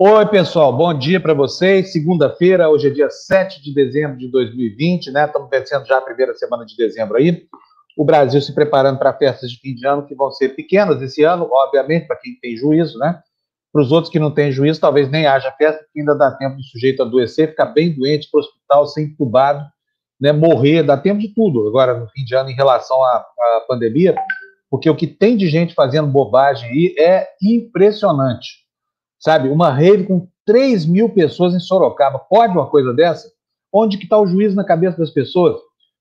Oi, pessoal, bom dia para vocês. Segunda-feira, hoje é dia 7 de dezembro de 2020, né? Estamos vencendo já a primeira semana de dezembro aí. O Brasil se preparando para festas de fim de ano que vão ser pequenas esse ano, obviamente, para quem tem juízo, né? Para os outros que não têm juízo, talvez nem haja festa, porque ainda dá tempo do sujeito adoecer, ficar bem doente para o hospital, ser entubado, né? morrer, dá tempo de tudo agora no fim de ano em relação à, à pandemia, porque o que tem de gente fazendo bobagem aí é impressionante sabe? Uma rede com 3 mil pessoas em Sorocaba. Pode uma coisa dessa? Onde que está o juízo na cabeça das pessoas?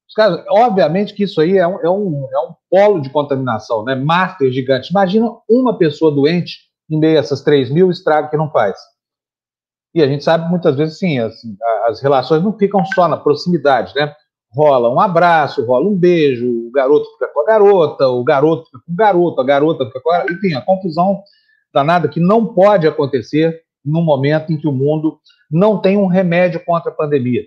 Os caras, obviamente que isso aí é um, é, um, é um polo de contaminação, né? Master gigante. Imagina uma pessoa doente em meio a essas 3 mil, estrago que não faz. E a gente sabe muitas vezes, sim, as, as relações não ficam só na proximidade, né? Rola um abraço, rola um beijo, o garoto fica com a garota, o garoto fica com o garoto, a garota fica com a... Enfim, a confusão danada que não pode acontecer num momento em que o mundo não tem um remédio contra a pandemia.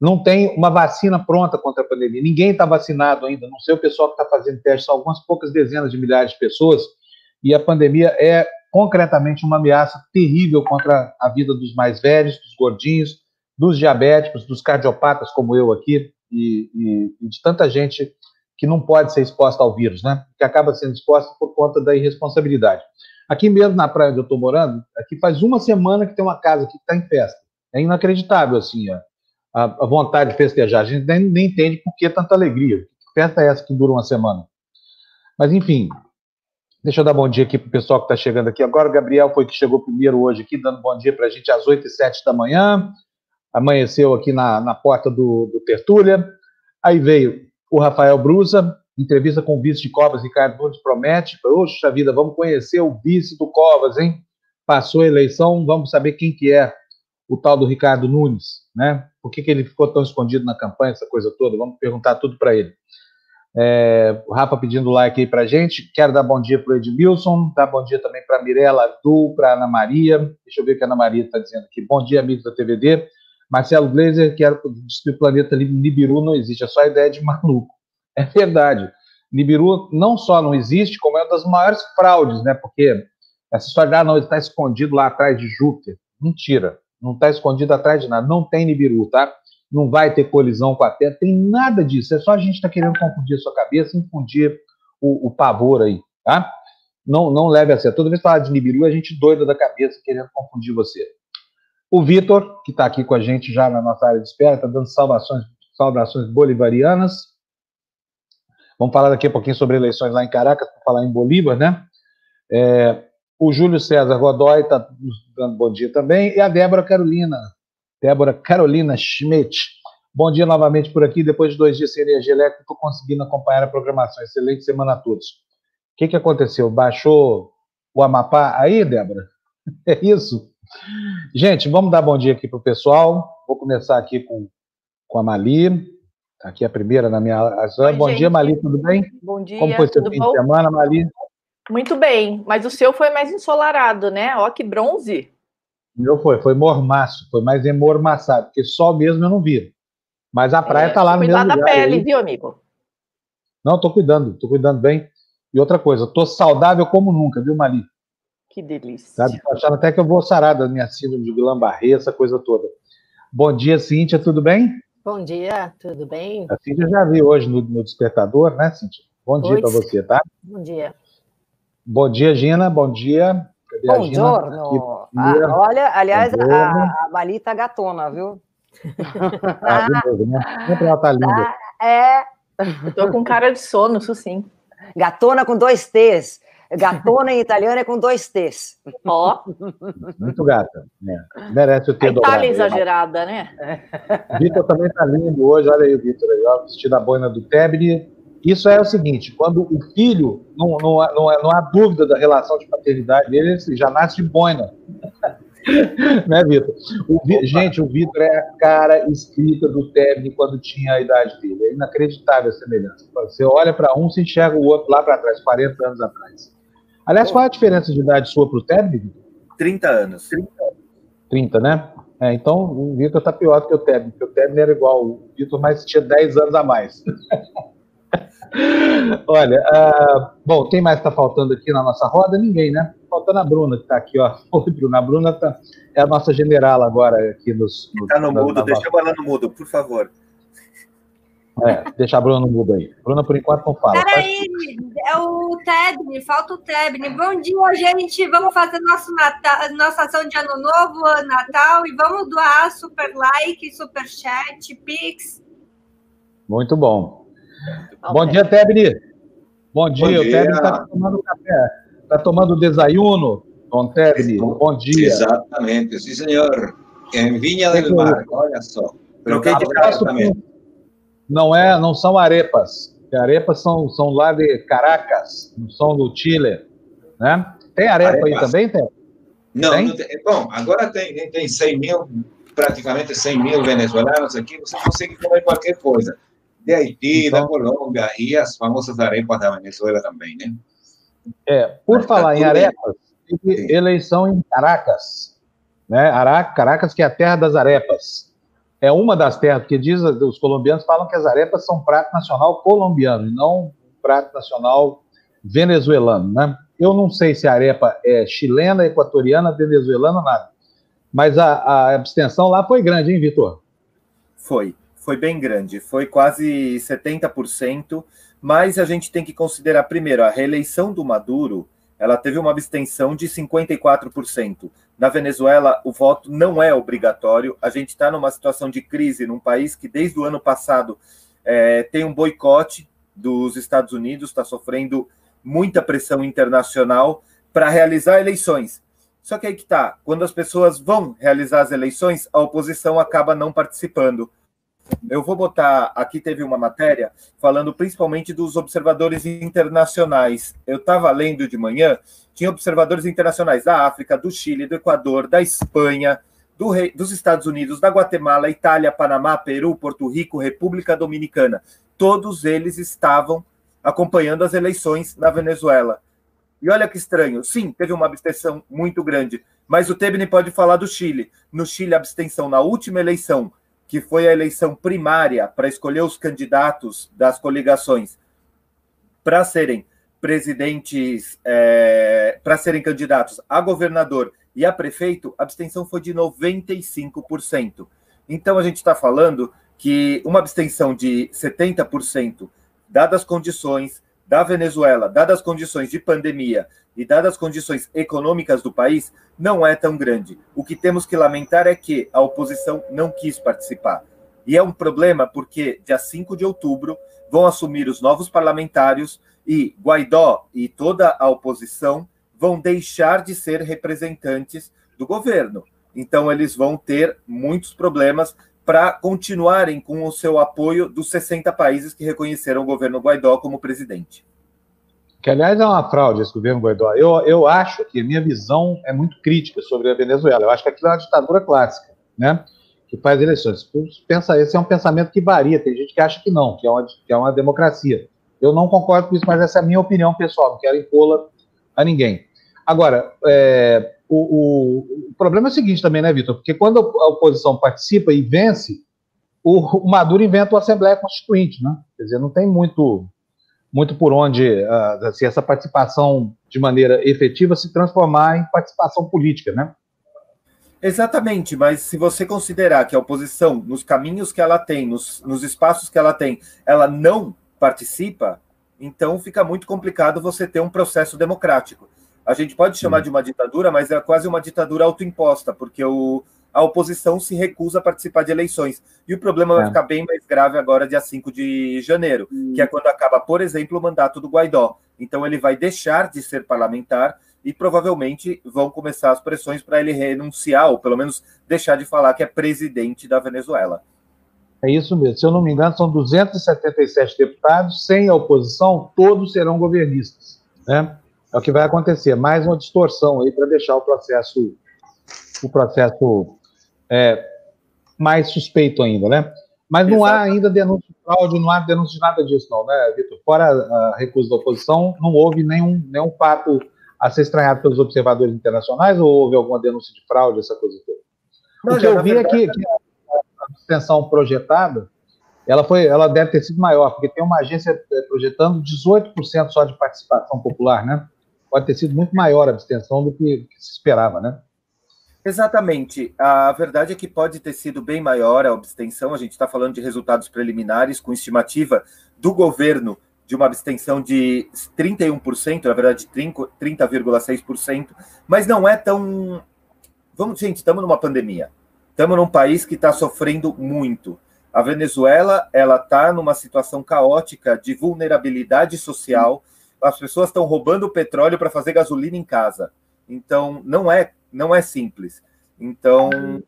Não tem uma vacina pronta contra a pandemia. Ninguém está vacinado ainda, não sei o pessoal que está fazendo teste, são algumas poucas dezenas de milhares de pessoas, e a pandemia é concretamente uma ameaça terrível contra a vida dos mais velhos, dos gordinhos, dos diabéticos, dos cardiopatas como eu aqui, e, e, e de tanta gente que não pode ser exposta ao vírus, né? Que acaba sendo exposta por conta da irresponsabilidade. Aqui mesmo na praia onde eu estou morando, aqui faz uma semana que tem uma casa que está em festa. É inacreditável, assim, a, a, vontade de festejar. A gente nem, nem entende por que tanta alegria. Que festa é essa que dura uma semana? Mas, enfim, deixa eu dar bom dia aqui para o pessoal que está chegando aqui agora. O Gabriel foi que chegou primeiro hoje aqui, dando bom dia para a gente às 8 e 7 da manhã. Amanheceu aqui na, na porta do, do Tertúlia. Aí veio o Rafael Brusa, Entrevista com o vice de Covas, Ricardo Nunes, promete. Poxa vida, vamos conhecer o vice do Covas, hein? Passou a eleição, vamos saber quem que é o tal do Ricardo Nunes, né? Por que, que ele ficou tão escondido na campanha, essa coisa toda? Vamos perguntar tudo para ele. É, o Rafa pedindo like aí para gente. Quero dar bom dia para o Edmilson, dar bom dia também para Mirella Adu, para Ana Maria. Deixa eu ver o que a Ana Maria está dizendo aqui. Bom dia, amigos da TVD. Marcelo Glazer, quero destruir o planeta Nibiru, não existe, é só ideia de maluco. É verdade. Nibiru não só não existe, como é uma das maiores fraudes, né? Porque essa história de, ah, não, está escondido lá atrás de Júpiter. Mentira. Não está escondido atrás de nada. Não tem Nibiru, tá? Não vai ter colisão com a Terra. Tem nada disso. É só a gente estar tá querendo confundir a sua cabeça, infundir o, o, pavor aí, tá? Não, não leve a sério. Toda vez que falar de Nibiru, a gente doida da cabeça querendo confundir você. O Vitor, que está aqui com a gente já na nossa área de espera, está dando salvações, saudações bolivarianas. Vamos falar daqui a pouquinho sobre eleições lá em Caracas, para falar em Bolívar, né? É, o Júlio César Godoy está dando bom dia também, e a Débora Carolina, Débora Carolina Schmidt. Bom dia novamente por aqui, depois de dois dias sem energia elétrica, estou conseguindo acompanhar a programação. Excelente semana a todos. O que, que aconteceu? Baixou o Amapá aí, Débora? É isso? Gente, vamos dar bom dia aqui para o pessoal. Vou começar aqui com, com a Mali. Tá aqui a primeira na minha. Bom gente. dia, Mali, tudo bem? Bom dia. Como foi seu fim bom? de semana, Mali? Muito bem, mas o seu foi mais ensolarado, né? Ó, que bronze. Meu foi, foi mormaço, foi mais emormaçado, porque sol mesmo eu não vi. Mas a praia é, tá lá no mesmo lugar. Cuidar da pele, aí. viu, amigo? Não, tô cuidando, tô cuidando bem. E outra coisa, tô saudável como nunca, viu, Mali? Que delícia. Sabe, tô achando até que eu vou sarar da minha síndrome de Guillain-Barré, essa coisa toda. Bom dia, Cíntia, tudo bem? Bom dia, tudo bem? A Cíntia já vi hoje no, no Despertador, né, Cíntia? Bom dia para você, tá? Bom dia. Bom dia, Gina, bom dia. Cadê bom giorno. Ah, olha, aliás, a, a Bali tá gatona, viu? Ah, beleza, né? Sempre ela tá linda. Ah, é. Eu tô com cara de sono, isso sim. Gatona com dois T's. Gatona em italiano é com dois T's. Ó. Muito gata. É. Merece o T dobrado. Itália exagerada, né? Vitor também tá lindo hoje. Olha aí o Vitor aí, vestido a boina do Tebni. Isso é o seguinte, quando o filho, não, não, não, não há dúvida da relação de paternidade dele, ele já nasce de boina. né, Vitor? Gente, o Vitor é a cara escrita do Tebni quando tinha a idade dele. É inacreditável a semelhança. Você olha para um, se enxerga o outro lá para trás, 40 anos atrás. Aliás, qual é a diferença de idade sua para o Tebni? 30 anos. 30, 30 né? É, então o Vitor está pior do que o Tebni, porque o Tebni era igual o Vitor, mas tinha 10 anos a mais. Olha, uh, bom, quem mais está faltando aqui na nossa roda? Ninguém, né? faltando a Bruna, que está aqui, ó. Oi, Bruna. A Bruna tá, é a nossa general agora aqui nos. Está no, mudo, deixa ela no mudo, por favor. É, deixa a Bruna no mudo aí. Bruna, por enquanto, não fala. Peraí, é o Tebni, falta o Tebni. Bom dia, gente. Vamos fazer nosso Natal, nossa ação de Ano Novo, Natal, e vamos doar super like, super chat, Pix. Muito bom. Bom dia, Tebni. Bom dia, Bom dia. o Tebni está tomando café. Está tomando desayuno, Dom Tebni. Bom dia. Exatamente, sim, senhor. Em Vinha del Mar, olha só. Troquei de não é, não são arepas. Arepas são, são lá de Caracas, não são do Chile, né? Tem arepa arepas. aí também, tem? Não, tem? não tem. Bom, agora tem, tem 100 mil, praticamente 100 mil venezuelanos aqui, você consegue comer qualquer coisa. De Haiti, então, da Colômbia e as famosas arepas da Venezuela também, né? É, por Mas tá falar tá em arepas, eleição em Caracas, né? Caracas, que é a terra das arepas é uma das terras, porque diz, os colombianos falam que as arepas são prato nacional colombiano e não prato nacional venezuelano, né? Eu não sei se a arepa é chilena, equatoriana, venezuelana, nada. Mas a, a abstenção lá foi grande, hein, Vitor? Foi, foi bem grande, foi quase 70%, mas a gente tem que considerar primeiro a reeleição do Maduro, ela teve uma abstenção de 54%. Na Venezuela, o voto não é obrigatório. A gente está numa situação de crise num país que, desde o ano passado, é, tem um boicote dos Estados Unidos, está sofrendo muita pressão internacional para realizar eleições. Só que aí que está, quando as pessoas vão realizar as eleições, a oposição acaba não participando. Eu vou botar. Aqui teve uma matéria falando principalmente dos observadores internacionais. Eu estava lendo de manhã, tinha observadores internacionais da África, do Chile, do Equador, da Espanha, do rei, dos Estados Unidos, da Guatemala, Itália, Panamá, Peru, Porto Rico, República Dominicana. Todos eles estavam acompanhando as eleições na Venezuela. E olha que estranho. Sim, teve uma abstenção muito grande, mas o Tebni pode falar do Chile. No Chile, a abstenção na última eleição que foi a eleição primária para escolher os candidatos das coligações para serem presidentes, é, para serem candidatos a governador e a prefeito, a abstenção foi de 95%. Então a gente está falando que uma abstenção de 70%, dadas as condições da Venezuela, dadas as condições de pandemia e dadas as condições econômicas do país, não é tão grande. O que temos que lamentar é que a oposição não quis participar. E é um problema porque dia 5 de outubro vão assumir os novos parlamentares e Guaidó e toda a oposição vão deixar de ser representantes do governo. Então, eles vão ter muitos problemas para continuarem com o seu apoio dos 60 países que reconheceram o governo Guaidó como presidente. Que, aliás, é uma fraude esse governo Guaidó. Eu, eu acho que a minha visão é muito crítica sobre a Venezuela. Eu acho que aquilo é uma ditadura clássica, né? Que faz eleições. Pensa, esse é um pensamento que varia. Tem gente que acha que não, que é uma, que é uma democracia. Eu não concordo com isso, mas essa é a minha opinião pessoal. Não quero impô-la a ninguém. Agora, é, o, o, o, problema é o seguinte também, né, Vitor? Porque quando a oposição participa e vence, o, o, Maduro inventa uma Assembleia Constituinte, né? Quer dizer, não tem muito, muito por onde uh, assim, essa participação de maneira efetiva se transformar em participação política, né? Exatamente, mas se você considerar que a oposição, nos caminhos que ela tem, nos, nos espaços que ela tem, ela não participa, então fica muito complicado você ter um processo democrático. A gente pode chamar de uma ditadura, mas é quase uma ditadura autoimposta, porque o, a oposição se recusa a participar de eleições. E o problema é. vai ficar bem mais grave agora, dia 5 de janeiro, hum. que é quando acaba, por exemplo, o mandato do Guaidó. Então ele vai deixar de ser parlamentar e provavelmente vão começar as pressões para ele renunciar, ou pelo menos deixar de falar que é presidente da Venezuela. É isso mesmo. Se eu não me engano, são 277 deputados, sem a oposição, todos serão governistas. Né? É o que vai acontecer. Mais uma distorção aí para deixar o processo, o processo é, mais suspeito ainda, né? Mas não Exato. há ainda denúncia de fraude, não há denúncia de nada disso, não, né, Vitor? Fora a recusa da oposição, não houve nenhum, nenhum fato a ser estranhado pelos observadores internacionais ou houve alguma denúncia de fraude, essa coisa toda? Não, o que eu vi verdade, é que, que a abstenção projetada ela foi, ela deve ter sido maior, porque tem uma agência é, projetando 18% só de participação popular, né? Pode ter sido muito maior a abstenção do que, que se esperava, né? Exatamente. A verdade é que pode ter sido bem maior a abstenção. A gente está falando de resultados preliminares com estimativa do governo de uma abstenção de 31%, na verdade 30,6%, mas não é tão. Vamos, gente, estamos numa pandemia. Estamos num país que está sofrendo muito. A Venezuela ela está numa situação caótica de vulnerabilidade social. As pessoas estão roubando petróleo para fazer gasolina em casa. Então não é não é simples. Então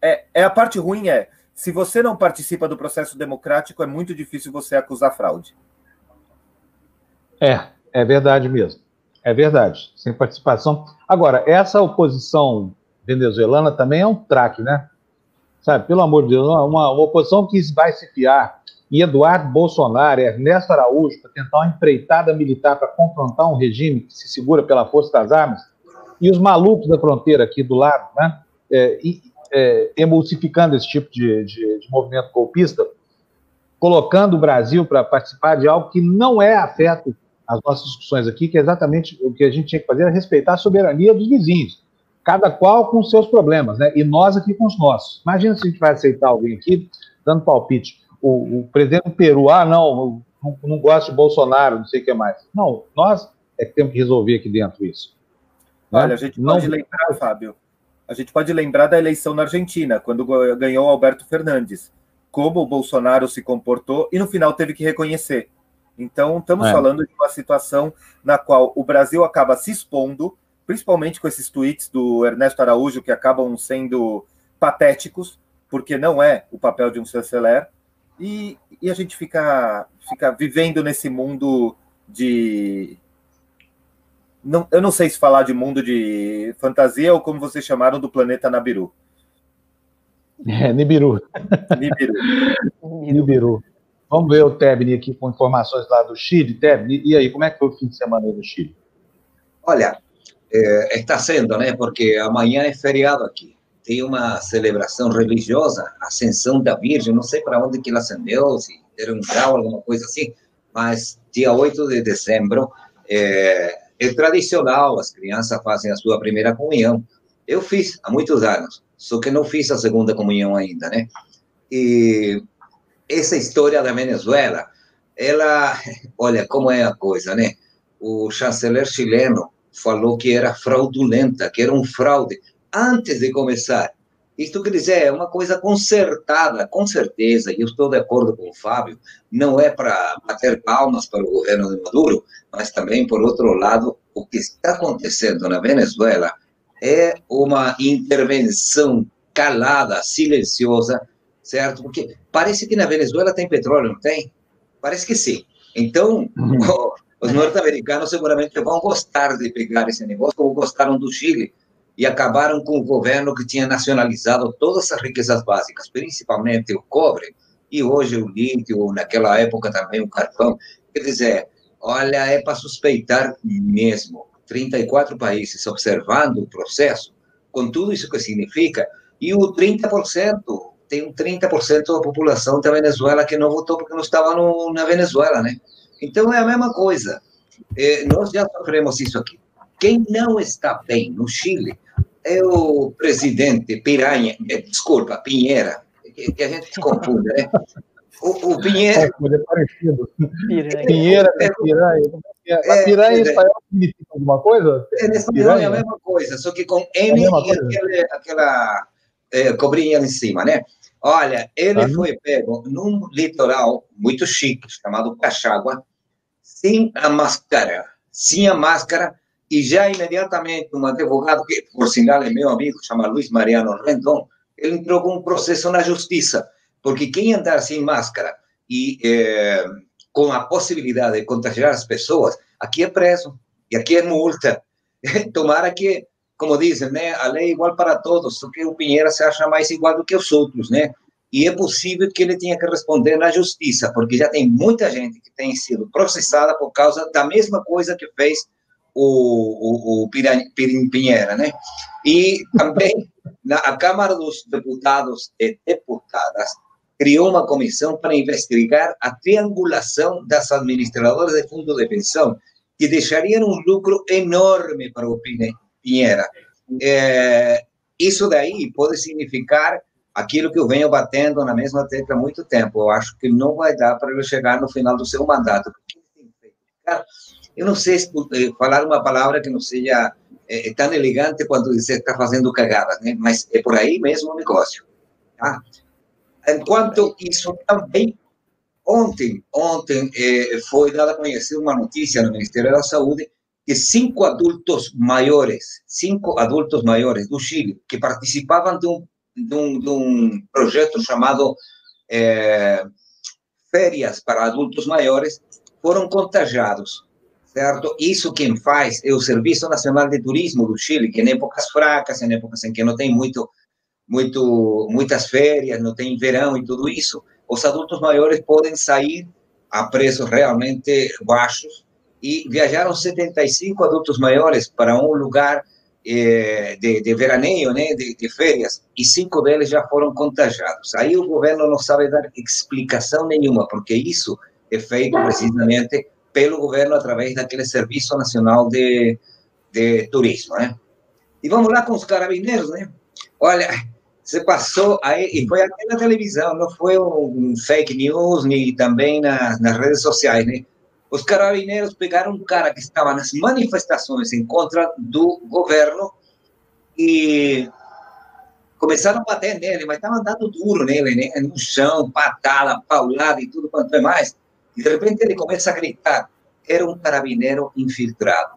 é, é a parte ruim é se você não participa do processo democrático é muito difícil você acusar fraude. É, é verdade mesmo. É verdade. Sem participação. Agora essa oposição venezuelana também é um traque, né? Sabe, pelo amor de Deus, uma, uma oposição que vai se fiar em Eduardo Bolsonaro e Ernesto Araújo para tentar uma empreitada militar para confrontar um regime que se segura pela força das armas, e os malucos da fronteira aqui do lado, né, é, é, emulsificando esse tipo de, de, de movimento golpista, colocando o Brasil para participar de algo que não é afeto às nossas discussões aqui, que é exatamente o que a gente tinha que fazer, é respeitar a soberania dos vizinhos cada qual com seus problemas, né? E nós aqui com os nossos. Imagina se a gente vai aceitar alguém aqui dando palpite. O, o presidente do Peru, ah, não, não, não gosto de Bolsonaro, não sei o que mais. Não, nós é que temos que resolver aqui dentro isso. Né? Olha, a gente pode não... lembrar, Fábio, a gente pode lembrar da eleição na Argentina, quando ganhou Alberto Fernandes, como o Bolsonaro se comportou e no final teve que reconhecer. Então, estamos é. falando de uma situação na qual o Brasil acaba se expondo principalmente com esses tweets do Ernesto Araújo que acabam sendo patéticos, porque não é o papel de um chanceler, e, e a gente fica, fica vivendo nesse mundo de. Não, eu não sei se falar de mundo de fantasia ou como vocês chamaram do planeta Nabiru. É, Nibiru. Nibiru. Nibiru. Vamos ver o Tebni aqui com informações lá do Chile. Tebni, e aí, como é que foi o fim de semana aí no Chile? Olha, eh, está sendo, né? Porque amanhã é feriado aqui. Tem uma celebração religiosa, Ascensão da Virgem, não sei para onde que ela acendeu, se era um grau, alguma coisa assim, mas dia 8 de dezembro é, é tradicional, as crianças fazem a sua primeira comunhão. Eu fiz há muitos anos, só que não fiz a segunda comunhão ainda, né? E essa história da Venezuela, ela, olha como é a coisa, né? O chanceler chileno falou que era fraudulenta, que era um fraude, antes de começar. Isto quer dizer, é uma coisa consertada, com certeza, e eu estou de acordo com o Fábio, não é para bater palmas para o governo de Maduro, mas também, por outro lado, o que está acontecendo na Venezuela é uma intervenção calada, silenciosa, certo? Porque parece que na Venezuela tem petróleo, não tem? Parece que sim. Então, uhum. Os norte-americanos seguramente vão gostar de pegar esse negócio, como gostaram do Chile, e acabaram com o governo que tinha nacionalizado todas as riquezas básicas, principalmente o cobre, e hoje o lítio, naquela época também o carvão. Quer dizer, olha, é para suspeitar mesmo. 34 países observando o processo, com tudo isso que significa, e o 30%, tem um 30% da população da Venezuela que não votou porque não estava no, na Venezuela, né? Então é a mesma coisa. É, nós já sofremos isso aqui. Quem não está bem no Chile é o presidente Piranha, é, desculpa, Pinheira, que, que, a gente se confunde, né? O, o Pinheira. É, parecido. Pinheira, é, piranha. É, piranha em espanhol significa alguma coisa? É, em espanhol é a mesma coisa, só que com M e aquele, aquela é, cobrinha em cima, né? Olha, ele ah, foi pego num litoral muito chique, chamado Cachagua, sem a máscara, sem a máscara, e já imediatamente um advogado, que por sinal é meu amigo, chama Luiz Mariano Rendon, ele entrou com um processo na justiça, porque quem andar sem máscara e é, com a possibilidade de contagiar as pessoas, aqui é preso, e aqui é multa. Tomara que como dizem, né, a lei é igual para todos, só que o Pinheiro se acha mais igual do que os outros, né? E é possível que ele tenha que responder na justiça, porque já tem muita gente que tem sido processada por causa da mesma coisa que fez o, o, o Pinheira, né? E também na a Câmara dos Deputados e Deputadas criou uma comissão para investigar a triangulação das administradoras de fundo de pensão que deixariam um lucro enorme para o Pinheira. É, isso daí pode significar aquilo que eu venho batendo na mesma tecla há muito tempo. Eu acho que não vai dar para ele chegar no final do seu mandato. Eu não sei eh, falar uma palavra que não seja é, tão elegante quando você está fazendo cagada, né? mas é por aí mesmo o negócio. Tá? Enquanto isso também, ontem, ontem é, foi dada a conhecer uma notícia no Ministério da Saúde que cinco adultos maiores, cinco adultos maiores do Chile, que participavam de um, de um, de um projeto chamado é, Férias para Adultos Maiores, foram contagiados, certo? Isso quem faz é o Serviço Nacional de Turismo do Chile, que em épocas fracas, em épocas em que não tem muito, muito, muitas férias, não tem verão e tudo isso, os adultos maiores podem sair a preços realmente baixos e viajaram 75 adultos maiores para um lugar eh, de, de veraneio, né, de, de, férias, e cinco deles já foram contagiados. Aí o governo não sabe dar explicação nenhuma, porque isso é feito precisamente pelo governo através daquele Serviço Nacional de, de Turismo, né? E vamos lá com os carabineiros, né? Olha, você passou aí, e foi até na televisão, não foi um fake news, nem também na, nas redes sociais, né? Os carabineiros pegaram um cara que estava nas manifestações em contra do governo e começaram a bater nele, mas estavam dando duro nele, né? no chão, patada, paulada e tudo quanto é mais. E de repente ele começa a gritar. Era um carabineiro infiltrado.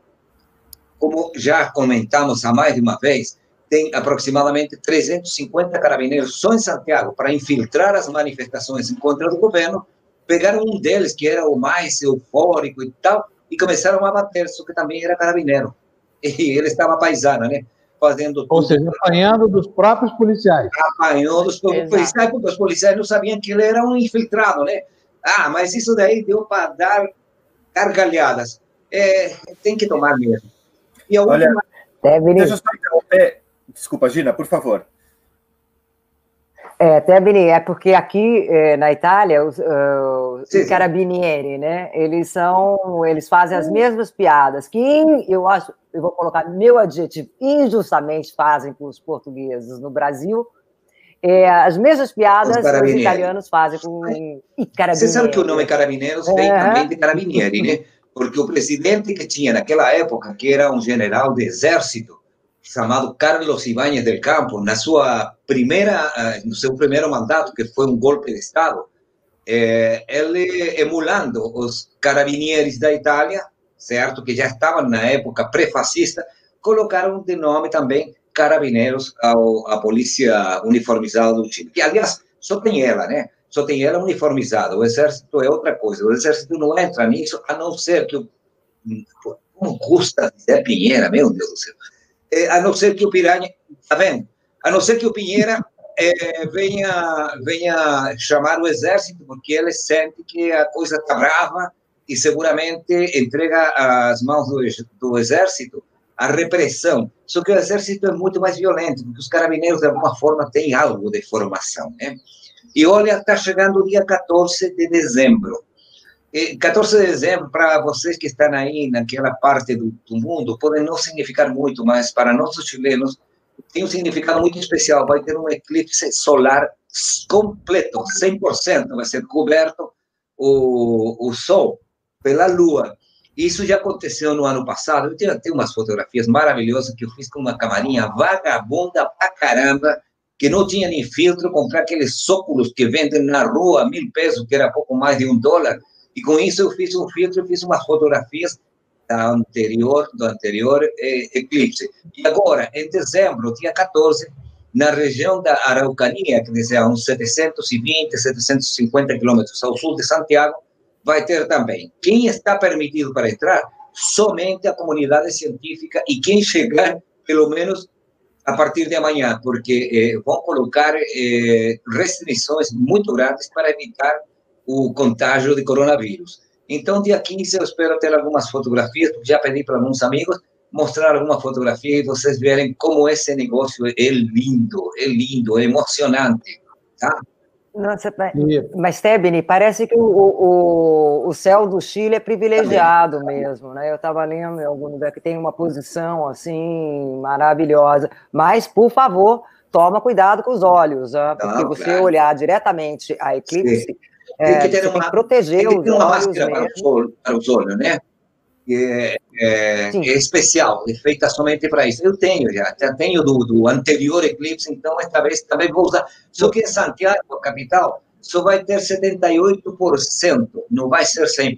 Como já comentamos há mais de uma vez, tem aproximadamente 350 carabineiros só em Santiago para infiltrar as manifestações em contra do governo pegaram um deles, que era o mais eufórico e tal, e começaram a bater, só que também era carabineiro. E ele estava paisana, né? Fazendo Ou seja, apanhando dos próprios policiais. Apanhou dos próprios policiais, porque os policiais não sabiam que ele era um infiltrado, né? Ah, mas isso daí deu para dar gargalhadas. É, tem que tomar mesmo. E a Olha, última... deixa eu só interromper. Desculpa, Gina, por favor. É, Bini, é porque aqui é, na Itália os, uh, os carabinieri, né? Eles são, eles fazem as mesmas piadas que eu acho, eu vou colocar meu adjetivo, injustamente fazem com os portugueses no Brasil. É, as mesmas piadas os, os italianos fazem com carabinieri. Você sabe que o nome carabineiros vem é. também de carabinieri, né? Porque o presidente que tinha naquela época, que era um general de exército, chamado Carlos Ibáñez del Campo, na sua primeira, eh, no seu primeiro mandato, que foi um golpe de Estado, é, ele emulando os carabinieri da Itália, certo, que já estavam na época pré-fascista, colocaram de nome também carabineiros ao, à polícia uniformizada do Chile. Que, aliás, só tem ela, né? Só tem ela uniformizada. O exército é outra coisa. O exército não entra nisso, a não ser que o... Como custa Zé Pinheira, meu Deus do céu é, a não ser que o Piranha, tá vendo? A não ser que o Pinheira é, venha, venha chamar o exército, porque ele sente que a coisa está brava e seguramente entrega às mãos do, do exército a repressão. Só que o exército é muito mais violento, porque os carabineiros, de alguma forma, têm algo de formação, né? E olha, está chegando o dia 14 de dezembro. 14 de dezembro, para vocês que estão aí naquela parte do, do, mundo, pode não significar muito, mas para nós os chilenos tem um significado muito especial. Vai ter um eclipse solar completo, 100%, vai ser coberto o, o Sol pela Lua. Isso já aconteceu no ano passado. Eu tenho até umas fotografias maravilhosas que eu fiz com uma camarinha vagabunda pra caramba, que não tinha nem filtro, comprar aqueles óculos que vendem na rua, mil pesos, que era pouco mais de um dólar e com isso eu fiz um filtro, fiz umas fotografias da anterior, do anterior eh, eclipse. E agora, em dezembro, dia 14, na região da Araucania, que dizer, uns 720, 750 quilômetros ao sul de Santiago, vai ter também. Quem está permitido para entrar? Somente a comunidade científica e quem chegar, pelo menos a partir de amanhã, porque eh, vão colocar eh, restrições muito grandes para evitar o contágio de coronavírus. Então, dia 15, eu espero ter algumas fotografias, já pedi para alguns amigos mostrar alguma fotografia e vocês verem como esse negócio é lindo, é lindo, é emocionante, tá? Nossa, mas, Tebni, parece que o, o, o céu do Chile é privilegiado mesmo, né? Eu estava lendo em algum lugar que tem uma posição assim maravilhosa. Mas, por favor, toma cuidado com os olhos, né? porque Não, você claro. olhar diretamente a eclipse, é, tem que ter uma, proteger tem que ter uma máscara para, o para os olhos, né? É, é, é, especial, é feita somente para isso. Eu tenho já, já tenho do, do, anterior eclipse, então esta vez também vou usar. Só que em Santiago, capital, só vai ter 78%, não vai ser 100%.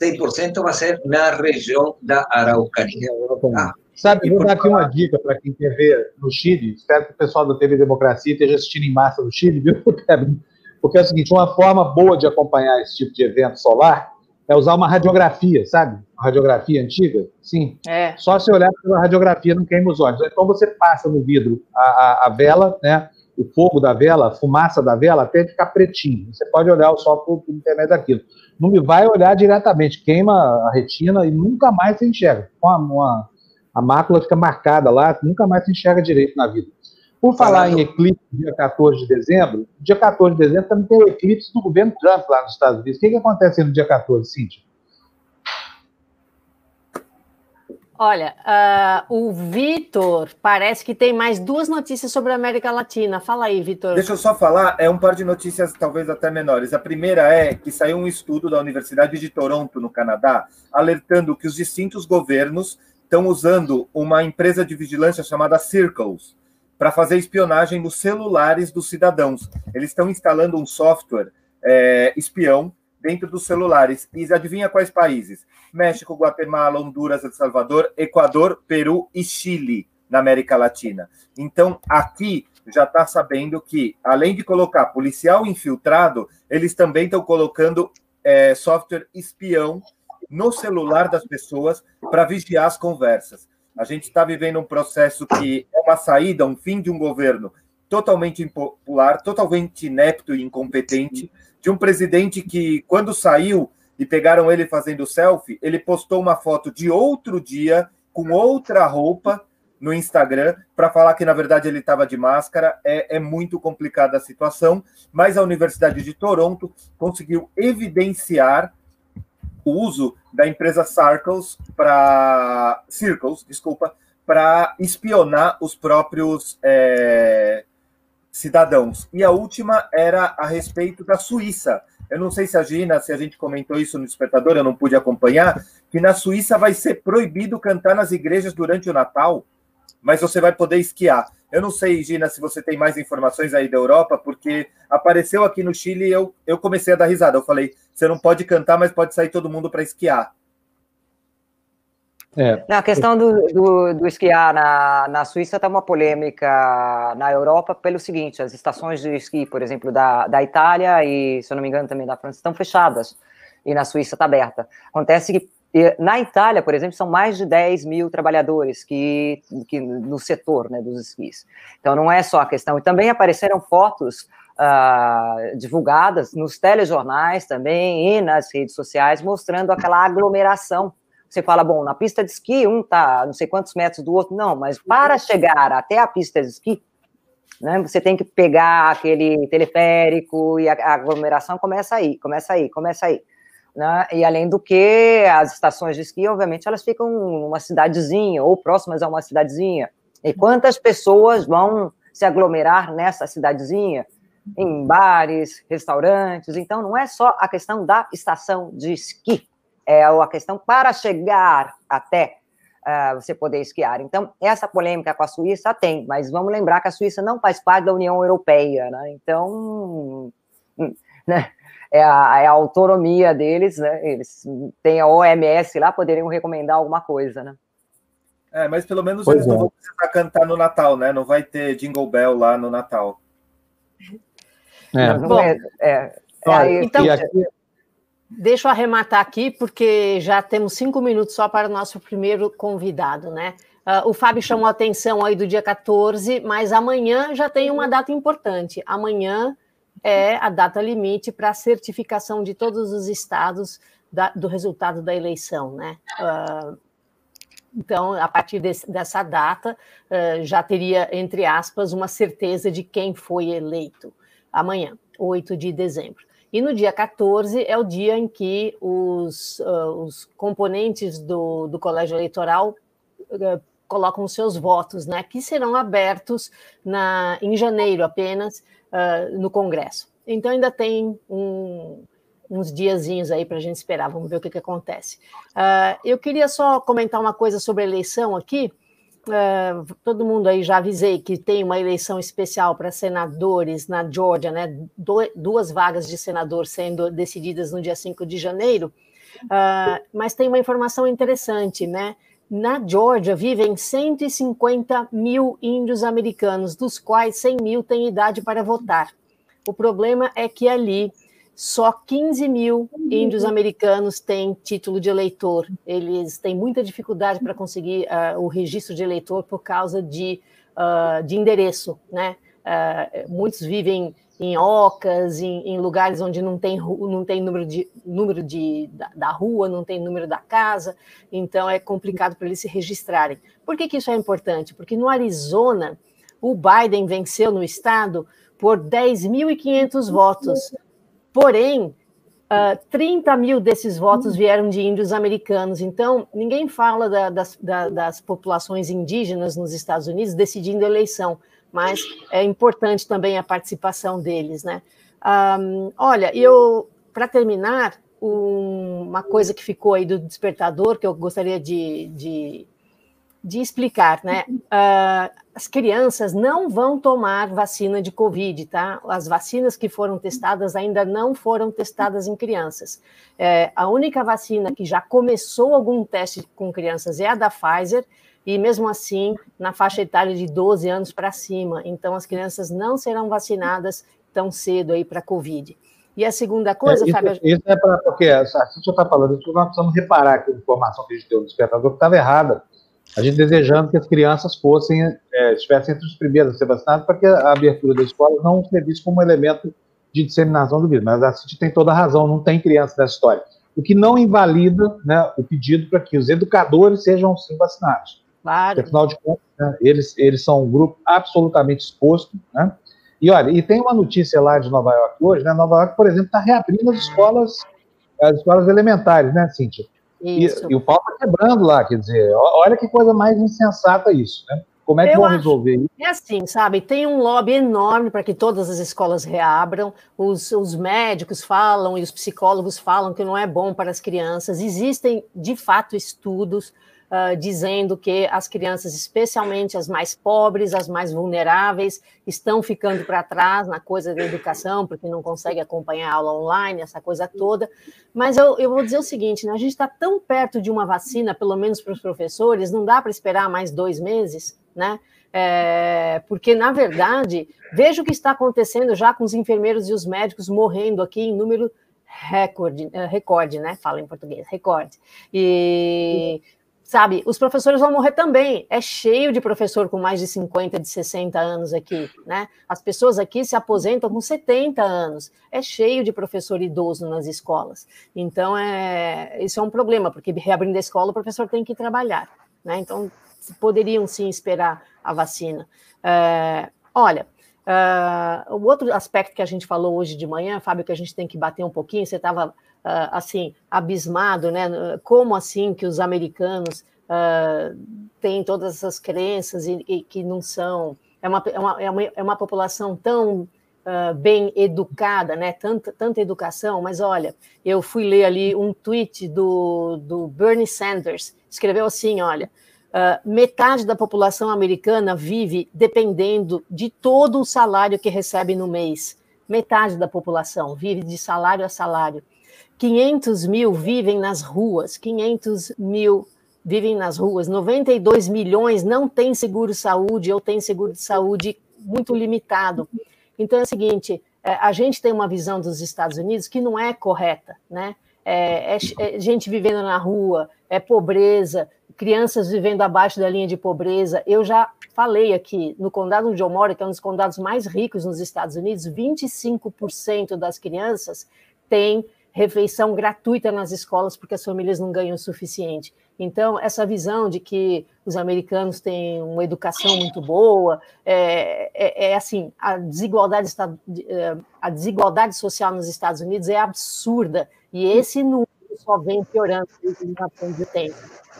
100% vai ser na região da Araucania. Tá? Sabe, vou dar aqui uma dica para quem quer ver no Chile. Espero que o pessoal da TV Democracia esteja assistindo em massa no Chile, viu, Porque é o seguinte: uma forma boa de acompanhar esse tipo de evento solar é usar uma radiografia, sabe? Uma radiografia antiga, sim. É. Só se olhar pela radiografia não queima os olhos. Então você passa no vidro a, a, a, vela, né? O fogo da vela, a fumaça da vela, até ficar pretinho. Você pode olhar só por, por intermédio daquilo. Não vai olhar diretamente, queima a retina e nunca mais se enxerga. Uma, uma, a mácula fica marcada lá, nunca mais se enxerga direito na vida. Por falar em eclipse, dia 14 de dezembro, dia 14 de dezembro também tem o eclipse do governo Trump lá nos Estados Unidos. O que, que acontece no dia 14, Cíntia? Olha, uh, o Vitor parece que tem mais duas notícias sobre a América Latina. Fala aí, Vitor. Deixa eu só falar, é um par de notícias talvez até menores. A primeira é que saiu um estudo da Universidade de Toronto, no Canadá, alertando que os distintos governos estão usando uma empresa de vigilância chamada Circles para fazer espionagem nos celulares dos cidadãos. Eles estão instalando um software é, espião dentro dos celulares. E adivinha quais países? México, Guatemala, Honduras, El Salvador, Equador, Peru e Chile, na América Latina. Então, aqui já está sabendo que, além de colocar policial infiltrado, eles também estão colocando é, software espião no celular das pessoas para vigiar as conversas. A gente está vivendo um processo que é uma saída, um fim de um governo totalmente impopular, totalmente inepto e incompetente, de um presidente que, quando saiu e pegaram ele fazendo selfie, ele postou uma foto de outro dia, com outra roupa, no Instagram, para falar que, na verdade, ele estava de máscara. É, é muito complicada a situação, mas a Universidade de Toronto conseguiu evidenciar o uso da empresa Circles para Circles, desculpa, para espionar os próprios é, cidadãos. E a última era a respeito da Suíça. Eu não sei se a Gina, se a gente comentou isso no Despertador, eu não pude acompanhar, que na Suíça vai ser proibido cantar nas igrejas durante o Natal, mas você vai poder esquiar. Eu não sei, Gina, se você tem mais informações aí da Europa, porque apareceu aqui no Chile e eu, eu comecei a dar risada. Eu falei, você não pode cantar, mas pode sair todo mundo para esquiar. É. a questão do, do, do, esquiar na, na Suíça está uma polêmica na Europa pelo seguinte: as estações de esqui, por exemplo, da, da Itália e, se eu não me engano, também da França, estão fechadas e na Suíça está aberta. Acontece que na Itália, por exemplo, são mais de 10 mil trabalhadores que, que no setor né, dos esquis. Então, não é só a questão. E também apareceram fotos uh, divulgadas nos telejornais também e nas redes sociais, mostrando aquela aglomeração. Você fala, bom, na pista de esqui, um tá não sei quantos metros do outro. Não, mas para chegar até a pista de esqui, né, você tem que pegar aquele teleférico e a, a aglomeração começa aí, começa aí, começa aí. Né? E além do que, as estações de esqui, obviamente, elas ficam numa cidadezinha ou próximas a uma cidadezinha. E quantas pessoas vão se aglomerar nessa cidadezinha? Em bares, restaurantes. Então, não é só a questão da estação de esqui, é a questão para chegar até uh, você poder esquiar. Então, essa polêmica com a Suíça tem, mas vamos lembrar que a Suíça não faz parte da União Europeia, né? Então, hum, né? É a, é a autonomia deles, né? Eles têm a OMS lá, poderiam recomendar alguma coisa, né? É, mas pelo menos pois eles é. não vão precisar cantar no Natal, né? Não vai ter Jingle Bell lá no Natal. É. Bom, é, é, é então, aqui... deixa eu arrematar aqui, porque já temos cinco minutos só para o nosso primeiro convidado, né? Uh, o Fábio chamou a atenção aí do dia 14, mas amanhã já tem uma data importante. Amanhã é a data limite para a certificação de todos os estados da, do resultado da eleição, né? Uh, então, a partir dessa data, uh, já teria, entre aspas, uma certeza de quem foi eleito. amanhã, 8 de dezembro. E no dia 14 é o dia em que os, uh, os componentes do, do colégio eleitoral colocam seus votos, né, que serão abertos na, em janeiro apenas uh, no Congresso. Então ainda tem um, uns diazinhos aí para a gente esperar, vamos ver o que, que acontece. eu queria só comentar uma coisa sobre a eleição aqui. Uh, todo mundo aí já avisei que tem uma eleição especial para senadores na Georgia, né? Do, duas vagas de senador sendo decididas no dia 5 de janeiro. Uh, mas tem uma informação interessante, né? Na Georgia vivem 150 mil índios americanos, dos quais 100 mil têm idade para votar. O problema é que ali só 15 mil índios americanos têm título de eleitor. Eles têm muita dificuldade para conseguir uh, o registro de eleitor por causa de, uh, de endereço, né? Uh, muitos vivem em ocas, em, em, lugares onde não tem, não tem número, de, número de, da, da, rua, não tem número da casa, então é complicado para eles se registrarem. Por que, que isso é importante? Porque no Arizona, o Biden venceu no estado por 10.500 votos, Porém, uh, ah, 30 mil desses votos vieram de índios americanos. Então, ninguém fala da, das, da, das populações indígenas nos Estados Unidos decidindo eleição, mas é importante também a participação deles, né? Um, olha, eu, para terminar, um, uma coisa que ficou aí do despertador, que eu gostaria de, de de explicar, né? Uh, as crianças não vão tomar vacina de Covid, tá? As vacinas que foram testadas ainda não foram testadas em crianças. É, a única vacina que já começou algum teste com crianças é a da Pfizer, e mesmo assim, na faixa etária de 12 anos para cima. Então, as crianças não serão vacinadas tão cedo aí para Covid. E a segunda coisa, é, isso, Fábio. Isso é para. Porque a Cíntia está falando isso, nós precisamos reparar que a informação que a gente deu no despertador estava errada a gente desejando que as crianças fossem, é, estivessem entre os primeiros a ser vacinados, para que a abertura da escola não servisse como elemento de disseminação do vírus. Mas a City tem toda a razão, não tem criança nessa história. O que não invalida né, o pedido para que os educadores sejam sim vacinados. Claro. Porque, afinal de contas, né, eles, eles são um grupo absolutamente exposto. Né? E olha, e tem uma notícia lá de Nova York hoje, né? Nova York, por exemplo, está reabrindo as escolas, as escolas elementares, né, Cíntia? E, e, o pau está quebrando lá, quer dizer, olha que coisa mais insensata isso, né? Como é que Eu vão resolver isso? É assim, sabe? Tem um lobby enorme para que todas as escolas reabram. Os, os médicos falam e os psicólogos falam que não é bom para as crianças. Existem, de fato, estudos uh, dizendo que as crianças, especialmente as mais pobres, as mais vulneráveis, estão ficando para trás na coisa da educação, porque não conseguem acompanhar a aula online, essa coisa toda. Mas eu, eu vou dizer o seguinte: né, a gente está tão perto de uma vacina, pelo menos para os professores, não dá para esperar mais dois meses, né? É, porque, na verdade, veja o que está acontecendo já com os enfermeiros e os médicos morrendo aqui em número recorde, eh, recorde, né? Fala em português, recorde. E sabe, os professores vão morrer também. É cheio de professor com mais de 50, de 60 anos aqui, né? As pessoas aqui se aposentam com 70 anos. É cheio de professor idoso nas escolas. Então, é, isso é um problema, porque reabrindo a escola, o professor tem que trabalhar, né? Então, poderiam sim esperar a vacina. É, olha, uh, o outro aspecto que a gente falou hoje de manhã, Fábio, que a gente tem que bater um pouquinho, você estava assim, abismado, né? Como assim que os americanos uh, têm todas essas crenças e, e, que não são. É uma, é uma, é uma, é uma população tão uh, bem educada, né? Tanta, tanta educação, mas olha, eu fui ler ali um tweet do, do Bernie Sanders, escreveu assim: olha. Uh, metade da população americana vive dependendo de todo o salário que recebe no mês. Metade da população vive de salário a salário. 500 mil vivem nas ruas, 500 mil vivem nas ruas, 92 milhões não têm seguro saúde ou têm seguro de saúde muito limitado. Então é o seguinte, é, a gente tem uma visão dos Estados Unidos que não é correta, né? É, é, é gente vivendo na rua, é pobreza, crianças vivendo abaixo da linha de pobreza. Eu já falei aqui, no condado onde eu moro, que é um dos condados mais ricos nos Estados Unidos, 25% das crianças têm refeição gratuita nas escolas porque as famílias não ganham o suficiente. Então, essa visão de que os americanos têm uma educação muito boa, é, é, é assim, a desigualdade, é, a desigualdade social nos Estados Unidos é absurda, e esse número só vem piorando desde de tempo.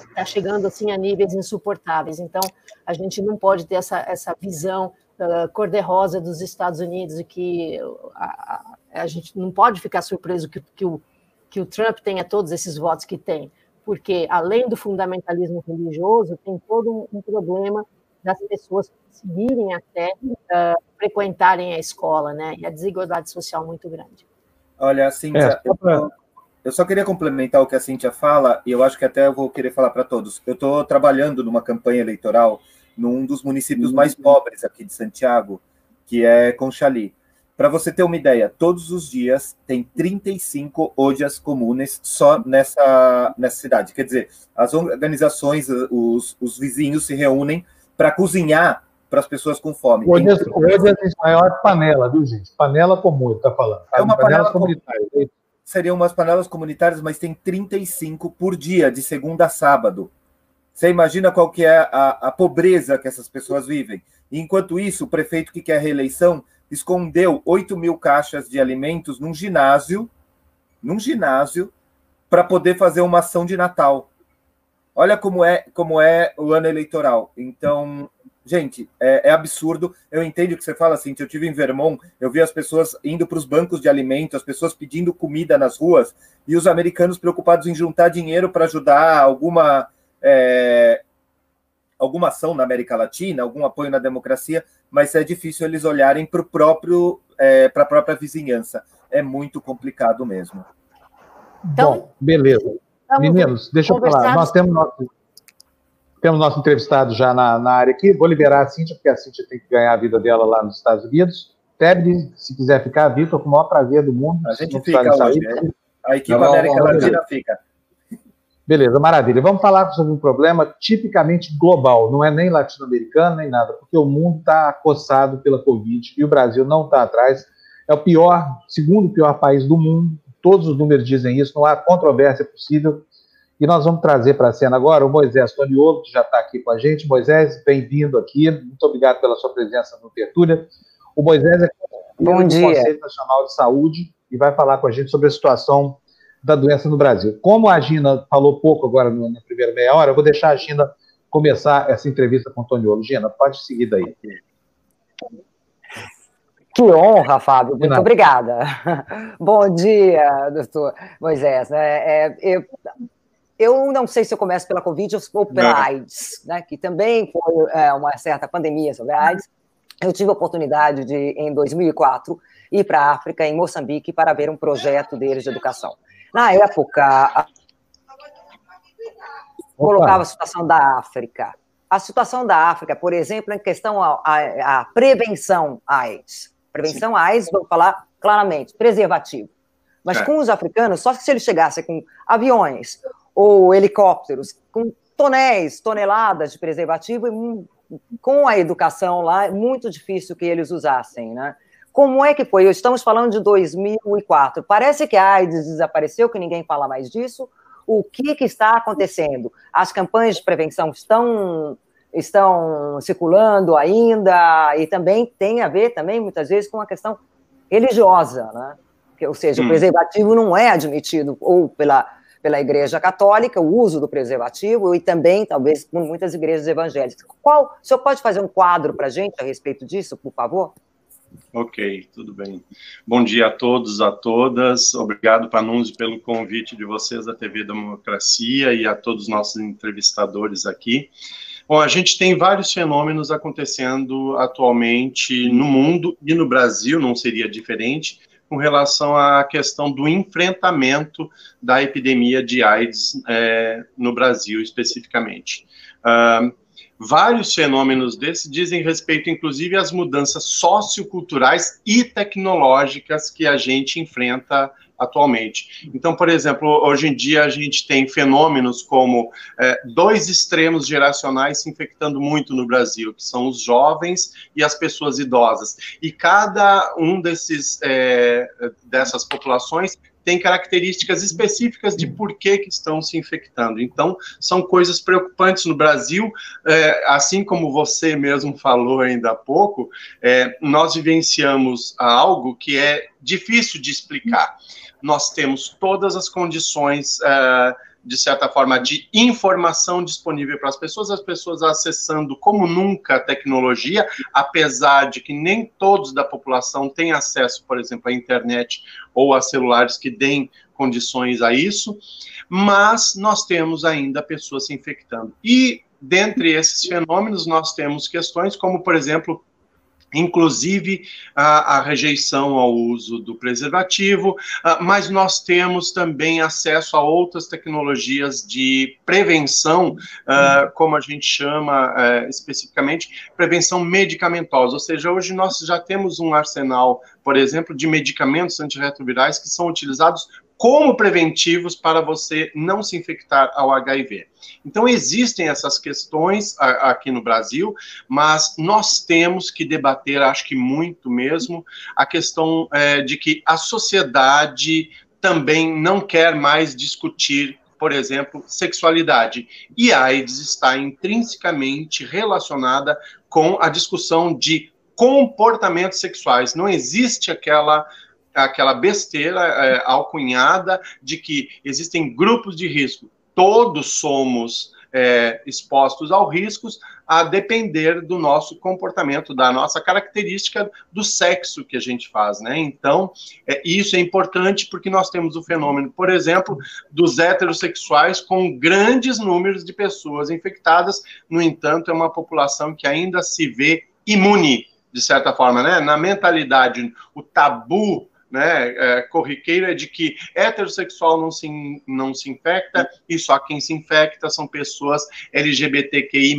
Está chegando assim a níveis insuportáveis. Então, a gente não pode ter essa, essa visão uh, cor-de-rosa dos Estados Unidos, e que a, a, gente não pode ficar surpreso que, que, o, que o Trump tenha todos esses votos que tem porque além do fundamentalismo religioso, tem todo um problema das pessoas conseguirem até uh, frequentarem a escola, né? E a desigualdade social muito grande. Olha, Cíntia, é, eu, eu, só queria complementar o que a Cíntia fala, e eu acho que até eu vou querer falar para todos. Eu estou trabalhando numa campanha eleitoral num dos municípios mais uhum. pobres aqui de Santiago, que é Conchali. Para você ter uma ideia, todos os dias tem 35 odias comunes só nessa, nessa cidade. Quer dizer, as organizações, os, os vizinhos se reúnem para cozinhar para as pessoas com fome. Odias, tem... em maior panela, viu, gente? Panela comum, está falando. É uma panela comunitária. Seriam umas panelas comunitárias, mas tem 35 por dia, de segunda a sábado. Você imagina qual que é a, a pobreza que essas pessoas vivem. E, enquanto isso, o prefeito que quer reeleição escondeu 8 mil caixas de alimentos num ginásio, num ginásio, para poder fazer uma ação de Natal. Olha como é, como é o ano eleitoral. Então, gente, é, é absurdo. Eu entendo o que você fala assim. Eu tive em Vermont, eu vi as pessoas indo para os bancos de alimentos, as pessoas pedindo comida nas ruas e os americanos preocupados em juntar dinheiro para ajudar alguma é, alguma ação na América Latina, algum apoio na democracia, mas é difícil eles olharem para o próprio, é, para a própria vizinhança. É muito complicado mesmo. Então, Bom, beleza. Meninos, deixa eu falar. Nós temos nosso, temos nosso entrevistado já na, na área aqui. Vou liberar a Cíntia, porque a Cíntia tem que ganhar a vida dela lá nos Estados Unidos. Tebni, se quiser ficar, Vitor, com o maior prazer do mundo. A gente fica hoje, sair, né? A equipe América Latina fica. Beleza, maravilha. Vamos falar sobre um problema tipicamente global, não é nem latino-americano nem nada, porque o mundo está acossado pela Covid e o Brasil não está atrás. É o pior, segundo pior país do mundo, todos os números dizem isso, não há controvérsia possível. E nós vamos trazer para a cena agora o Moisés Toniolo, que já está aqui com a gente. Moisés, bem-vindo aqui, muito obrigado pela sua presença no Tertúlia. O Moisés é Bom do dia. Conselho Nacional de Saúde e vai falar com a gente sobre a situação da doença no Brasil. Como a Gina falou pouco agora no, na primeira meia hora, eu vou deixar a Gina começar essa entrevista com o Toniolo. Gina, pode seguir daí. Que honra, Fábio. Muito obrigada. Bom dia, doutor Moisés. É, é, eu, eu não sei se eu começo pela Covid ou pela não. AIDS, né, que também foi é, uma certa pandemia sobre a AIDS. Eu tive a oportunidade de, em 2004, ir para a África, em Moçambique, para ver um projeto deles de educação. Na época, colocava a situação da África. A situação da África, por exemplo, em questão à, à, à prevenção AIDS. Prevenção à AIDS, vamos falar claramente, preservativo. Mas é. com os africanos, só se eles chegassem com aviões ou helicópteros, com tonéis, toneladas de preservativo, com a educação lá, é muito difícil que eles usassem, né? Como é que foi? Estamos falando de 2004. Parece que a AIDS desapareceu, que ninguém fala mais disso. O que, que está acontecendo? As campanhas de prevenção estão estão circulando ainda e também tem a ver também muitas vezes com a questão religiosa, né? Ou seja, hum. o preservativo não é admitido ou pela pela Igreja Católica, o uso do preservativo e também, talvez, por muitas igrejas evangélicas. Qual, o senhor pode fazer um quadro para a gente a respeito disso, por favor? Ok, tudo bem. Bom dia a todos, a todas. Obrigado, Panunzi, pelo convite de vocês da TV Democracia e a todos os nossos entrevistadores aqui. Bom, a gente tem vários fenômenos acontecendo atualmente no mundo e no Brasil, não seria diferente, com relação à questão do enfrentamento da epidemia de AIDS é, no Brasil, especificamente. Uh, Vários fenômenos desses dizem respeito, inclusive, às mudanças socioculturais e tecnológicas que a gente enfrenta atualmente. Então, por exemplo, hoje em dia a gente tem fenômenos como é, dois extremos geracionais se infectando muito no Brasil, que são os jovens e as pessoas idosas. E cada um desses é, dessas populações têm características específicas de por que, que estão se infectando. Então, são coisas preocupantes no Brasil, é, assim como você mesmo falou ainda há pouco, é, nós vivenciamos algo que é difícil de explicar. Nós temos todas as condições. É, de certa forma, de informação disponível para as pessoas, as pessoas acessando como nunca a tecnologia, apesar de que nem todos da população têm acesso, por exemplo, à internet ou a celulares que deem condições a isso, mas nós temos ainda pessoas se infectando. E dentre esses fenômenos, nós temos questões como, por exemplo, inclusive a, a, rejeição ao uso do preservativo, uh, mas nós temos também acesso a outras tecnologias de prevenção, uh, como a gente chama uh, especificamente, prevenção medicamentosa, ou seja, hoje nós já temos um arsenal, por exemplo, de medicamentos antirretrovirais que são utilizados como preventivos para você não se infectar ao HIV. Então, existem essas questões aqui no Brasil, mas nós temos que debater, acho que muito mesmo, a questão é, de que a sociedade também não quer mais discutir por exemplo, sexualidade. E AIDS está intrinsecamente relacionada com a discussão de comportamentos sexuais. Não existe aquela aquela besteira é, alcunhada de que existem grupos de risco. Todos somos é, expostos ao riscos a depender do nosso comportamento, da nossa característica do sexo que a gente faz, né? Então, é, isso é importante porque nós temos o fenômeno, por exemplo, dos heterossexuais com grandes números de pessoas infectadas, no entanto, é uma população que ainda se vê imune, de certa forma, né? Na mentalidade, o tabu né, é, corriqueira de que heterossexual não se, não se infecta e só quem se infecta são pessoas LGBTQI+.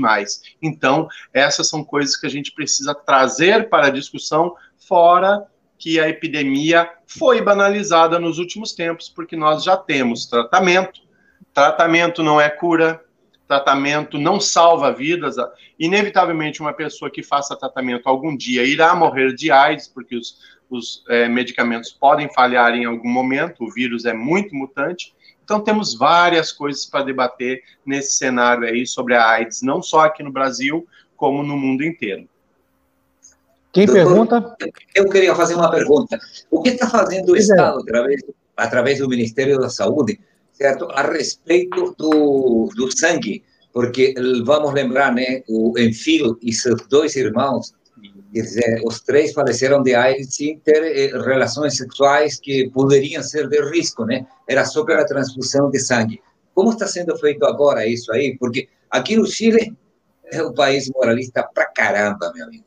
Então, essas são coisas que a gente precisa trazer para a discussão, fora que a epidemia foi banalizada nos últimos tempos, porque nós já temos tratamento, tratamento não é cura, tratamento não salva vidas. Inevitavelmente, uma pessoa que faça tratamento algum dia irá morrer de AIDS, porque os, os é, medicamentos podem falhar em algum momento, o vírus é muito mutante. Então, temos várias coisas para debater nesse cenário aí sobre a AIDS, não só aqui no Brasil, como no mundo inteiro. Quem Doutor, pergunta? Eu queria fazer uma pergunta. O que está fazendo o Estado, através, através do Ministério da Saúde, certo, a respeito do, do sangue? Porque, vamos lembrar, né, o Enfil e seus dois irmãos Quer dizer, os três faleceram de AIDS sem ter eh, relações sexuais que poderiam ser de risco, né? Era só pela transfusão de sangue. Como está sendo feito agora isso aí? Porque aqui no Chile é um país moralista pra caramba, meu amigo.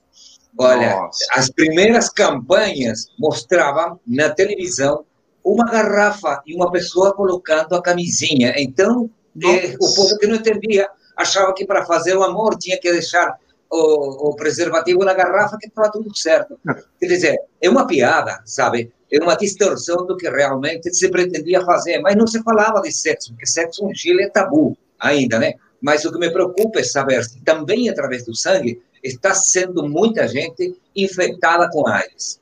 Olha, Nossa. as primeiras campanhas mostravam na televisão uma garrafa e uma pessoa colocando a camisinha. Então, eh, o povo que não entendia achava que para fazer o amor tinha que deixar o, o preservativo na garrafa que estava tudo certo. Quer dizer, é uma piada, sabe? É uma distorção do que realmente se pretendia fazer, mas não se falava de sexo, porque sexo no Chile é tabu ainda, né? Mas o que me preocupa é saber se também através do sangue está sendo muita gente infectada com AIDS.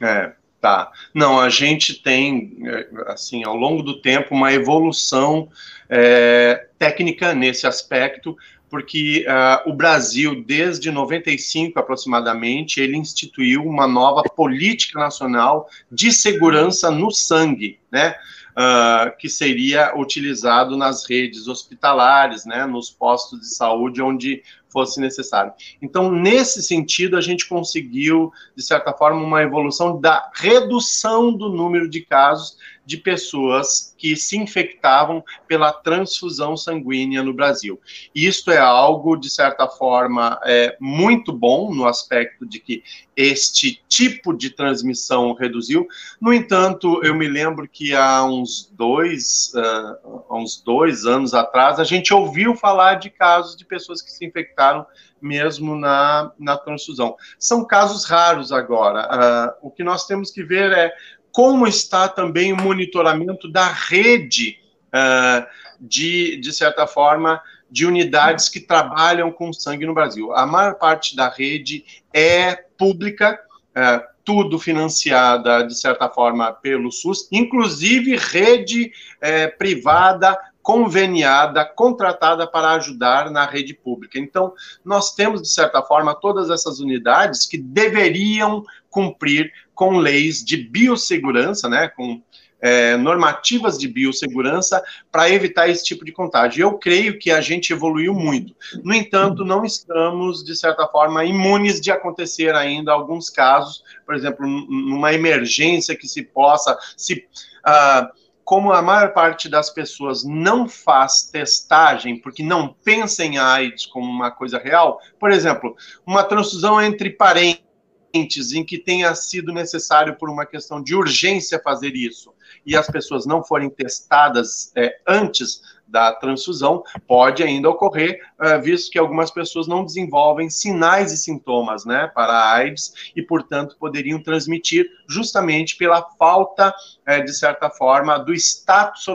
É, tá. Não, a gente tem, assim, ao longo do tempo, uma evolução é, técnica nesse aspecto, porque uh, o Brasil, desde 95 aproximadamente, ele instituiu uma nova política nacional de segurança no sangue, né? Uh, que seria utilizado nas redes hospitalares, né, nos postos de saúde onde fosse necessário. Então, nesse sentido, a gente conseguiu, de certa forma, uma evolução da redução do número de casos de pessoas que se infectavam pela transfusão sanguínea no Brasil. Isto é algo, de certa forma, é, muito bom no aspecto de que este tipo de transmissão reduziu. No entanto, eu me lembro que há uns dois, uh, uns dois anos atrás, a gente ouviu falar de casos de pessoas que se infectaram mesmo na, na transfusão. São casos raros agora. Uh, o que nós temos que ver é como está também o monitoramento da rede, uh, de, de certa forma, de unidades que trabalham com sangue no Brasil. A maior parte da rede é pública, uh, tudo financiada, de certa forma, pelo SUS, inclusive rede é, privada conveniada, contratada para ajudar na rede pública. Então, nós temos, de certa forma, todas essas unidades que deveriam cumprir com leis de biossegurança, né, com é, normativas de biossegurança para evitar esse tipo de contágio. Eu creio que a gente evoluiu muito. No entanto, não estamos, de certa forma, imunes de acontecer ainda alguns casos, por exemplo, numa emergência que se possa, se. Uh, como a maior parte das pessoas não faz testagem porque não pensa em AIDS como uma coisa real, por exemplo, uma transfusão entre parentes em que tenha sido necessário por uma questão de urgência fazer isso e as pessoas não forem testadas é, antes da transfusão, pode ainda ocorrer, uh, visto que algumas pessoas não desenvolvem sinais e sintomas, né, para a AIDS e, portanto, poderiam transmitir justamente pela falta, uh, de certa forma, do status,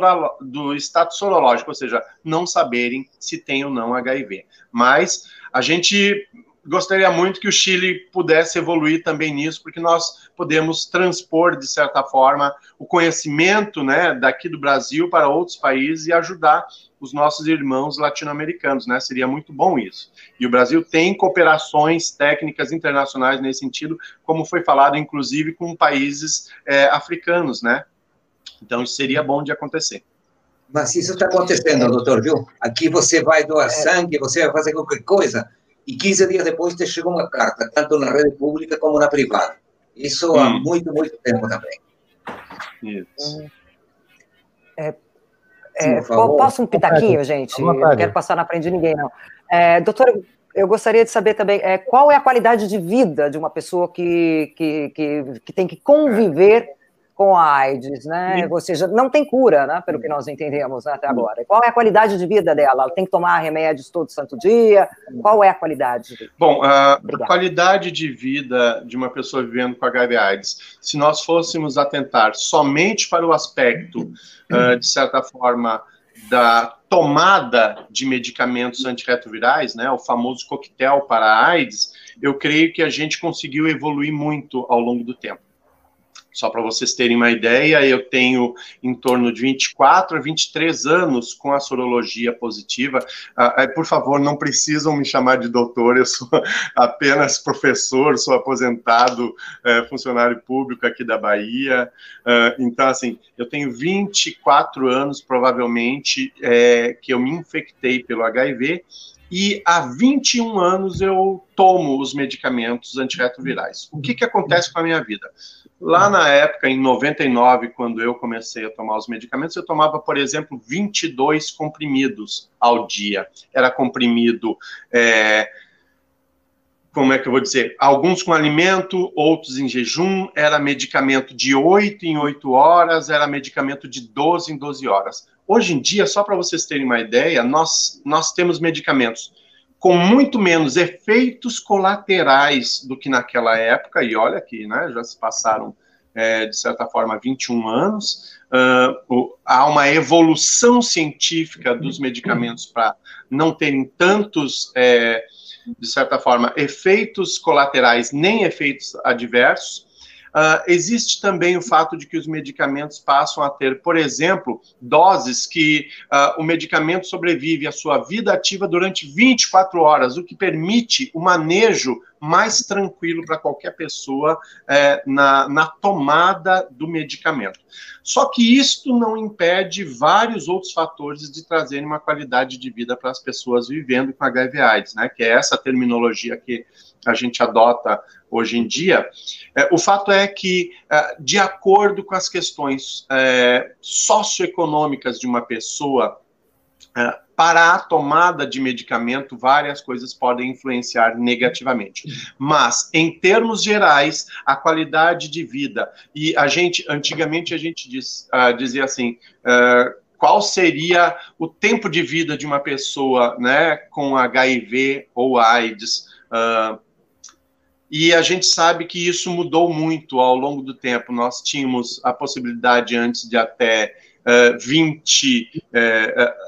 do status sorológico, ou seja, não saberem se tem ou não HIV. Mas a gente gostaria muito que o Chile pudesse evoluir também nisso, porque nós podemos transpor, de certa forma, o conhecimento né, daqui do Brasil para outros países e ajudar os nossos irmãos latino-americanos, né? Seria muito bom isso. E o Brasil tem cooperações técnicas internacionais nesse sentido, como foi falado, inclusive, com países é, africanos, né? Então, isso seria bom de acontecer. Mas isso está acontecendo, doutor, viu? Aqui você vai doar sangue, você vai fazer qualquer coisa, e 15 dias depois te chega uma carta, tanto na rede pública como na privada. Isso hum. há muito, muito tempo também. Isso. É, é, Sim, posso um pitaquinho, gente? Não quero passar na frente de ninguém, não. É, doutora, eu gostaria de saber também é, qual é a qualidade de vida de uma pessoa que, que, que, que tem que conviver com a AIDS, né? Ou seja, não tem cura, né? Pelo que nós entendemos né, até agora. Qual é a qualidade de vida dela? Ela tem que tomar remédios todo santo dia? Qual é a qualidade? Bom, a qualidade de vida de uma pessoa vivendo com HIV/AIDS, se nós fôssemos atentar somente para o aspecto, uh, de certa forma, da tomada de medicamentos antirretrovirais, né, o famoso coquetel para a AIDS, eu creio que a gente conseguiu evoluir muito ao longo do tempo. Só para vocês terem uma ideia, eu tenho em torno de 24 a 23 anos com a sorologia positiva. Ah, ah, por favor, não precisam me chamar de doutor, eu sou apenas professor, sou aposentado, é, funcionário público aqui da Bahia. Ah, então, assim, eu tenho 24 anos, provavelmente, é, que eu me infectei pelo HIV e há 21 anos eu tomo os medicamentos antirretrovirais. O que, que acontece com a minha vida? Lá na época, em 99, quando eu comecei a tomar os medicamentos, eu tomava, por exemplo, 22 comprimidos ao dia. Era comprimido. É, como é que eu vou dizer? Alguns com alimento, outros em jejum. Era medicamento de 8 em 8 horas, era medicamento de 12 em 12 horas. Hoje em dia, só para vocês terem uma ideia, nós, nós temos medicamentos com muito menos efeitos colaterais do que naquela época, e olha que né, já se passaram, é, de certa forma, 21 anos. Uh, há uma evolução científica dos medicamentos para não terem tantos, é, de certa forma, efeitos colaterais nem efeitos adversos. Uh, existe também o fato de que os medicamentos passam a ter, por exemplo, doses que uh, o medicamento sobrevive à sua vida ativa durante 24 horas, o que permite o manejo mais tranquilo para qualquer pessoa é, na, na tomada do medicamento. Só que isto não impede vários outros fatores de trazerem uma qualidade de vida para as pessoas vivendo com HIV/AIDS, né? Que é essa terminologia que a gente adota hoje em dia. É, o fato é que, é, de acordo com as questões é, socioeconômicas de uma pessoa, é, para a tomada de medicamento, várias coisas podem influenciar negativamente. Mas, em termos gerais, a qualidade de vida, e a gente, antigamente a gente diz, uh, dizia assim, uh, qual seria o tempo de vida de uma pessoa né, com HIV ou AIDS. Uh, e a gente sabe que isso mudou muito ao longo do tempo. Nós tínhamos a possibilidade antes de até uh, 20, uh,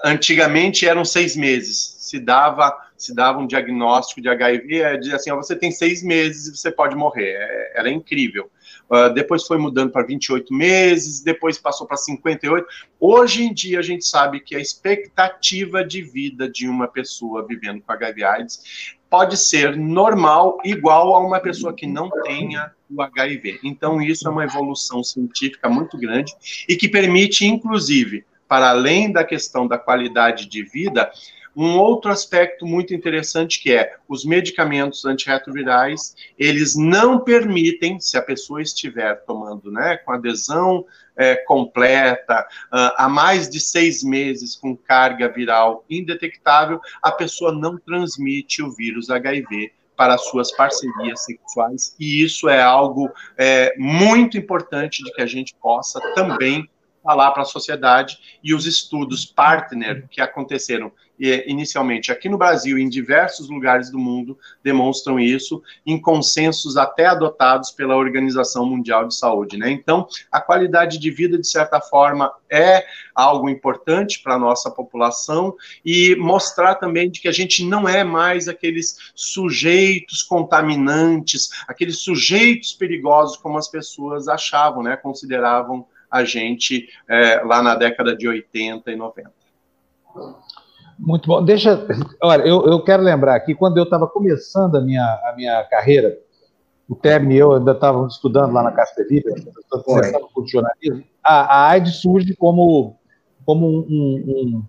antigamente eram seis meses, se dava se dava um diagnóstico de HIV, é, dizia assim, oh, você tem seis meses e você pode morrer, é, era incrível. uh, depois foi mudando para 28 meses, depois passou para 58. Hoje em dia a gente sabe que a expectativa de vida de uma pessoa vivendo com HIV/AIDS pode ser normal, igual a uma pessoa que não tenha o HIV. Então, isso é uma evolução científica muito grande e que permite, inclusive, para além da questão da qualidade de vida, um outro aspecto muito interessante que é os medicamentos antirretrovirais, eles não permitem, se a pessoa estiver tomando, né, com adesão é, completa, uh, há mais de seis meses com carga viral indetectável, a pessoa não transmite o vírus HIV para suas parcerias sexuais, e isso é algo é, muito importante de que a gente possa também falar para a sociedade e os estudos partner que aconteceram inicialmente aqui no Brasil e em diversos lugares do mundo demonstram isso em consensos até adotados pela Organização Mundial de Saúde, né? Então, a qualidade de vida de certa forma é algo importante para a nossa população e mostrar também de que a gente não é mais aqueles sujeitos contaminantes, aqueles sujeitos perigosos como as pessoas achavam, né? Consideravam a gente é, lá na década de 80 e 90. Muito bom. Deixa. Olha, eu, eu quero lembrar aqui, quando eu estava começando a minha, a minha carreira, o Tebni e eu ainda estávamos estudando lá na Casta Livre, começando com jornalismo, a, a AIDS surge como, como um, um,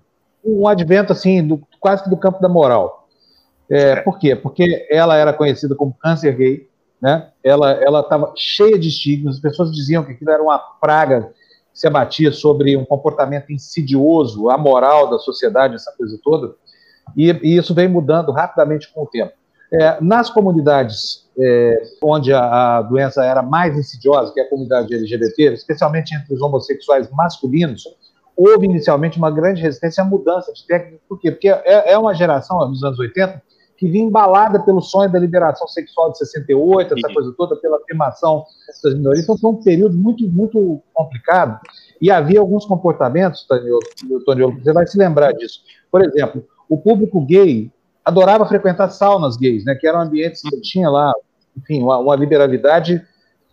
um, advento assim, do, quase que do campo da moral. É, por quê? Porque ela era conhecida como câncer gay, né? Ela estava cheia de estigmas, as pessoas diziam que aquilo era uma praga que se abatia sobre um comportamento insidioso, amoral da sociedade, essa coisa toda, e, e isso vem mudando rapidamente com o tempo. É, nas comunidades é, onde a, a, doença era mais insidiosa, que é a comunidade LGBT, especialmente entre os homossexuais masculinos, houve inicialmente uma grande resistência à mudança de técnica. Por quê? Porque é, é uma geração, nos anos 80, que vinha embalada pelo sonho da liberação sexual de 68, essa coisa toda, pela afirmação das minorias. Então, foi um período muito, muito complicado. E havia alguns comportamentos, Toniolo, você vai se lembrar disso. Por exemplo, o público gay adorava frequentar saunas gays, né, que eram ambientes que tinha lá, enfim, uma, uma liberalidade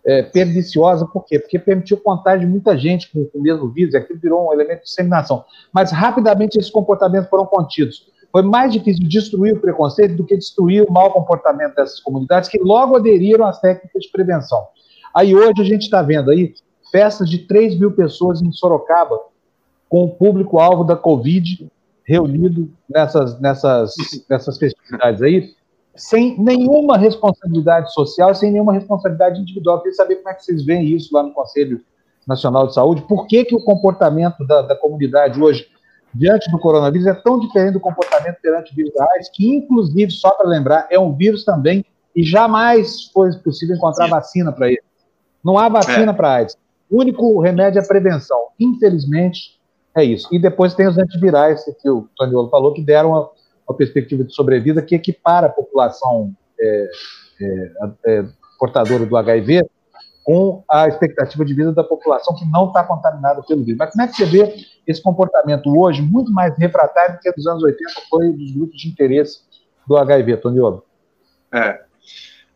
é, perniciosa. Por quê? Porque permitiu contar de muita gente com, com o mesmo vírus, e aquilo virou um elemento de disseminação. Mas rapidamente esses comportamentos foram contidos foi mais difícil destruir o preconceito do que destruir o mau comportamento dessas comunidades que logo aderiram às técnicas de prevenção. Aí hoje a gente está vendo aí festas de 3 mil pessoas em Sorocaba, com o público-alvo da Covid reunido nessas, nessas, nessas festividades aí, sem nenhuma responsabilidade social, sem nenhuma responsabilidade individual. Eu queria saber como é que vocês veem isso lá no Conselho Nacional de Saúde, por que, que o comportamento da, da comunidade hoje diante do coronavírus é tão diferente do comportamento perante vírus da AIDS, que, inclusive, só para lembrar, é um vírus também e jamais foi possível encontrar vacina para ele. Não há vacina é. para AIDS. O único remédio é a prevenção. Infelizmente, é isso. E depois tem os antivirais, que o Toniolo falou, que deram uma, uma, perspectiva de sobrevida que equipara a população é, é, é portadora do HIV com a expectativa de vida da população que não está contaminada pelo vírus. Mas como é que você vê esse comportamento hoje muito mais refratário do que dos anos 80 foi dos grupos de interesse do HIV, Toniolo? É.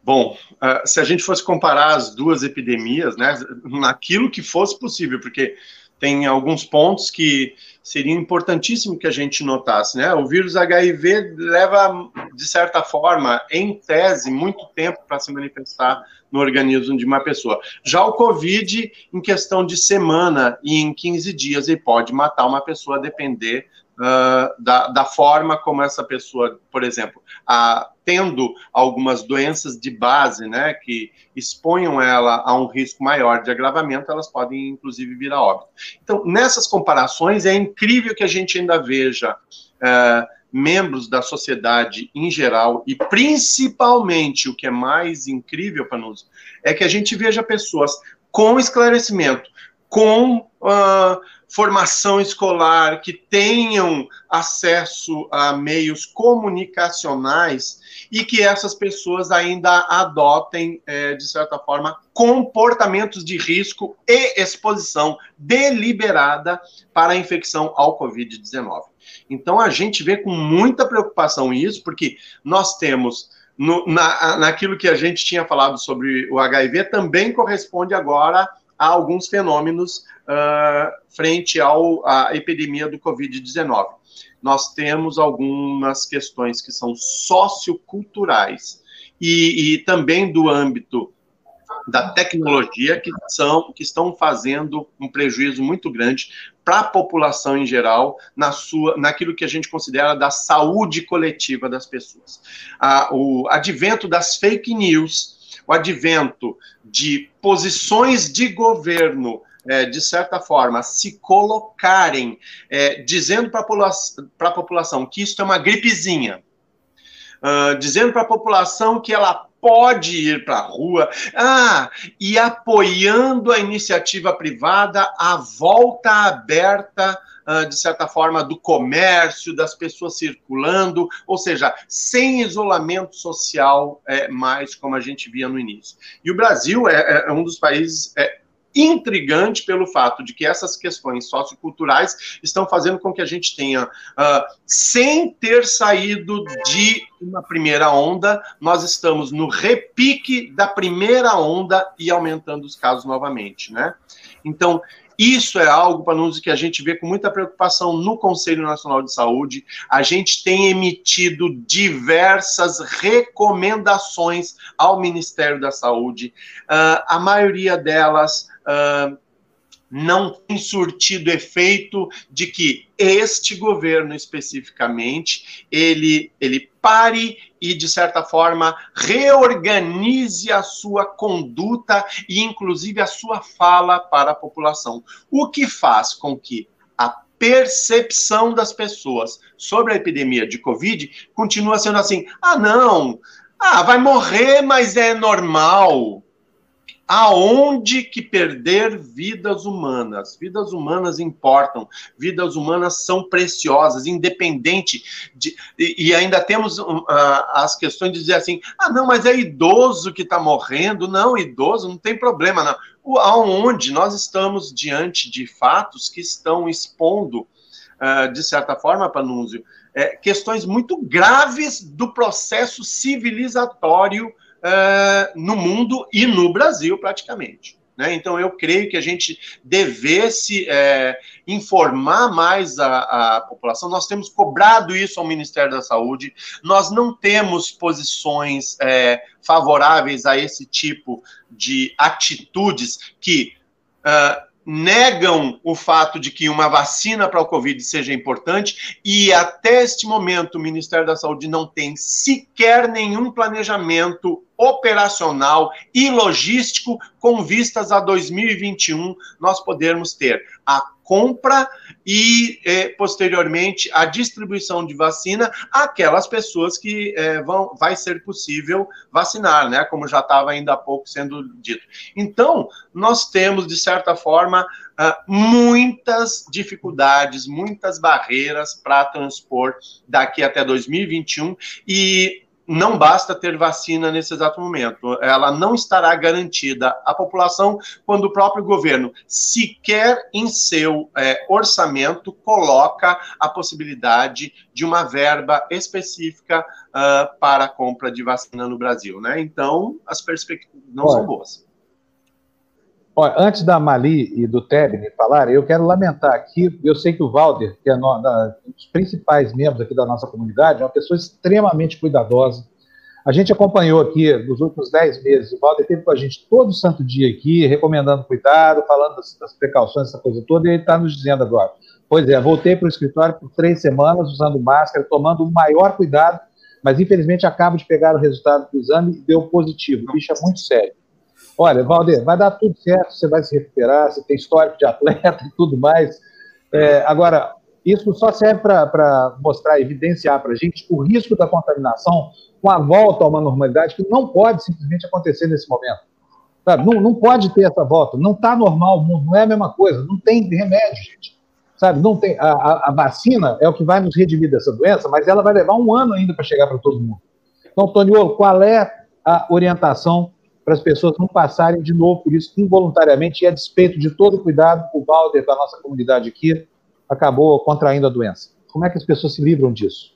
Bom, uh, se a gente fosse comparar as duas epidemias, né, naquilo que fosse possível, porque tem alguns pontos que seria importantíssimo que a gente notasse, né? O vírus HIV leva, de certa forma, em tese, muito tempo para se manifestar no organismo de uma pessoa. Já o Covid, em questão de semana e em 15 dias, ele pode matar uma pessoa a depender uh, da, da forma como essa pessoa, por exemplo, a, tendo algumas doenças de base, né, que exponham ela a um risco maior de agravamento, elas podem, inclusive, vir a óbito. Então, nessas comparações, é incrível que a gente ainda veja uh, membros da sociedade em geral, e principalmente o que é mais incrível para nós, é que a gente veja pessoas com esclarecimento, com uh, formação escolar, que tenham acesso a meios comunicacionais e que essas pessoas ainda adotem, é, de certa forma, comportamentos de risco e exposição deliberada para a infecção ao Covid-19. Então, a gente vê com muita preocupação isso, porque nós temos no, na, naquilo que a gente tinha falado sobre o HIV, também corresponde agora a alguns fenômenos uh, frente ao, à epidemia do Covid-19. Nós temos algumas questões que são socioculturais e, e também do âmbito da tecnologia que são que estão fazendo um prejuízo muito grande para a população em geral na sua naquilo que a gente considera da saúde coletiva das pessoas. Ah, o advento das fake news, o advento de posições de governo é, de certa forma, se colocarem é, dizendo para a população que isso é uma gripezinha, uh, dizendo para a população que ela pode ir para a rua, ah, e apoiando a iniciativa privada, a volta aberta, de certa forma, do comércio, das pessoas circulando, ou seja, sem isolamento social, é, mais como a gente via no início. E o Brasil é, é um dos países é, intrigante pelo fato de que essas questões socioculturais estão fazendo com que a gente tenha, uh, sem ter saído de uma primeira onda, nós estamos no repique da primeira onda e aumentando os casos novamente, né? Então, isso é algo, nós que a gente vê com muita preocupação no Conselho Nacional de Saúde. A gente tem emitido diversas recomendações ao Ministério da Saúde. Uh, a maioria delas uh, não tem surtido efeito de que este governo especificamente ele, ele pare e, de certa forma, reorganize a sua conduta e, inclusive, a sua fala para a população. O que faz com que a percepção das pessoas sobre a epidemia de Covid continua sendo assim: ah, não, ah, vai morrer, mas é normal aonde que perder vidas humanas? Vidas humanas importam, vidas humanas são preciosas, independente de. E, ainda temos uh, as questões de dizer assim: ah, não, mas é idoso que está morrendo. Não, idoso não tem problema, não. O, aonde nós estamos diante de fatos que estão expondo, uh, de certa forma, Panúzio, é, questões muito graves do processo civilizatório uh, no mundo e no Brasil, praticamente. Né? Então, eu creio que a gente devesse é, informar mais a, a, população. Nós temos cobrado isso ao Ministério da Saúde, nós não temos posições é, favoráveis a esse tipo de atitudes que. Uh, negam o fato de que uma vacina para o Covid seja importante e até este momento o Ministério da Saúde não tem sequer nenhum planejamento operacional e logístico com vistas a 2021 nós podermos ter a compra e, eh, posteriormente, a distribuição de vacina àquelas pessoas que eh, vão, vai ser possível vacinar, né? Como já estava ainda há pouco sendo dito. Então, nós temos, de certa forma, uh, muitas dificuldades, muitas barreiras para transpor daqui até 2021 e não basta ter vacina nesse exato momento. Ela não estará garantida à população quando o próprio governo, sequer em seu é, orçamento, coloca a possibilidade de uma verba específica uh, para a compra de vacina no Brasil. Né? Então, as perspectivas não Olha, são boas. Olha, antes da Mali e do Tebni falar, eu quero lamentar aqui, eu sei que o Valder, que é no, da, um dos principais membros aqui da nossa comunidade, é uma pessoa extremamente cuidadosa. A gente acompanhou aqui nos últimos dez meses, o Valder teve com a gente todo santo dia aqui, recomendando cuidado, falando das, das precauções, essa coisa toda, e ele está nos dizendo agora. Pois é, voltei para o escritório por três semanas, usando máscara, tomando o maior cuidado, mas infelizmente acabo de pegar o resultado do exame e deu positivo. O bicho é muito sério. Olha, Valdir, vai dar tudo certo, você vai se recuperar, você tem histórico de atleta e tudo mais. É, agora, isso só serve para mostrar, evidenciar para a gente o risco da contaminação com a volta a uma normalidade que não pode simplesmente acontecer nesse momento. Sabe? Não, não pode ter essa volta, não está normal o mundo, não é a mesma coisa, não tem remédio, gente. Sabe? Não tem, a, a, a vacina é o que vai nos redimir dessa doença, mas ela vai levar um ano ainda para chegar para todo mundo. Então, Toniolo, qual é a orientação para as pessoas não passarem de novo por isso involuntariamente e a despeito de todo o cuidado, o Valder da nossa comunidade aqui acabou contraindo a doença. Como é que as pessoas se livram disso?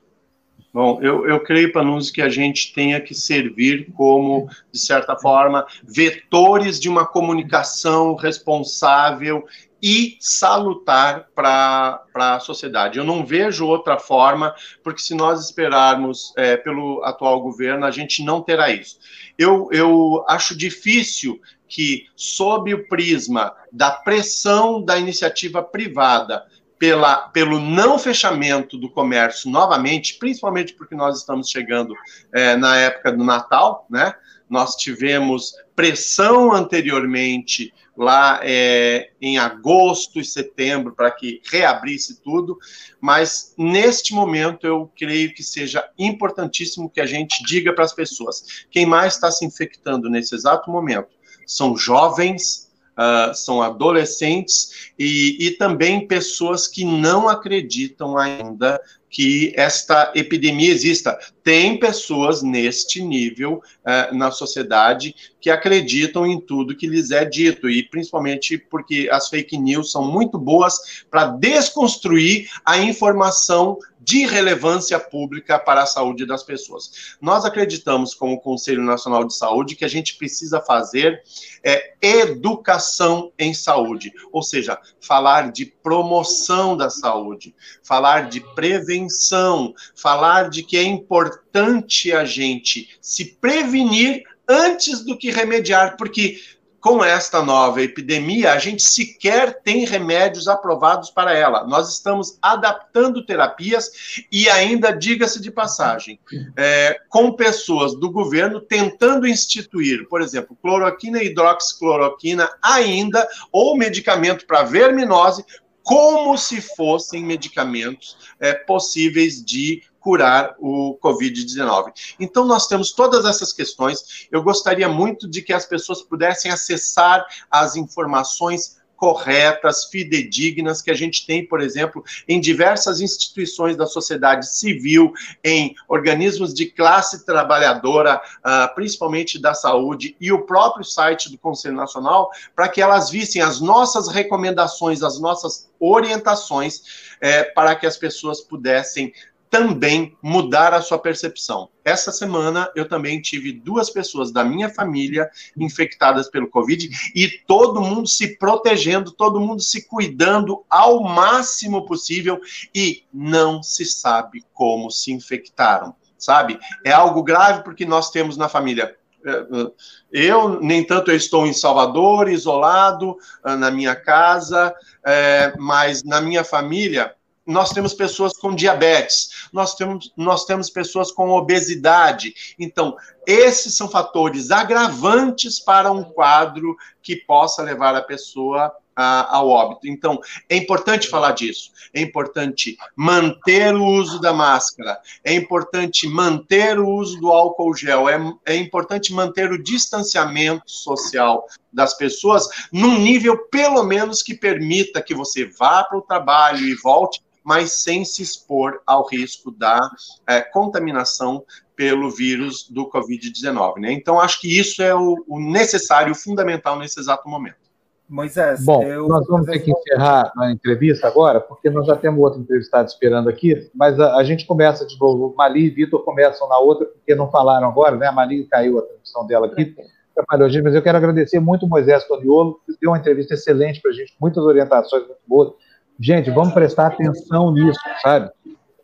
Bom, eu, eu creio, Panunzi, que a gente tenha que servir como, de certa forma, vetores de uma comunicação responsável e salutar para a sociedade. Eu não vejo outra forma, porque se nós esperarmos é, pelo atual governo, a gente não terá isso. Eu, eu acho difícil que, sob o prisma da pressão da iniciativa privada, pela, pelo não fechamento do comércio novamente, principalmente porque nós estamos chegando é, na época do Natal, né? Nós tivemos pressão anteriormente lá é, em agosto e setembro para que reabrisse tudo, mas neste momento eu creio que seja importantíssimo que a gente diga para as pessoas: quem mais está se infectando nesse exato momento são jovens, uh, são adolescentes e, e também pessoas que não acreditam ainda que esta epidemia exista. Tem pessoas neste nível uh, na sociedade que acreditam em tudo que lhes é dito, e principalmente porque as fake news são muito boas para desconstruir a informação de relevância pública para a saúde das pessoas. Nós acreditamos, como Conselho Nacional de Saúde, que a gente precisa fazer é, educação em saúde, ou seja, falar de promoção da saúde, falar de prevenção, falar de que é importante a gente se prevenir antes do que remediar, porque com esta nova epidemia, a gente sequer tem remédios aprovados para ela. Nós estamos adaptando terapias e ainda, diga-se de passagem, é, com pessoas do governo tentando instituir, por exemplo, cloroquina e hidroxicloroquina ainda, ou medicamento para verminose, como se fossem medicamentos é, possíveis de curar o Covid-19. Então, nós temos todas essas questões. Eu gostaria muito de que as pessoas pudessem acessar as informações corretas, fidedignas, que a gente tem, por exemplo, em diversas instituições da sociedade civil, em organismos de classe trabalhadora, uh, principalmente da saúde, e o próprio site do Conselho Nacional, para que elas vissem as nossas recomendações, as nossas orientações, eh, para que as pessoas pudessem também mudar a sua percepção. Essa semana eu também tive duas pessoas da minha família infectadas pelo Covid e todo mundo se protegendo, todo mundo se cuidando ao máximo possível e não se sabe como se infectaram, sabe? É algo grave porque nós temos na família é, é, eu, nem tanto, eu estou em Salvador, isolado, ah, na minha casa, é, mas na minha família, nós temos pessoas com diabetes, nós temos, nós temos pessoas com obesidade. Então, esses são fatores agravantes para um quadro que possa levar a pessoa a, ao óbito. Então, é importante falar disso. É importante manter o uso da máscara. É importante manter o uso do álcool gel. É, é importante manter o distanciamento social das pessoas num nível, pelo menos, que permita que você vá para o trabalho e volte mas sem se expor ao risco da é, contaminação pelo vírus do Covid-19. Né? Então, acho que isso é o, o necessário, o fundamental nesse exato momento. Moisés, Bom, eu... nós vamos ter que encerrar a entrevista agora, porque nós já temos outro entrevistado esperando aqui, mas a, a gente começa de novo. Mali e Vitor começam na outra, porque não falaram agora, né? A Mali caiu a transmissão dela aqui, atrapalhou a gente, mas eu quero agradecer muito o Moisés Toniolo, que deu uma entrevista excelente para a gente, muitas orientações muito boas. Gente, vamos prestar atenção nisso, sabe?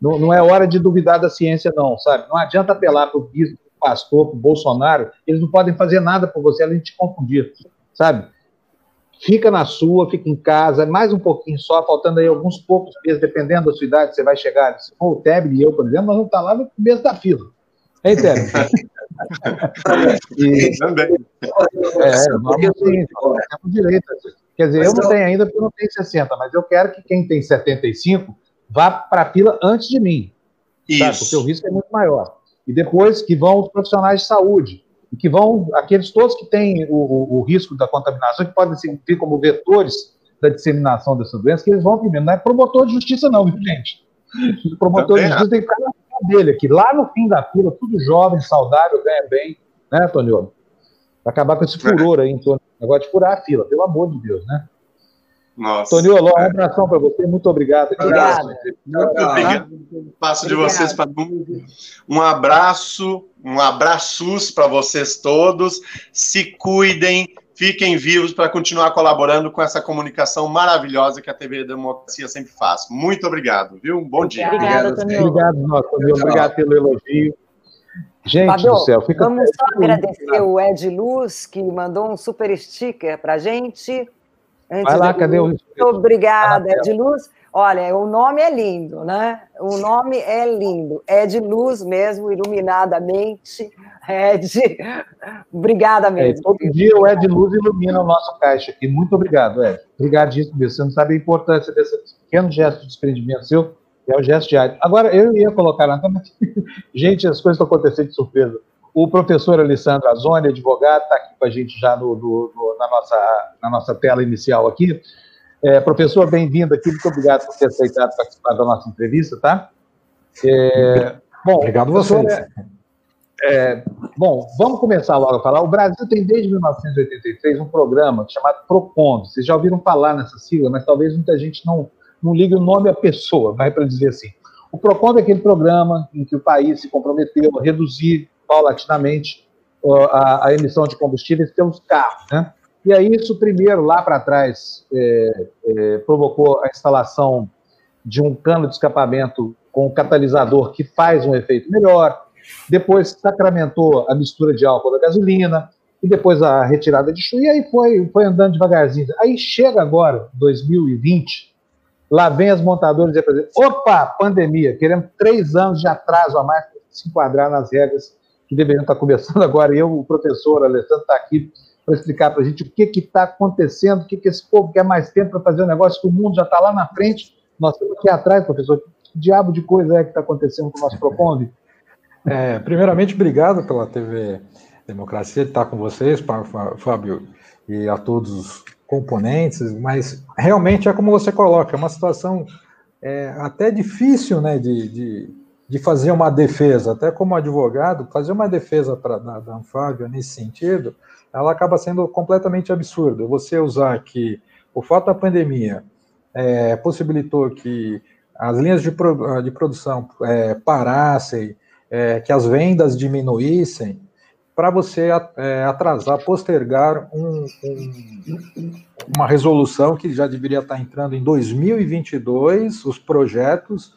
Não, não é hora de duvidar da ciência, não, sabe? Não adianta apelar para o bispo, para o pastor, para o Bolsonaro, eles não podem fazer nada por você além de te confundir, sabe? Fica na sua, fica em casa, mais um pouquinho só, faltando aí alguns poucos meses, dependendo da sua idade, você vai chegar. Se for o Teb e eu, por exemplo, nós vamos estar lá no começo da fila. Hein, Teb? e, também. É, vamos sim, temos direito. Quer dizer, eu não tenho ainda porque eu não tenho 60, mas eu quero que quem tem 75 vá para a fila antes de mim. Sabe? Porque o risco é muito maior. E depois que vão os profissionais de saúde, e que vão aqueles todos que têm o, o, o risco da contaminação, que podem servir como vetores da disseminação dessa doença, que eles vão primeiro. Não é promotor de justiça, não, gente? O promotor Também de justiça tem que ficar na dele aqui, lá no fim da fila, tudo jovem, saudável, ganha bem, né, Antônio? Acabar com esse furor aí em torno Agora de furar a fila, pelo amor de Deus, né? Nossa. Toniolo, um abração para você, muito obrigado. Obrigado. Obrigado. Passo de vocês para um abraço, um abraços para vocês todos. Se cuidem, fiquem vivos para continuar colaborando com essa comunicação maravilhosa que a TV Democracia sempre faz. Muito obrigado, viu? Um bom dia. Obrigado, Toniolo. Obrigado, nosso, obrigado pelo elogio. Gente Fabio, do céu, fica vamos só agradecer o Ed Luz, que mandou um super sticker para gente. Antes Vai lá, cadê o. Muito obrigada, Ed Luz. Olha, o nome é lindo, né? O nome é lindo. É de luz mesmo, iluminadamente. Ed, obrigada é, mesmo. É, todo dia o Ed Luz ilumina o nosso caixa aqui. Muito obrigado, Ed. Obrigadíssimo mesmo. Você não sabe a importância desse pequeno gesto de desprendimento seu, é o gesto diário. Agora, eu ia colocar na Gente, as coisas estão acontecendo de surpresa. O professor Alessandro Azoni, advogado, está aqui com a gente já no, no, no, na, nossa, na nossa tela inicial aqui. É, professor, bem-vindo aqui, muito obrigado por ter aceitado participar da nossa entrevista, tá? É, bom, obrigado vocês. É, é, bom, vamos começar logo a falar. O Brasil tem desde 1983 um programa chamado PROCON. Vocês já ouviram falar nessa sigla, mas talvez muita gente não, não ligue o nome à pessoa, vai para dizer assim. O PROCON é aquele programa em que o país se comprometeu a reduzir paulatinamente a, a emissão de combustíveis pelos carros, né? E aí isso primeiro, lá para trás, é, é, provocou a instalação de um cano de escapamento com um catalisador que faz um efeito melhor, depois sacramentou a mistura de álcool da gasolina, e depois a retirada de chuva, e aí foi, foi andando devagarzinho. Aí chega agora, 2020, lá vem as montadoras e dizer, opa, pandemia, queremos três anos de atraso a mais para se enquadrar nas regras que deveriam estar começando agora. E eu, o professor Alessandro, está aqui para explicar para a gente o que está acontecendo, o que, que esse povo quer mais tempo para fazer um negócio, que o mundo já está lá na frente. Nós estamos aqui atrás, professor. Que diabo de coisa é que está acontecendo com o nosso Proconde? É, primeiramente, obrigado pela TV Democracia de estar com vocês, Fábio, e a todos os componentes, mas realmente é como você coloca, é uma situação é, até difícil né, de, de, de, fazer uma defesa, até como advogado, fazer uma defesa para da, da Fábio nesse sentido, ela acaba sendo completamente absurda. Você usar que o fato da pandemia é, possibilitou que as linhas de, pro, de produção é, parassem, é, que as vendas diminuíssem, para você é, atrasar, postergar um, um, uma resolução que já deveria estar entrando em 2022, os projetos,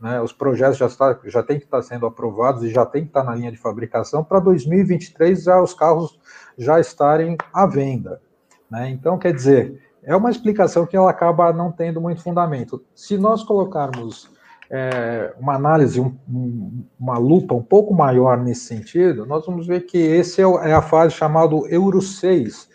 né, os projetos já, está, já têm que estar sendo aprovados e já tem que estar na linha de fabricação, para 2023 já os carros já estarem à venda. Né? Então, quer dizer, é uma explicação que ela acaba não tendo muito fundamento. Se nós colocarmos é, uma análise, um, um, uma lupa um pouco maior nesse sentido, nós vamos ver que esse é, é a fase chamada Euro 6,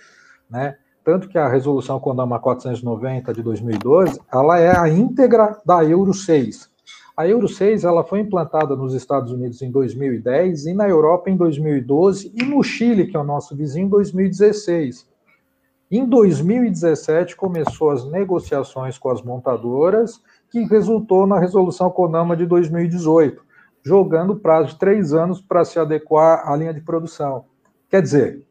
né? Tanto que a resolução Condama 490 de 2012, ela é a íntegra da Euro 6. A Euro 6 ela foi implantada nos Estados Unidos em 2010 e na Europa em 2012 e no Chile, que é o nosso vizinho, em 2016. Em 2017 começou as negociações com as montadoras, que resultou na resolução CONAMA de 2018, jogando prazo de três anos para se adequar à linha de produção. Quer dizer,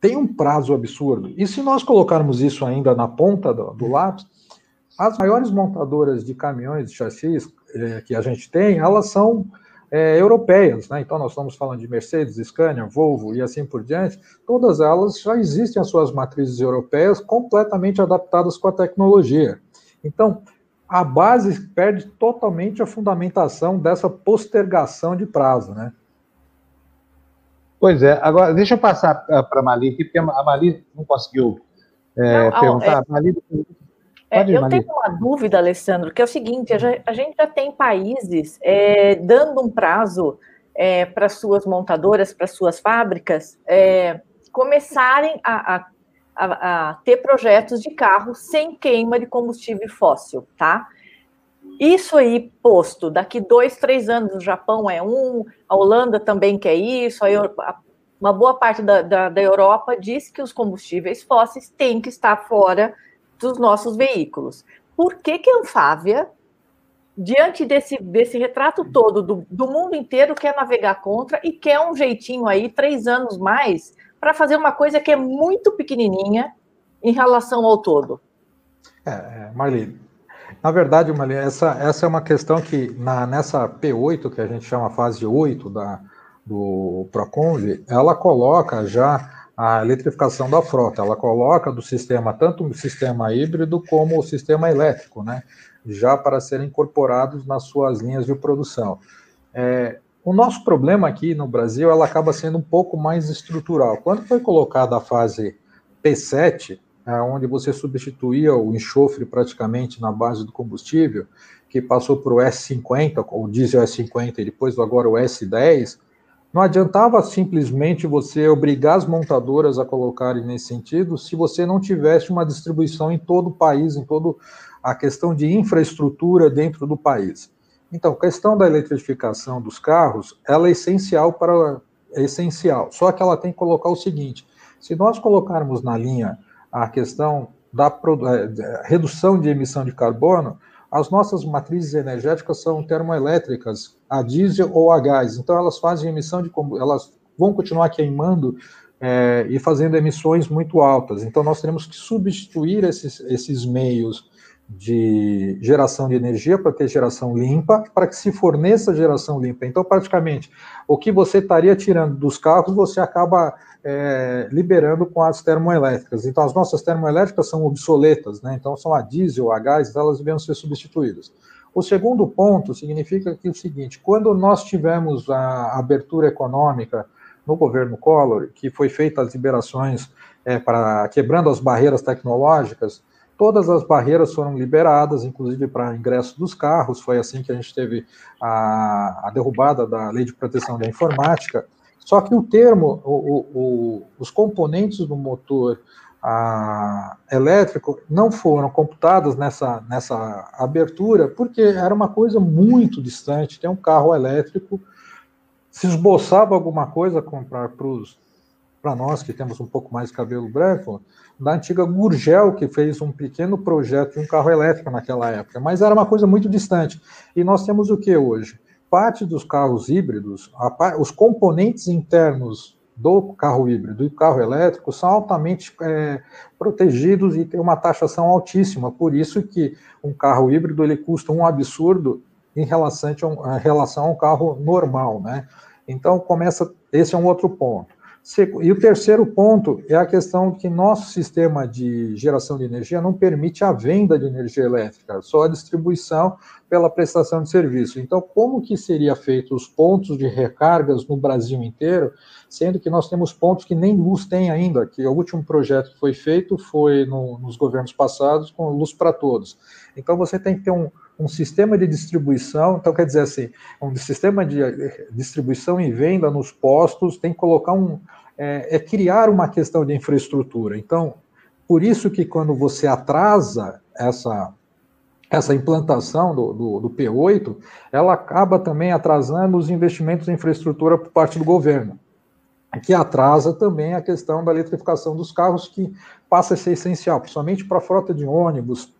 tem um prazo absurdo. E se nós colocarmos isso ainda na ponta do, do lápis, as maiores montadoras de caminhões de chassis é, que a gente tem, elas são é, europeias, né? Então nós estamos falando de Mercedes, Scania, Volvo e assim por diante. Todas elas já existem as suas matrizes europeias completamente adaptadas com a tecnologia. Então a base perde totalmente a fundamentação dessa postergação de prazo, né? Pois é. Agora deixa eu passar para a Mali aqui, porque a Mali não conseguiu é, não, perguntar. É... Mali, é, eu tenho uma dúvida, Alessandro, que é o seguinte: a gente já tem países é, dando um prazo é, para suas montadoras, para suas fábricas, é, começarem a, a, a, a, ter projetos de carro sem queima de combustível fóssil, tá? Isso aí posto, daqui dois, três anos, o Japão é um, a Holanda também quer isso, a, uma boa parte da, da, da Europa diz que os combustíveis fósseis têm que estar fora dos nossos veículos. Por que, que a Anfávia, diante desse, desse retrato todo do, do mundo inteiro, quer navegar contra e quer um jeitinho aí, três anos mais, para fazer uma coisa que é muito pequenininha em relação ao todo? É, é Marli, na verdade, Marli, essa, essa é uma questão que na, nessa P8, que a gente chama fase 8 da, do Proconv, ela coloca já a eletrificação da frota, ela coloca do sistema, tanto o sistema híbrido como o sistema elétrico, né, já para serem incorporados nas suas linhas de produção. É, o nosso problema aqui no Brasil, ela acaba sendo um pouco mais estrutural. Quando foi colocada a fase P7, é, onde você substituía o enxofre praticamente na base do combustível, que passou para o S50, o diesel S50 e depois agora o S10, não adiantava simplesmente você obrigar as montadoras a colocarem nesse sentido se você não tivesse uma distribuição em todo o país, em toda a questão de infraestrutura dentro do país. Então, a questão da eletrificação dos carros, ela é essencial para é essencial. Só que ela tem que colocar o seguinte: se nós colocarmos na linha a questão da é, redução de emissão de carbono, as nossas matrizes energéticas são termoelétricas, a diesel ou a gás. Então, elas fazem emissão de elas vão continuar queimando é, e fazendo emissões muito altas. Então, nós teremos que substituir esses, esses meios de geração de energia para ter geração limpa, para que se forneça geração limpa. Então, praticamente, o que você estaria tirando dos carros, você acaba é, liberando com as termoelétricas. Então, as nossas termoelétricas são obsoletas, né? então são a diesel, a gás, elas devem ser substituídas. O segundo ponto significa que é o seguinte: quando nós tivemos a abertura econômica no governo Collor, que foi feita as liberações é, para quebrando as barreiras tecnológicas, todas as barreiras foram liberadas, inclusive para ingresso dos carros. Foi assim que a gente teve a, a derrubada da lei de proteção da informática. Só que o termo, o, o, os componentes do motor a, elétrico não foram computados nessa, nessa abertura, porque era uma coisa muito distante. Tem um carro elétrico, se esboçava alguma coisa para nós que temos um pouco mais de cabelo branco, da antiga Gurgel, que fez um pequeno projeto de um carro elétrico naquela época, mas era uma coisa muito distante. E nós temos o que hoje? parte dos carros híbridos, a, os componentes internos do carro híbrido e do carro elétrico são altamente é, protegidos e tem uma taxação altíssima. Por isso que um carro híbrido ele custa um absurdo em relação a um, relação a um carro normal, né? Então começa esse é um outro ponto. E o terceiro ponto é a questão que nosso sistema de geração de energia não permite a venda de energia elétrica, só a distribuição pela prestação de serviço. Então, como que seria feito os pontos de recargas no Brasil inteiro, sendo que nós temos pontos que nem luz tem ainda, que o último projeto que foi feito foi no, nos governos passados com luz para todos. Então, você tem que ter um, um sistema de distribuição, então quer dizer assim, um sistema de eh, distribuição e venda nos postos, tem que colocar um, é, é criar uma questão de infraestrutura. Então, por isso que quando você atrasa essa essa implantação do, do, do, P8, ela acaba também atrasando os investimentos em infraestrutura por parte do governo, que atrasa também a questão da eletrificação dos carros, que passa a ser essencial, principalmente para a frota de ônibus,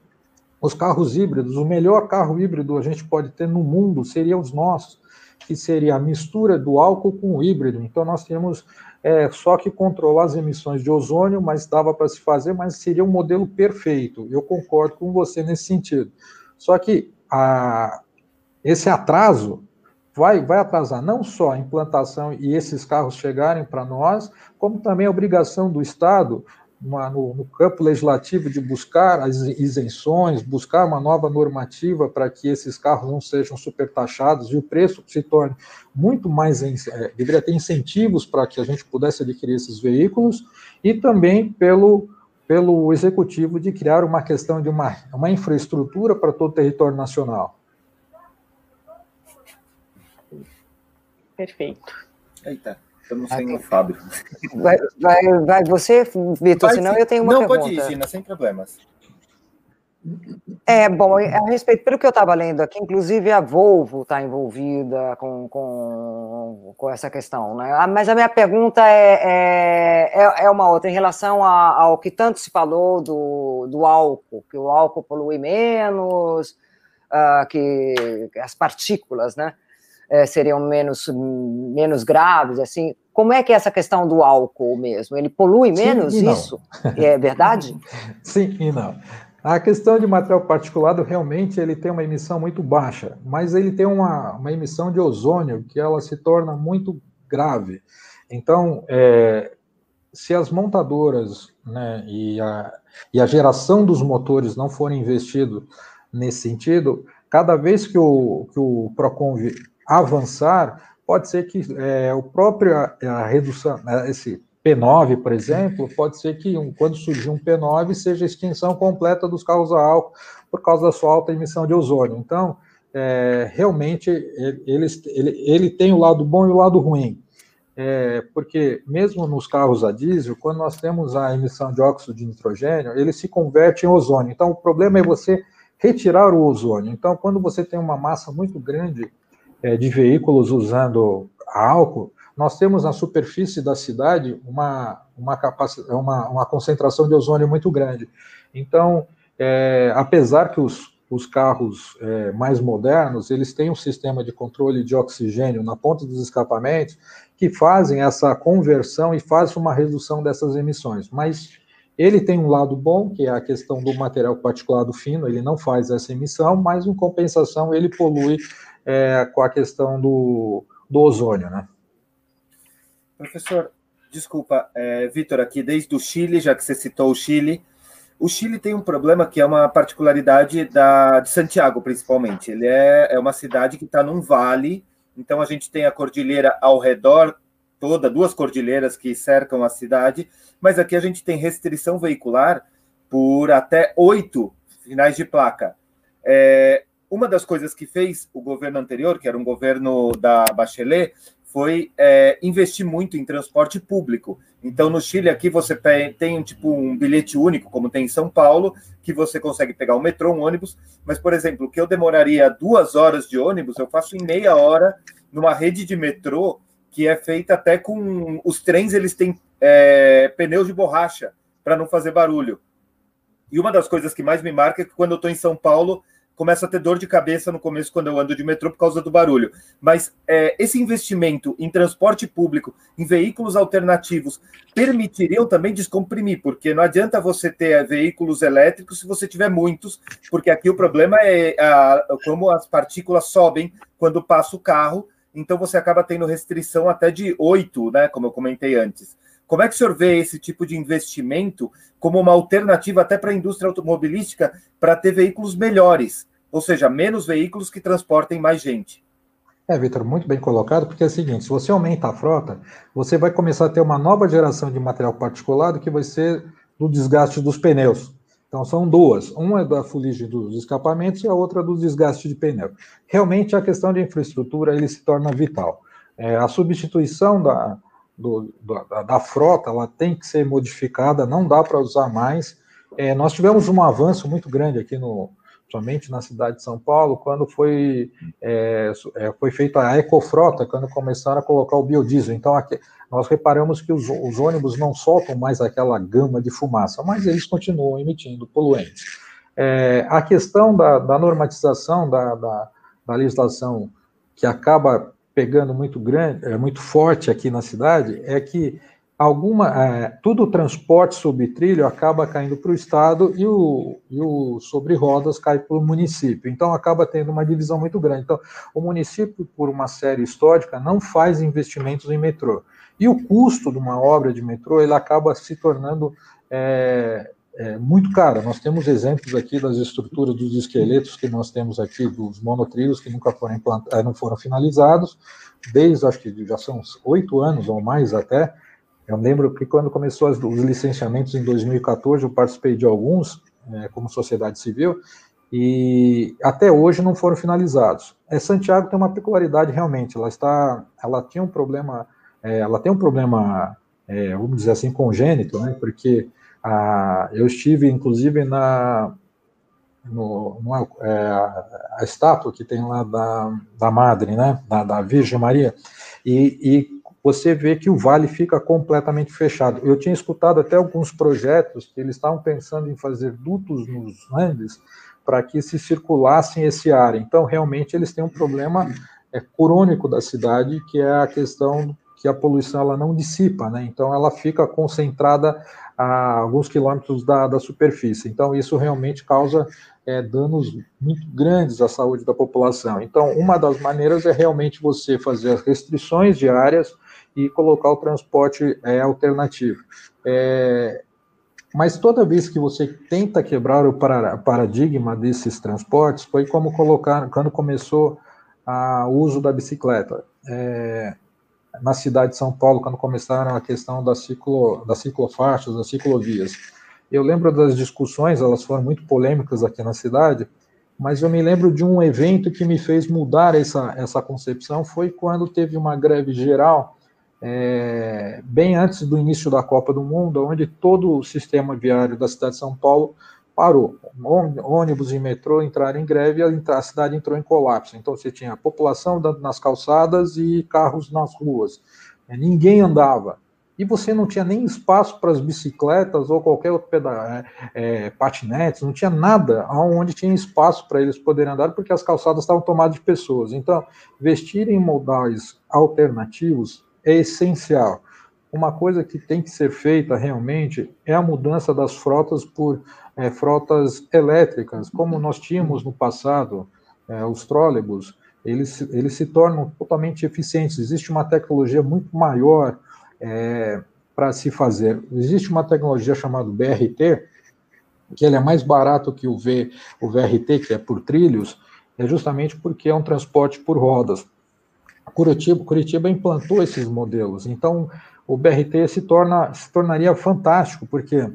os carros híbridos, o melhor carro híbrido a gente pode ter no mundo seria os nossos, que seria a mistura do álcool com o híbrido. Então, nós temos é, só que controlar as emissões de ozônio, mas dava para se fazer, mas seria um modelo perfeito. Eu concordo com você nesse sentido. Só que a, esse atraso vai, vai atrasar não só a implantação e esses carros chegarem para nós, como também a obrigação do Estado uma, no, no, campo legislativo de buscar as isenções, buscar uma nova normativa para que esses carros não sejam supertaxados e o preço se torne muito mais. É, deveria ter incentivos para que a gente pudesse adquirir esses veículos e também pelo, pelo executivo de criar uma questão de uma, uma infraestrutura para todo o território nacional. Perfeito. Eita. Estamos sem o Fábio. Vai, vai, vai você, Vitor, senão eu tenho uma não, pergunta. Não, pode ir, Gina, sem problemas. É, bom, a respeito, pelo que eu estava lendo aqui, inclusive a Volvo está envolvida com, com, com essa questão, né? Ah, mas a minha pergunta é, é, é, é uma outra, em relação a, ao que tanto se falou do, do álcool, que o álcool polui menos, uh, que as partículas, né? É, seriam menos, menos graves, assim. Como é que é essa questão do álcool mesmo? Ele polui menos Sim isso? É verdade? Sim e não. A questão de material particulado, realmente, ele tem uma emissão muito baixa, mas ele tem uma, uma emissão de ozônio que ela se torna muito grave. Então, é, se as montadoras né, e, a, e a geração dos motores não forem investidos nesse sentido, cada vez que o, que o Procon avançar, pode ser que é, o próprio a, redução, né, esse P9, por exemplo, pode ser que um, quando surgir um P9 seja a extinção completa dos carros a álcool por causa da sua alta emissão de ozônio. Então, é, realmente, ele, ele, ele tem o lado bom e o lado ruim. É, porque mesmo nos carros a diesel, quando nós temos a emissão de óxido de nitrogênio, ele se converte em ozônio. Então, o problema é você retirar o ozônio. Então, quando você tem uma massa muito grande é, de veículos usando álcool, nós temos na superfície da cidade uma, uma, uma, uma concentração de ozônio muito grande. Então, é, apesar que os, os carros é, mais modernos, eles têm um sistema de controle de oxigênio na ponta dos escapamentos, que fazem essa conversão e fazem uma redução dessas emissões. Mas ele tem um lado bom, que é a questão do material particulado fino, ele não faz essa emissão, mas em compensação ele polui é, com a questão do, do ozônio, né? Professor, desculpa, é, Vitor, aqui desde o Chile, já que você citou o Chile, o Chile tem um problema que é uma particularidade da, de Santiago, principalmente. Ele é, é uma cidade que está num vale, então a gente tem a cordilheira ao redor toda, duas cordilheiras que cercam a cidade, mas aqui a gente tem restrição veicular por até oito finais de placa. É, uma das coisas que fez o governo anterior, que era um governo da Bachelet, foi é, investir muito em transporte público. Então, no Chile, aqui você tem tipo um bilhete único, como tem em São Paulo, que você consegue pegar um metrô, um ônibus. Mas, por exemplo, que eu demoraria duas horas de ônibus, eu faço em meia hora numa rede de metrô que é feita até com os trens, eles têm é, pneus de borracha para não fazer barulho. E uma das coisas que mais me marca é que quando eu estou em São Paulo, começo a ter dor de cabeça no começo quando eu ando de metrô por causa do barulho. Mas é, esse investimento em transporte público, em veículos alternativos, permitiriam também descomprimir, porque não adianta você ter veículos elétricos se você tiver muitos, porque aqui o problema é a, como as partículas sobem quando passa o carro, então você acaba tendo restrição até de oito, né? Como eu comentei antes. Como é que o senhor vê esse tipo de investimento como uma alternativa até para a indústria automobilística para ter veículos melhores, ou seja, menos veículos que transportem mais gente? É, Vitor, muito bem colocado, porque é o seguinte: se você aumenta a frota, você vai começar a ter uma nova geração de material particulado que vai ser do desgaste dos pneus. Então, são duas. Uma é da fuligem dos escapamentos e a outra do desgaste de pneu. Realmente, a questão de infraestrutura ele se torna vital. É, a substituição da, do, da, da, frota, ela tem que ser modificada, não dá para usar mais. É, nós tivemos um avanço muito grande aqui no, somente na cidade de São Paulo, quando foi, é, é, foi feita a ecofrota, quando começaram a colocar o biodiesel. Então, aqui, nós reparamos que os, os, ônibus não soltam mais aquela gama de fumaça, mas eles continuam emitindo poluentes. É, a questão da, da normatização da, da, da legislação que acaba pegando muito grande, é, muito forte aqui na cidade, é que alguma, é, tudo o transporte sobre trilho acaba caindo para o estado e o, e o sobre rodas cai para o município. Então acaba tendo uma divisão muito grande. Então o município, por uma série histórica, não faz investimentos em metrô. E o custo de uma obra de metrô ele acaba se tornando é, é, muito cara. Nós temos exemplos aqui das estruturas dos esqueletos que nós temos aqui, dos monotrilhos que nunca foram, implantados, não foram finalizados, desde, acho que já são oito anos ou mais até. Eu lembro que quando começou os licenciamentos em 2014, eu participei de alguns, é, como sociedade civil, e até hoje não foram finalizados. É, Santiago tem uma peculiaridade realmente, ela está, ela tinha um problema, é, ela tem um problema, é, vamos dizer assim, congênito, né, porque ah, eu estive, inclusive, na no, é, a estátua que tem lá da, da Madre, né, da, da Virgem Maria, e, e, você vê que o vale fica completamente fechado. Eu tinha escutado até alguns projetos que eles estavam pensando em fazer dutos nos Andes para que se circulassem esse ar. Então, realmente, eles têm um problema é, crônico da cidade, que é a questão que a poluição ela não dissipa, né? Então, ela fica concentrada a alguns quilômetros da, da superfície. Então, isso realmente causa é, danos muito grandes à saúde da população. Então, uma das maneiras é realmente você fazer as restrições diárias e colocar o transporte é, alternativo. É, mas toda vez que você tenta quebrar o paradigma desses transportes, foi como colocar quando começou o uso da bicicleta. É, na cidade de São Paulo, quando começaram a questão das, ciclo, das ciclofaixas, das ciclovias. Eu lembro das discussões, elas foram muito polêmicas aqui na cidade, mas eu me lembro de um evento que me fez mudar essa, essa concepção, foi quando teve uma greve geral, é, bem antes do início da Copa do Mundo, onde todo o sistema viário da cidade de São Paulo parou. Ônibus e metrô entraram em greve e a cidade entrou em colapso. Então você tinha a população andando nas calçadas e carros nas ruas. É, ninguém andava. E você não tinha nem espaço para as bicicletas ou qualquer outro pedal, é, é, patinetes, não tinha nada onde tinha espaço para eles poderem andar, porque as calçadas estavam tomadas de pessoas. Então, vestir em modais alternativos é essencial. Uma coisa que tem que ser feita realmente é a mudança das frotas por é, frotas elétricas, como nós tínhamos no passado, é, os trólebus, eles, eles se tornam totalmente eficientes. Existe uma tecnologia muito maior é, para se fazer. Existe uma tecnologia chamada BRT, que ele é mais barato que o, v, o VRT, que é por trilhos, é justamente porque é um transporte por rodas. Curitiba, Curitiba implantou esses modelos, então o BRT se, torna, se tornaria fantástico, porque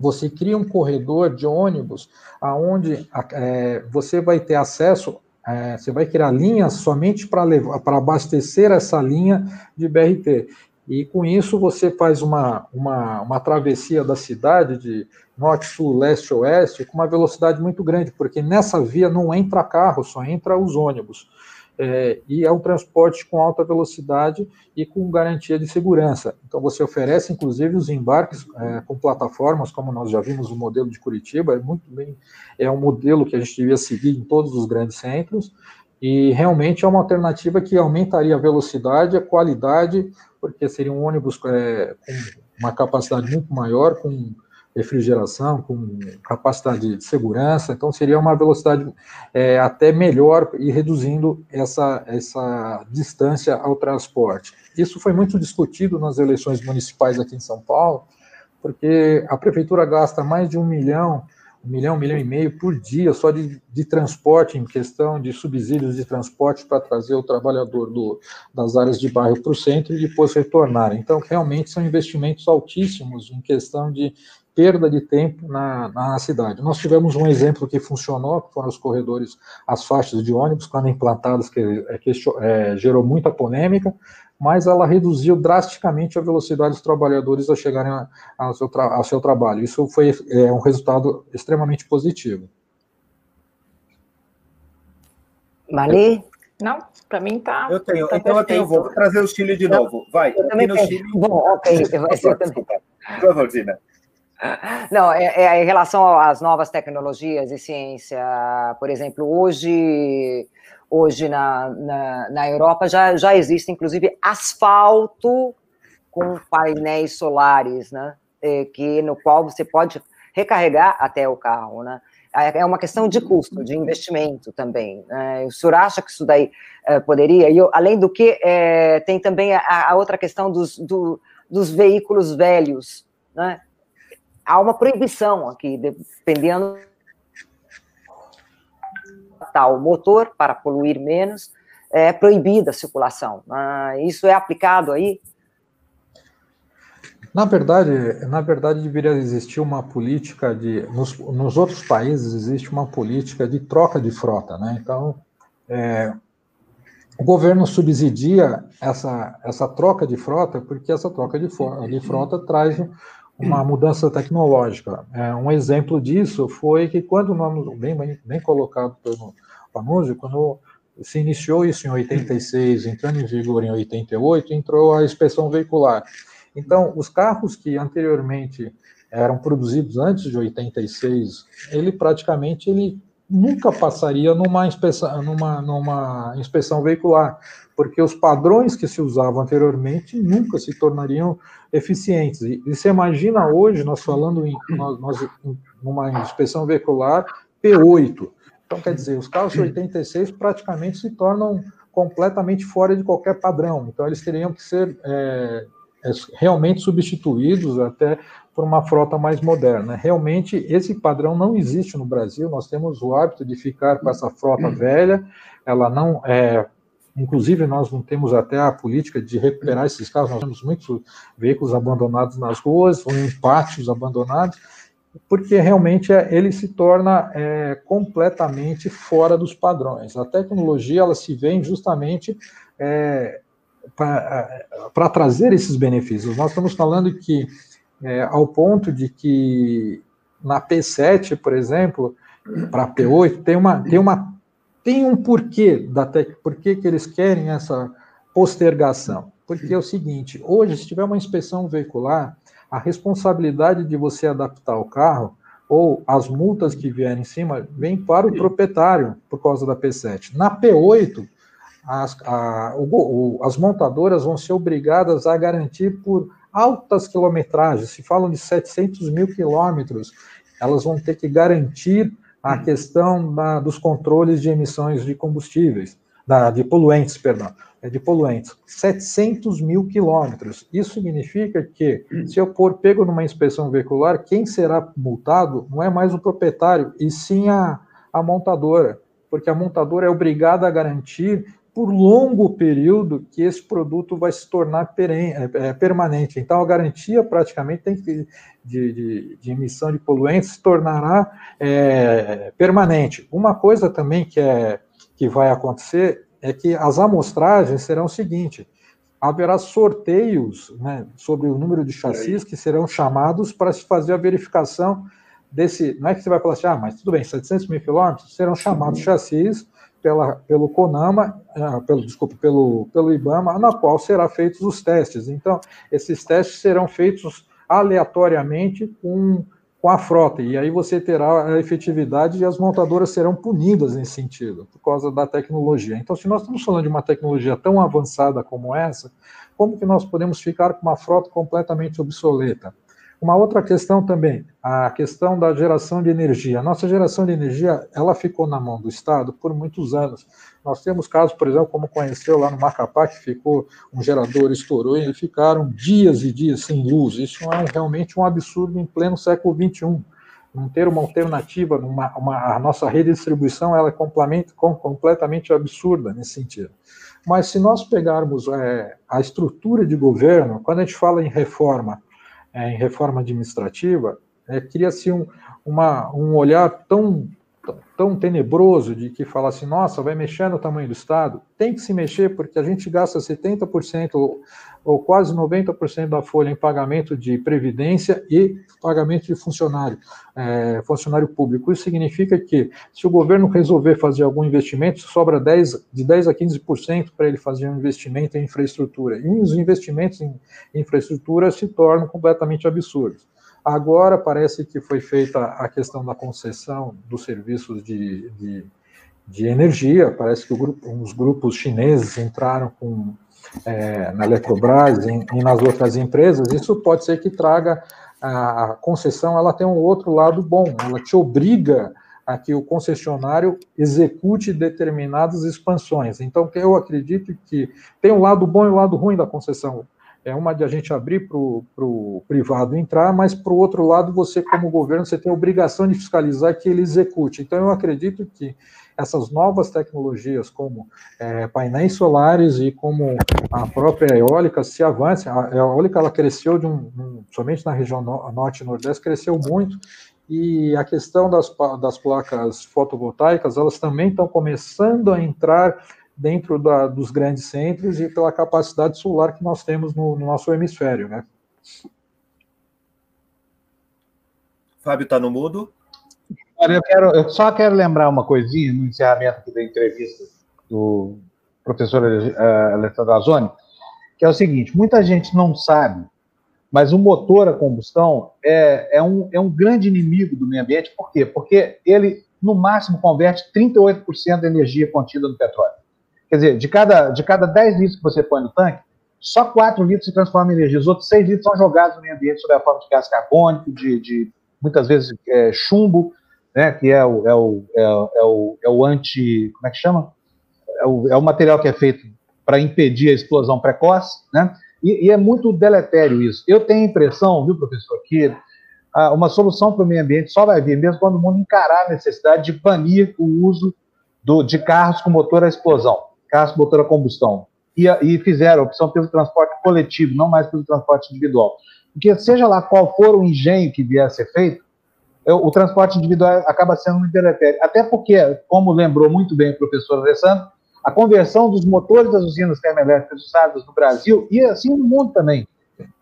você cria um corredor de ônibus aonde é, você vai ter acesso, é, você vai criar linhas somente para abastecer essa linha de BRT. E com isso você faz uma, uma, uma travessia da cidade de norte, sul, leste, oeste, com uma velocidade muito grande, porque nessa via não entra carro, só entra os ônibus é, e é um transporte com alta velocidade e com garantia de segurança. Então, você oferece, inclusive, os embarques é, com plataformas, como nós já vimos o modelo de Curitiba, é muito bem, é um modelo que a gente devia seguir em todos os grandes centros, e realmente é uma alternativa que aumentaria a velocidade, a qualidade, porque seria um ônibus é, com uma capacidade muito maior, com refrigeração, com capacidade de segurança, então seria uma velocidade é, até melhor e reduzindo essa, essa distância ao transporte. Isso foi muito discutido nas eleições municipais aqui em São Paulo, porque a prefeitura gasta mais de um milhão, um milhão, um milhão e meio por dia só de, de transporte, em questão de subsídios de transporte para trazer o trabalhador do, das áreas de bairro para o centro e depois retornar. Então, realmente são investimentos altíssimos em questão de perda de tempo na, na cidade. Nós tivemos um exemplo que funcionou, que foram os corredores, as faixas de ônibus, quando implantadas, que, é, que é, gerou muita polêmica, mas ela reduziu drasticamente a velocidade dos trabalhadores a chegarem ao seu, ao seu trabalho. Isso foi é, um resultado extremamente positivo. Mali? Não, para mim tá. Eu tenho, tá então perfeito. eu tenho, vou trazer o Chile de novo. Vai, eu aqui no tenho. Chile. Bom, ok, eu vou também. Por favor, Zina. Não, é, é, em relação às novas tecnologias e ciência, por exemplo, hoje, hoje na, na, na Europa já, já existe, inclusive, asfalto com painéis solares, né? É, que, no qual você pode recarregar até o carro, né? É, é uma questão de custo, de investimento também. Né? O senhor acha que isso daí é, poderia? E eu, além do que, é, tem também a, a outra questão dos, do, dos veículos velhos, né? Há uma proibição aqui, dependendo tal motor para poluir menos, é proibida a circulação. Ah, isso é aplicado aí? Na verdade, na verdade deveria existir uma política de nos, nos outros países existe uma política de troca de frota, né? Então, é, o governo subsidia essa, essa troca de frota, porque essa troca de, de frota traz uma mudança tecnológica. É, um exemplo disso foi que quando nós, bem, bem colocado pelo Panuzzi, quando se iniciou isso em 86, entrando em vigor em 88, entrou a inspeção veicular. Então, os carros que anteriormente eram produzidos antes de 86, ele praticamente ele nunca passaria numa inspeção, numa, numa inspeção veicular, porque os padrões que se usavam anteriormente nunca se tornariam eficientes. E, e você imagina hoje, nós falando em, nós, nós, em uma inspeção veicular P8. Então, quer dizer, os carros 86 praticamente se tornam completamente fora de qualquer padrão. Então, eles teriam que ser é, é, realmente substituídos até por uma frota mais moderna. Realmente, esse padrão não existe no Brasil. Nós temos o hábito de ficar com essa frota velha. Ela não é Inclusive, nós não temos até a política de recuperar esses carros, nós temos muitos veículos abandonados nas ruas, ou em pátios abandonados, porque realmente é, ele se torna é, completamente fora dos padrões. A tecnologia ela se vem justamente é, para trazer esses benefícios. Nós estamos falando que, é, ao ponto de que na P7, por exemplo, para a P8, tem uma, tem uma tem um porquê da tec... por que eles querem essa postergação. Porque é o seguinte, hoje, se tiver uma inspeção veicular, a responsabilidade de você adaptar o carro ou as multas que vierem em cima vem para o proprietário por causa da P7. Na P8, as, a, o, o, as montadoras vão ser obrigadas a garantir por altas quilometragens, se falam de 700 mil quilômetros, elas vão ter que garantir a questão da, dos controles de emissões de combustíveis, da, de poluentes, perdão, é de poluentes. 700 mil quilômetros. Isso significa que, se eu for pego numa inspeção veicular, quem será multado não é mais o proprietário, e sim a, a montadora, porque a montadora é obrigada a garantir por longo período que esse produto vai se tornar é, é, permanente. Então, a garantia praticamente tem que, de, de, de emissão de poluentes se tornará é, permanente. Uma coisa também que, é, que vai acontecer é que as amostragens serão o seguinte: haverá sorteios né, sobre o número de chassis que serão chamados para se fazer a verificação desse. Não é que você vai falar assim, ah, mas tudo bem, 700 mil quilômetros serão chamados chassis pela, pelo CONAMA, ah, pelo, desculpa, pelo, pelo IBAMA, na qual serão feitos os testes. Então, esses testes serão feitos aleatoriamente com, com a frota, e aí você terá a efetividade e as montadoras serão punidas nesse sentido, por causa da tecnologia. Então, se nós estamos falando de uma tecnologia tão avançada como essa, como que nós podemos ficar com uma frota completamente obsoleta? Uma outra questão também, a questão da geração de energia. A nossa geração de energia, ela ficou na mão do Estado por muitos anos. Nós temos casos, por exemplo, como conheceu lá no Macapá, que ficou um gerador estourou e ficaram dias e dias sem luz. Isso é realmente um absurdo em pleno século XXI. Não ter uma alternativa, numa, uma, a nossa rede de distribuição ela é completamente, completamente absurda nesse sentido. Mas se nós pegarmos é, a estrutura de governo, quando a gente fala em reforma, é, em reforma administrativa, é, cria-se um, uma, um olhar tão, tão tenebroso de que fala assim, nossa, vai mexer no tamanho do Estado. Tem que se mexer porque a gente gasta 70% ou, quase 90% da folha em pagamento de previdência e pagamento de funcionário, é, funcionário público. Isso significa que se o governo resolver fazer algum investimento, sobra 10, de 10 a 15% para ele fazer um investimento em infraestrutura. E os investimentos em infraestrutura se tornam completamente absurdos. Agora parece que foi feita a questão da concessão dos serviços de, de, de energia, parece que grupo, os grupos chineses entraram com, é, na Eletrobras e, e nas outras empresas, isso pode ser que traga a concessão, ela tem um outro lado bom, ela te obriga a que o concessionário execute determinadas expansões. Então, eu acredito que tem um lado bom e um lado ruim da concessão é uma de a gente abrir para o privado entrar, mas para o outro lado, você, como governo, você tem a obrigação de fiscalizar que ele execute. Então, eu acredito que essas novas tecnologias, como é, painéis solares e como a própria eólica, se avance. A eólica ela cresceu de um, um somente na região no, norte e nordeste, cresceu muito, e a questão das, das placas fotovoltaicas, elas também estão começando a entrar dentro da, dos grandes centros e pela capacidade solar que nós temos no, no nosso hemisfério, né? Fábio está no mudo. Olha, eu, quero, eu só quero lembrar uma coisinha no encerramento da entrevista do professor uh, Alessandro Azoni, que é o seguinte: muita gente não sabe, mas o motor a combustão é, é, um, é um grande inimigo do meio ambiente. Por quê? Porque ele, no máximo, converte 38% da energia contida no petróleo. Quer dizer, de cada, de cada 10 litros que você põe no tanque, só 4 litros se transformam em energia. Os outros 6 litros são jogados no meio ambiente sob a forma de gás carbônico, de, de muitas vezes é, chumbo, né, que é o, é, o, é, é, o, é o anti. Como é que chama? É o, é o material que é feito para impedir a explosão precoce, né? E, e, é muito deletério isso. Eu tenho a impressão, viu, professor, que ah, uma solução para o meio ambiente só vai vir mesmo quando o mundo encarar a necessidade de banir o uso do, de carros com motor a explosão, carros com motor a combustão. E, e fizeram a opção pelo transporte coletivo, não mais pelo transporte individual. Porque seja lá qual for o engenho que vier a ser feito, o transporte individual acaba sendo um deletério. Até porque, como lembrou muito bem o professor Alessandro, a conversão dos motores das usinas termoelétricas usadas no Brasil e assim no mundo também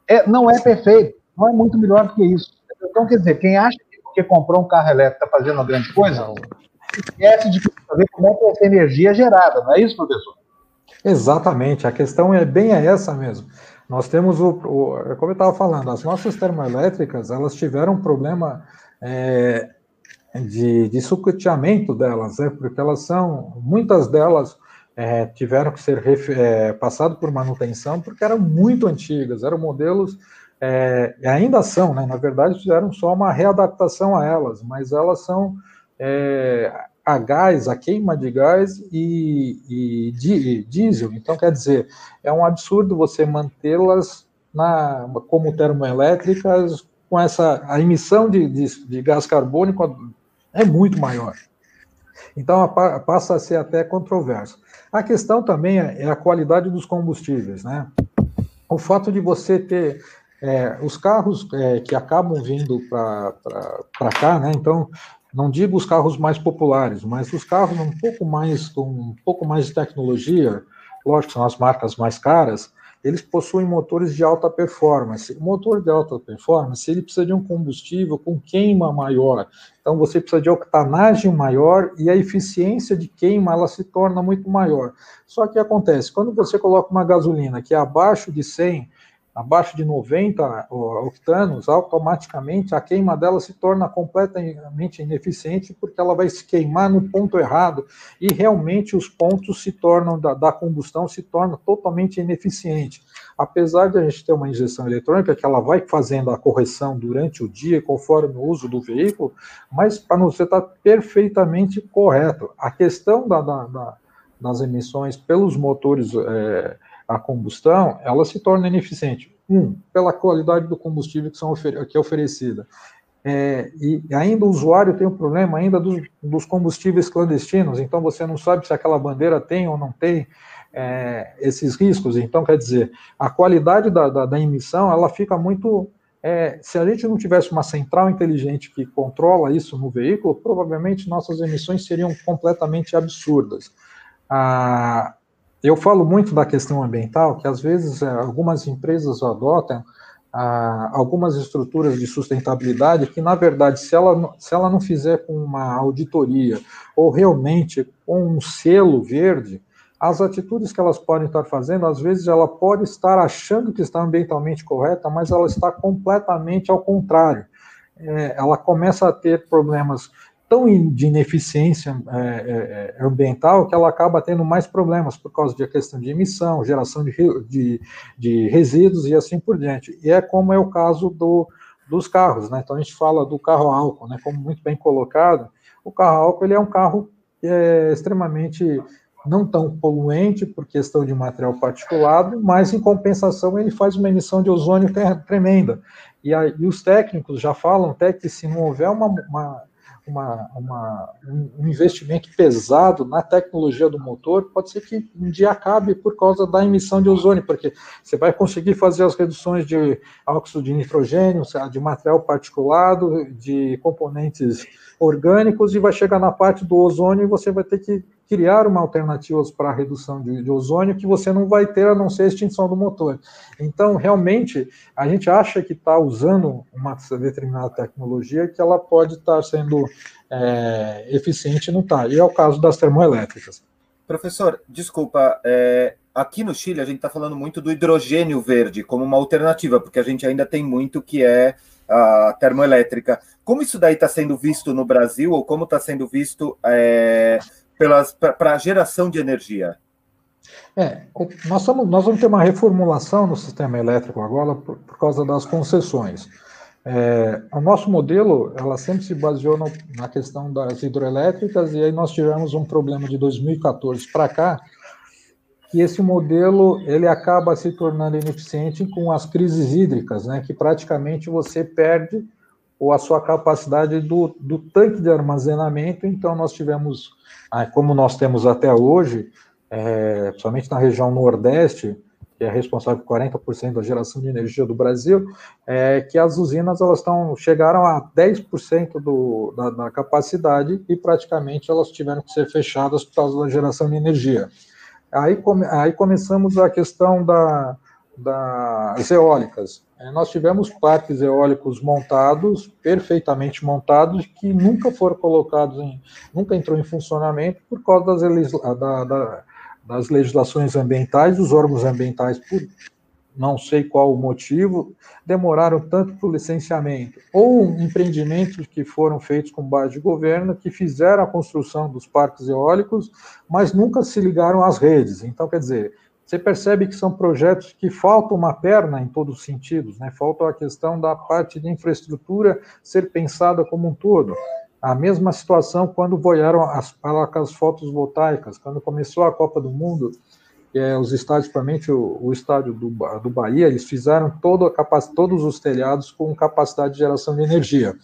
é, não é perfeito, não é muito melhor do que isso. Então, quer dizer, quem acha que porque comprou um carro elétrico está fazendo uma grande coisa, esquece de saber como é que essa energia é gerada, não é isso, professor? Exatamente, a questão é bem essa mesmo. Nós temos o, o como eu estava falando, as nossas termoelétricas, elas tiveram um problema é, de, de sucateamento delas, né, porque elas são, muitas delas é, tiveram que ser é, passado por manutenção porque eram muito antigas, eram modelos é, ainda são, né? Na verdade, fizeram só uma readaptação a elas, mas elas são é, a gás, a queima de gás e, e, e, diesel. Então, quer dizer, é um absurdo você mantê-las como termoelétricas com essa a emissão de, de, de gás carbônico é muito maior. Então, a, passa a ser até controverso. A questão também é, é a qualidade dos combustíveis, né? O fato de você ter é, os carros é, que acabam vindo para cá, né? Então, não digo os carros mais populares, mas os carros um pouco mais com um pouco mais de tecnologia, lógico, são as marcas mais caras, eles possuem motores de alta performance. O motor de alta performance, ele precisa de um combustível com queima maior. Então, você precisa de octanagem maior e a eficiência de queima, ela se torna muito maior. Só que acontece, quando você coloca uma gasolina que é abaixo de 100, abaixo de 90 octanos, automaticamente a queima dela se torna completamente ineficiente porque ela vai se queimar no ponto errado e realmente os pontos se tornam da, da combustão se torna totalmente ineficiente. Apesar de a gente ter uma injeção eletrônica que ela vai fazendo a correção durante o dia conforme o uso do veículo, mas para você estar tá perfeitamente correto. A questão da, da, das emissões pelos motores é, a combustão, ela se torna ineficiente. Um, pela qualidade do combustível que, são que é oferecida. É, e ainda o usuário tem um problema ainda dos, dos, combustíveis clandestinos, então você não sabe se aquela bandeira tem ou não tem é, esses riscos. Então, quer dizer, a qualidade da, da, da emissão, ela fica muito... É, se a gente não tivesse uma central inteligente que controla isso no veículo, provavelmente nossas emissões seriam completamente absurdas. Ah, eu falo muito da questão ambiental, que às vezes é, algumas empresas adotam ah, algumas estruturas de sustentabilidade que, na verdade, se ela, se ela não fizer com uma auditoria ou realmente com um selo verde, as atitudes que elas podem estar fazendo, às vezes ela pode estar achando que está ambientalmente correta, mas ela está completamente ao contrário. É, ela começa a ter problemas tão de ineficiência é, é, é, ambiental que ela acaba tendo mais problemas por causa da questão de emissão, geração de, de, de, resíduos e assim por diante. E é como é o caso do, dos carros, né? Então a gente fala do carro álcool, né? Como muito bem colocado, o carro álcool ele é um carro é, extremamente não tão poluente por questão de material particulado, mas em compensação ele faz uma emissão de ozônio tremenda. E, aí, e os técnicos já falam até que se não houver uma, uma uma, uma, um investimento pesado na tecnologia do motor, pode ser que um dia acabe por causa da emissão de ozônio, porque você vai conseguir fazer as reduções de óxido de nitrogênio, de material particulado, de componentes orgânicos, e vai chegar na parte do ozônio e você vai ter que criar uma alternativa para a redução de, de, ozônio que você não vai ter a não ser a extinção do motor. Então, realmente, a gente acha que está usando uma determinada tecnologia que ela pode estar tá sendo é, eficiente não está. E é o caso das termoelétricas. Professor, desculpa, é, aqui no Chile a gente está falando muito do hidrogênio verde como uma alternativa, porque a gente ainda tem muito que é a termoelétrica. Como isso daí está sendo visto no Brasil, ou como está sendo visto é, para a geração de energia? É, nós, estamos, nós vamos ter uma reformulação no sistema elétrico agora por, por causa das concessões. É, o nosso modelo, ela sempre se baseou no, na questão das hidroelétricas, e aí nós tivemos um problema de 2014 para cá, que esse modelo ele acaba se tornando ineficiente com as crises hídricas, né, que praticamente você perde ou a sua capacidade do, do tanque de armazenamento, então nós tivemos, ah, como nós temos até hoje, é, principalmente na região nordeste, que é responsável por 40% da geração de energia do Brasil, é que as usinas elas estão chegaram a 10% do, da, da capacidade e praticamente elas tiveram que ser fechadas por causa da geração de energia. Aí, come, aí começamos a questão da, das eólicas. É, nós tivemos parques eólicos montados, perfeitamente montados, que nunca foram colocados em, nunca entrou em funcionamento por causa das, da, da, das legislações ambientais, os órgãos ambientais, por não sei qual o motivo, demoraram tanto para o licenciamento, ou empreendimentos que foram feitos com base de governo, que fizeram a construção dos parques eólicos, mas nunca se ligaram às redes. Então, quer dizer, você percebe que são projetos que faltam uma perna em todos os sentidos, né? falta a questão da parte de infraestrutura ser pensada como um todo. A mesma situação quando voaram as placas fotovoltaicas, quando começou a Copa do Mundo, é, os estádios, principalmente o, o estádio do, do Bahia, eles fizeram todo todos os telhados com capacidade de geração de energia.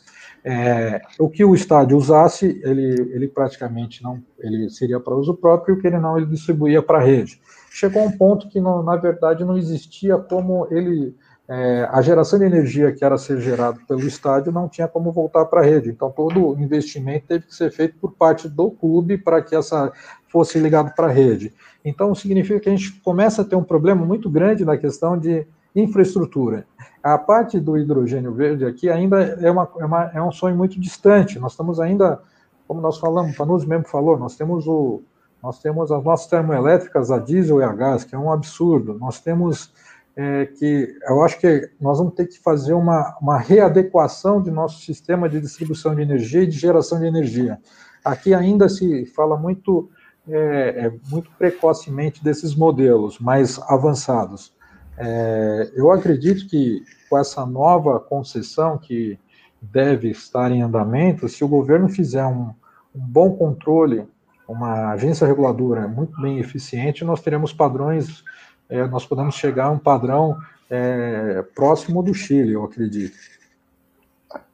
É, o que o estádio usasse, ele, ele praticamente não, ele seria para uso próprio, o que ele não, ele distribuía para a rede. Chegou a um ponto que, não, na verdade, não existia como ele é, a geração de energia que era ser gerada pelo estádio não tinha como voltar para a rede. Então, todo o investimento teve que ser feito por parte do clube para que essa fosse ligado para a rede. Então, significa que a gente começa a ter um problema muito grande na questão de infraestrutura. A parte do hidrogênio verde aqui ainda é, uma, é, uma, é um sonho muito distante. Nós estamos ainda, como nós falamos, o Panus mesmo falou, nós temos o nós temos as nossas termoelétricas a diesel e a gás, que é um absurdo. Nós temos é, que eu acho que nós vamos ter que fazer uma, uma readequação de nosso sistema de distribuição de energia e de geração de energia. Aqui ainda se fala muito, é, é, muito precocemente desses modelos mais avançados. É, eu acredito que com essa nova concessão que deve estar em andamento, se o governo fizer um, um bom controle, uma agência reguladora muito bem eficiente, nós teremos padrões é, nós podemos chegar a um padrão é, próximo do Chile, eu acredito.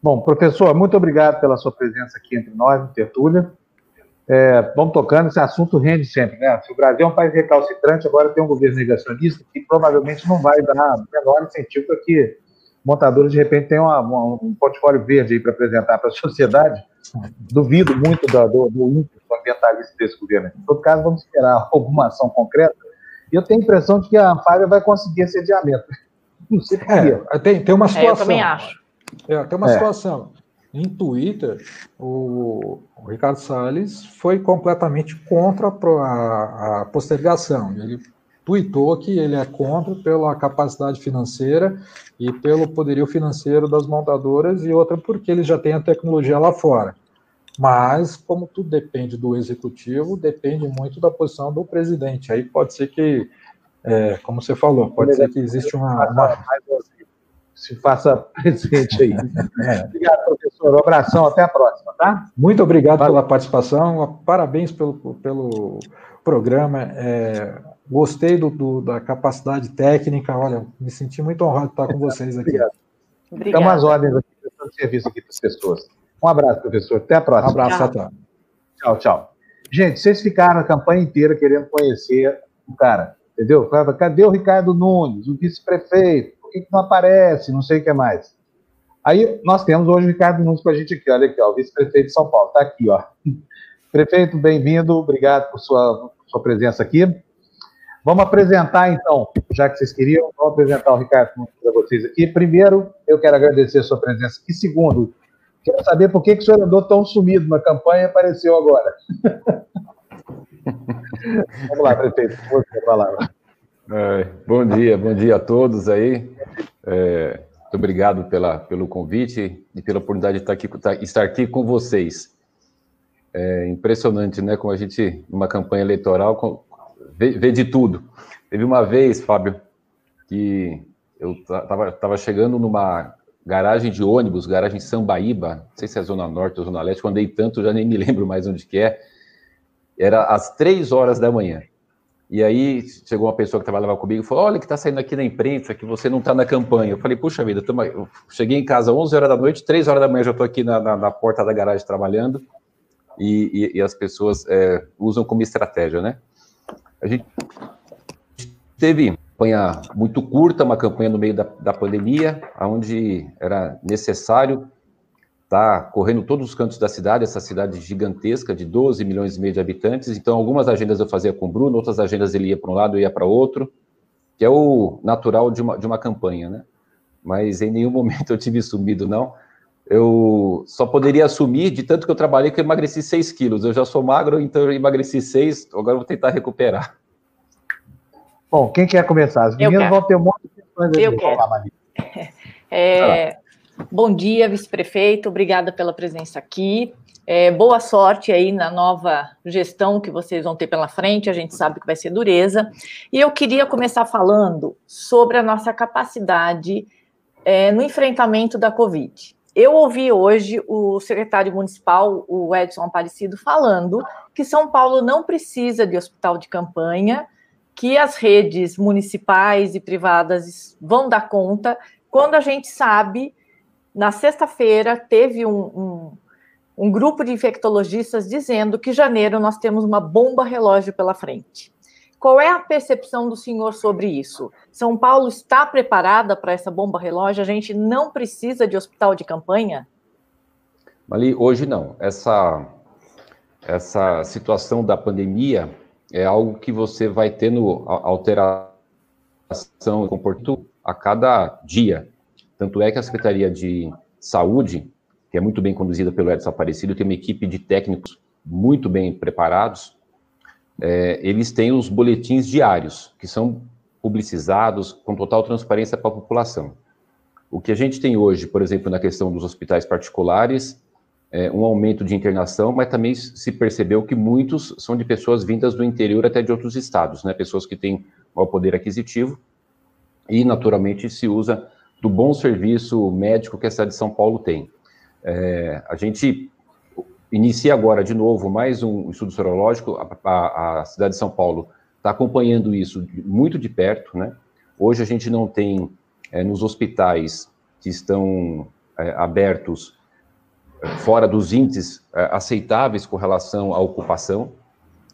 Bom, professor, muito obrigado pela sua presença aqui entre nós, no Tertúlia. É, vamos tocando, esse assunto rende sempre, né? Se o Brasil é um país recalcitrante, agora tem um governo negacionista que provavelmente não vai dar menor incentivo para que montadores, de repente, tenham uma, uma, um portfólio verde aí para apresentar para a sociedade. Duvido muito do, do, do ímpeto ambientalista desse governo. Em todo caso, vamos esperar alguma ação concreta eu tenho a impressão de que a Amparo vai conseguir esse adiamento. Não sei por é, tem, tem uma situação. É, eu também acho. É, tem uma é. situação. Em Twitter, o, o, Ricardo Salles foi completamente contra a, a postergação. Ele tweetou que ele é contra pela capacidade financeira e pelo poderio financeiro das montadoras, e outra porque ele já tem a tecnologia lá fora. Mas, como tudo depende do executivo, depende muito da posição do presidente. Aí pode ser que, é, como você falou, pode ser que existe uma. uma... Se faça presente aí. É. Obrigado, professor. Um abração, até a próxima, tá? Muito obrigado Valeu. pela participação, parabéns pelo, pelo programa. É, gostei do, do, da capacidade técnica. Olha, me senti muito honrado de estar com vocês aqui. Obrigado. Obrigado. Estamos às ordens aqui, prestando serviço aqui para as pessoas. Um abraço, professor. Até a próxima. Um abraço, tchau. Tchau, tchau. Gente, vocês ficaram a campanha inteira querendo conhecer o cara, entendeu? Cadê o Ricardo Nunes, o vice-prefeito? Por que, que não aparece? Não sei o que mais. Aí nós temos hoje o Ricardo Nunes com a gente aqui, olha aqui, ó, o vice-prefeito de São Paulo, está aqui, ó. Prefeito, bem-vindo, obrigado por sua, sua presença aqui. Vamos apresentar, então, já que vocês queriam, vamos apresentar o Ricardo Nunes para vocês aqui. Primeiro, eu quero agradecer a sua presença aqui. Segundo, Quero saber por que, que o senhor andou tão sumido na campanha e apareceu agora. Vamos lá, prefeito, você a palavra. É, bom dia, bom dia a todos aí. É, muito obrigado pela, pelo convite e pela oportunidade de estar aqui, tá, estar aqui com vocês. É impressionante, né? Como a gente, numa campanha eleitoral, vê, vê de tudo. Teve uma vez, Fábio, que eu estava tava chegando numa garagem de ônibus, garagem Sambaíba, não sei se é Zona Norte ou Zona Leste, quando andei tanto, já nem me lembro mais onde que é. Era às três horas da manhã. E aí chegou uma pessoa que trabalhava comigo e falou: Olha, que está saindo aqui na imprensa, que você não está na campanha. Eu falei: Puxa vida, eu cheguei em casa às 11 horas da noite, 3 horas da manhã já estou aqui na, na, na, porta da garagem trabalhando. E, e, e as pessoas é, usam como estratégia, né? A gente teve campanha muito curta, uma campanha no meio da, da pandemia, onde era necessário estar tá correndo todos os cantos da cidade, essa cidade gigantesca de 12 milhões e meio de habitantes. Então, algumas agendas eu fazia com o Bruno, outras agendas ele ia para um lado, eu ia para outro, que é o natural de uma, de uma campanha, né? Mas em nenhum momento eu tive sumido, não. Eu só poderia assumir de tanto que eu trabalhei que eu emagreci 6 quilos. Eu já sou magro, então eu emagreci 6, agora eu vou tentar recuperar. Bom, quem quer começar? As meninas vão ter um monte de questões. Eu quero. Falar, é, bom dia, vice-prefeito. Obrigada pela presença aqui. É, boa sorte aí na nova gestão que vocês vão ter pela frente. A gente sabe que vai ser dureza. E eu queria começar falando sobre a nossa capacidade é, no enfrentamento da Covid. Eu ouvi hoje o secretário municipal, o Edson Aparecido, falando que São Paulo não precisa de hospital de campanha, que as redes municipais e privadas vão dar conta, quando a gente sabe, na sexta-feira, teve um, um, um, grupo de infectologistas dizendo que janeiro nós temos uma bomba relógio pela frente. Qual é a percepção do senhor sobre isso? São Paulo está preparada para essa bomba relógio? A gente não precisa de hospital de campanha? Ali, hoje não. Essa, essa situação da pandemia é algo que você vai tendo alteração comportamento a cada dia. Tanto é que a Secretaria de Saúde, que é muito bem conduzida pelo Edson Aparecido, tem uma equipe de técnicos muito bem preparados, é, eles têm os boletins diários, que são publicizados com total transparência para a população. O que a gente tem hoje, por exemplo, na questão dos hospitais particulares, é, um aumento de internação, mas também se percebeu que muitos são de pessoas vindas do interior até de outros estados, né? Pessoas que têm maior poder aquisitivo e, naturalmente, se usa do bom serviço médico que a cidade de São Paulo tem. É, a gente inicia agora, de novo, mais um estudo sorológico. A, a, a cidade de São Paulo está acompanhando isso muito de perto, né? Hoje a gente não tem é, nos hospitais que estão é, abertos fora dos índices é, aceitáveis com relação à ocupação.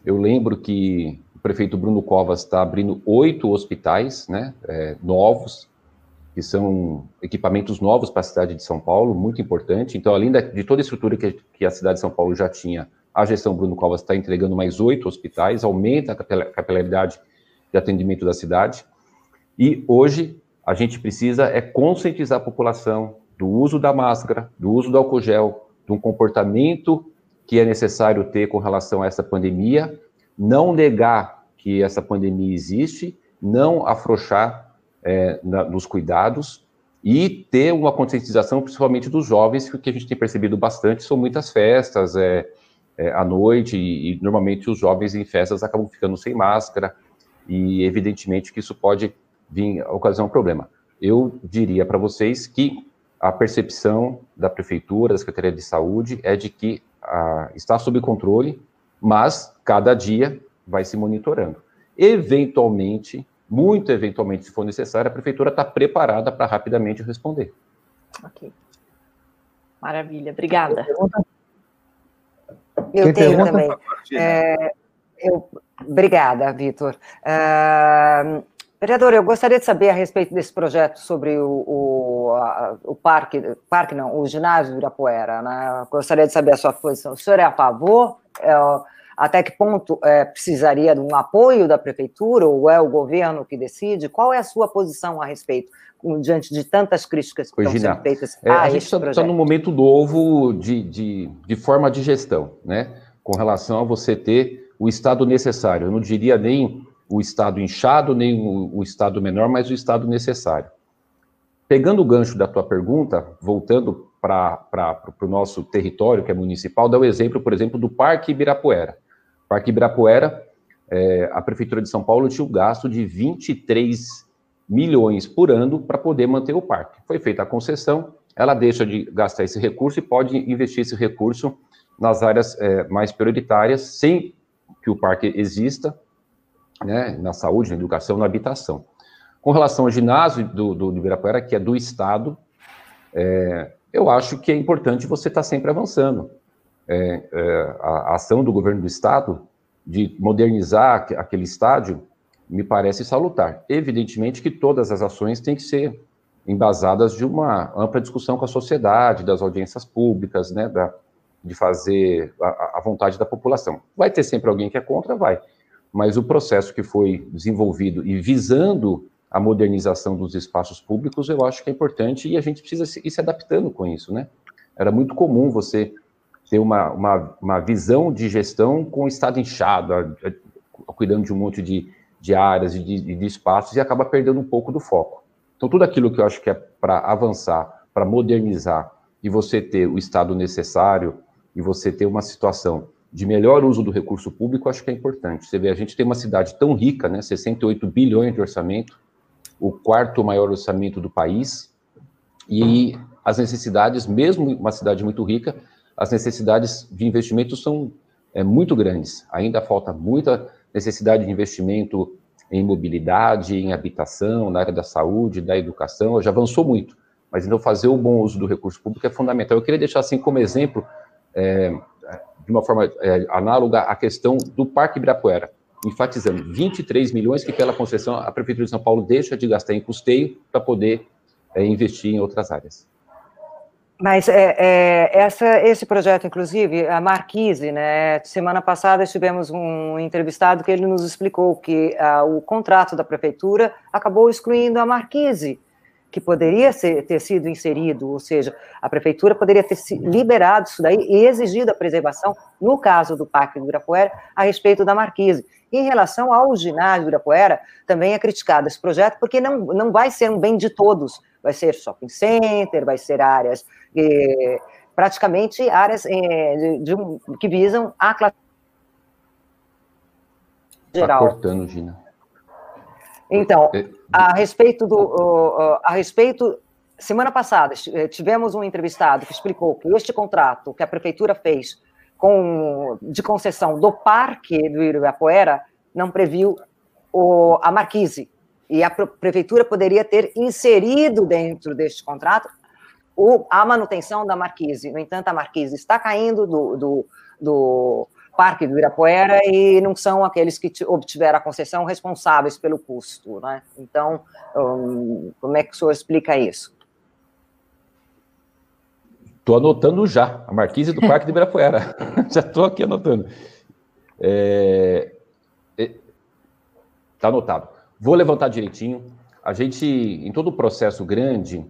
Eu lembro que o prefeito Bruno Covas está abrindo oito hospitais né, é, novos, que são equipamentos novos para a cidade de São Paulo, muito importante. Então, além da, de toda a estrutura que, que, a cidade de São Paulo já tinha, a gestão Bruno Covas está entregando mais oito hospitais, aumenta a capilaridade de atendimento da cidade. E hoje a gente precisa é conscientizar a população do uso da máscara, do uso do álcool gel, de um comportamento que é necessário ter com relação a essa pandemia, não negar que essa pandemia existe, não afrouxar é, na, nos cuidados e ter uma conscientização, principalmente dos jovens, que a gente tem percebido bastante, são muitas festas é, é, à noite, e, e, normalmente os jovens em festas acabam ficando sem máscara, e evidentemente que isso pode vir a ocasionar um problema. Eu diria para vocês que a percepção da prefeitura, da Secretaria de Saúde, é de que ah, está sob controle, mas cada dia vai se monitorando. Eventualmente, muito eventualmente, se for necessário, a prefeitura está preparada para rapidamente responder. Ok. Maravilha, obrigada. Eu tenho também. É, eu, obrigada, Vitor. Uh, Vereador, eu gostaria de saber a respeito desse projeto sobre o, o, a, o parque, parque não, o ginásio do Irapuera, né? Gostaria de saber a sua posição. O senhor é a favor? É, até que ponto é, precisaria de um apoio da prefeitura ou é o governo que decide? Qual é a sua posição a respeito, diante de tantas críticas que estão sendo feitas é, a, gente está tá num momento novo de, de, de forma de gestão, né? Com relação a você ter o estado necessário. Eu não diria nem o estado inchado, nem o, o estado menor, mas o estado necessário. Pegando o gancho da tua pergunta, voltando para o nosso território, que é municipal, dá o exemplo, por exemplo, do Parque Ibirapuera. O Parque Ibirapuera é, a Prefeitura de São Paulo tinha o gasto de 23 milhões por ano para poder manter o parque. Foi feita a concessão, ela deixa de gastar esse recurso e pode investir esse recurso nas áreas é, mais prioritárias, sem que o parque exista, né, na saúde, na educação, na habitação. Com relação ao ginásio do, do, Ibirapuera, que é do Estado, é, eu acho que é importante você estar tá sempre avançando. É, é, a, a, ação do governo do Estado de modernizar aquele estádio me parece salutar. Evidentemente que todas as ações têm que ser embasadas de uma ampla discussão com a sociedade, das audiências públicas, né, da, de fazer a, a, vontade da população. Vai ter sempre alguém que é contra, vai. Mas o processo que foi desenvolvido e visando a modernização dos espaços públicos, eu acho que é importante e a gente precisa ir se adaptando com isso, né? Era muito comum você ter uma, uma, uma visão de gestão com o estado inchado, cuidando de um monte de, de áreas e de, de, espaços e acaba perdendo um pouco do foco. Então, tudo aquilo que eu acho que é para avançar, para modernizar e você ter o estado necessário e você ter uma situação de melhor uso do recurso público, acho que é importante. Você vê, a gente tem uma cidade tão rica, né, 68 bilhões de orçamento, o quarto maior orçamento do país, e as necessidades, mesmo uma cidade muito rica, as necessidades de investimento são é, muito grandes. Ainda falta muita necessidade de investimento em mobilidade, em habitação, na área da saúde, da educação, já avançou muito, mas então fazer o bom uso do recurso público é fundamental. Eu queria deixar assim como exemplo, é, de uma forma é, análoga, a questão do Parque Ibirapuera enfatizando, 23 milhões que pela concessão a Prefeitura de São Paulo deixa de gastar em custeio para poder é, investir em outras áreas. Mas é, é, essa, esse projeto, inclusive, a Marquise, né? Semana passada tivemos um entrevistado que ele nos explicou que ah, o contrato da prefeitura acabou excluindo a Marquise que poderia ser, ter sido inserido, ou seja, a prefeitura poderia ter liberado isso daí e exigido a preservação, no caso do Parque do Ibirapuera, a respeito da Marquise. Em relação ao ginásio do Ibirapuera, também é criticado esse projeto, porque não, não vai ser um bem de todos, vai ser shopping center, vai ser áreas, eh, praticamente áreas eh, de, de, que visam a classe tá geral. Está cortando, Gina. Então, é, a respeito do, a respeito, semana passada eh, tivemos um entrevistado que explicou que este contrato que a prefeitura fez com de concessão do parque do Ibirapuera não previu o, a marquise e a prefeitura poderia ter inserido dentro deste contrato o, a manutenção da marquise. No entanto, a marquise está caindo do, do, do Parque do Ibirapuera e não são aqueles que obtiveram a concessão responsáveis pelo custo, né? Então, um, como é que o senhor explica isso? Estou anotando já, a marquise do Parque do Ibirapuera. já estou aqui anotando. Está é, é, tá anotado. Vou levantar direitinho. A gente, em todo o processo grande,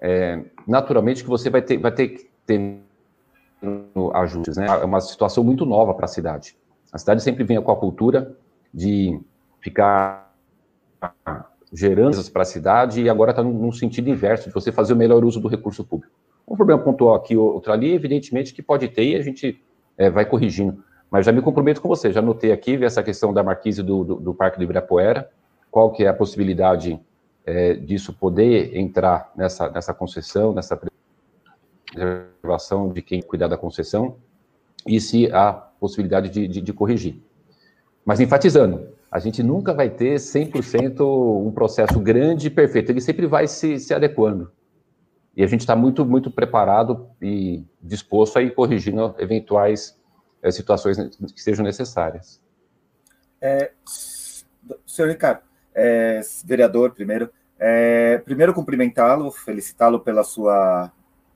é, naturalmente que você vai ter, vai ter que ter ajustes, né? É uma situação muito nova para a cidade. A cidade sempre vem com a cultura de ficar gerando para a cidade e agora está num sentido inverso, de você fazer o melhor uso do recurso público. Um problema pontual aqui, outro ali, evidentemente que pode ter e a gente é, vai corrigindo. Mas já me comprometo com você, já notei aqui essa questão da marquise do, do, do Parque do Ibirapuera, qual que é a possibilidade é, disso poder entrar nessa, nessa concessão, nessa reservação de quem cuidar da concessão e se há possibilidade de, de, de corrigir. Mas enfatizando, a gente nunca vai ter 100% um processo grande e perfeito, ele sempre vai se, se adequando. E a gente está muito, muito preparado e disposto a ir corrigindo eventuais é, situações que sejam necessárias. É, senhor Ricardo, é, vereador, primeiro, é, primeiro cumprimentá-lo, felicitá-lo pela sua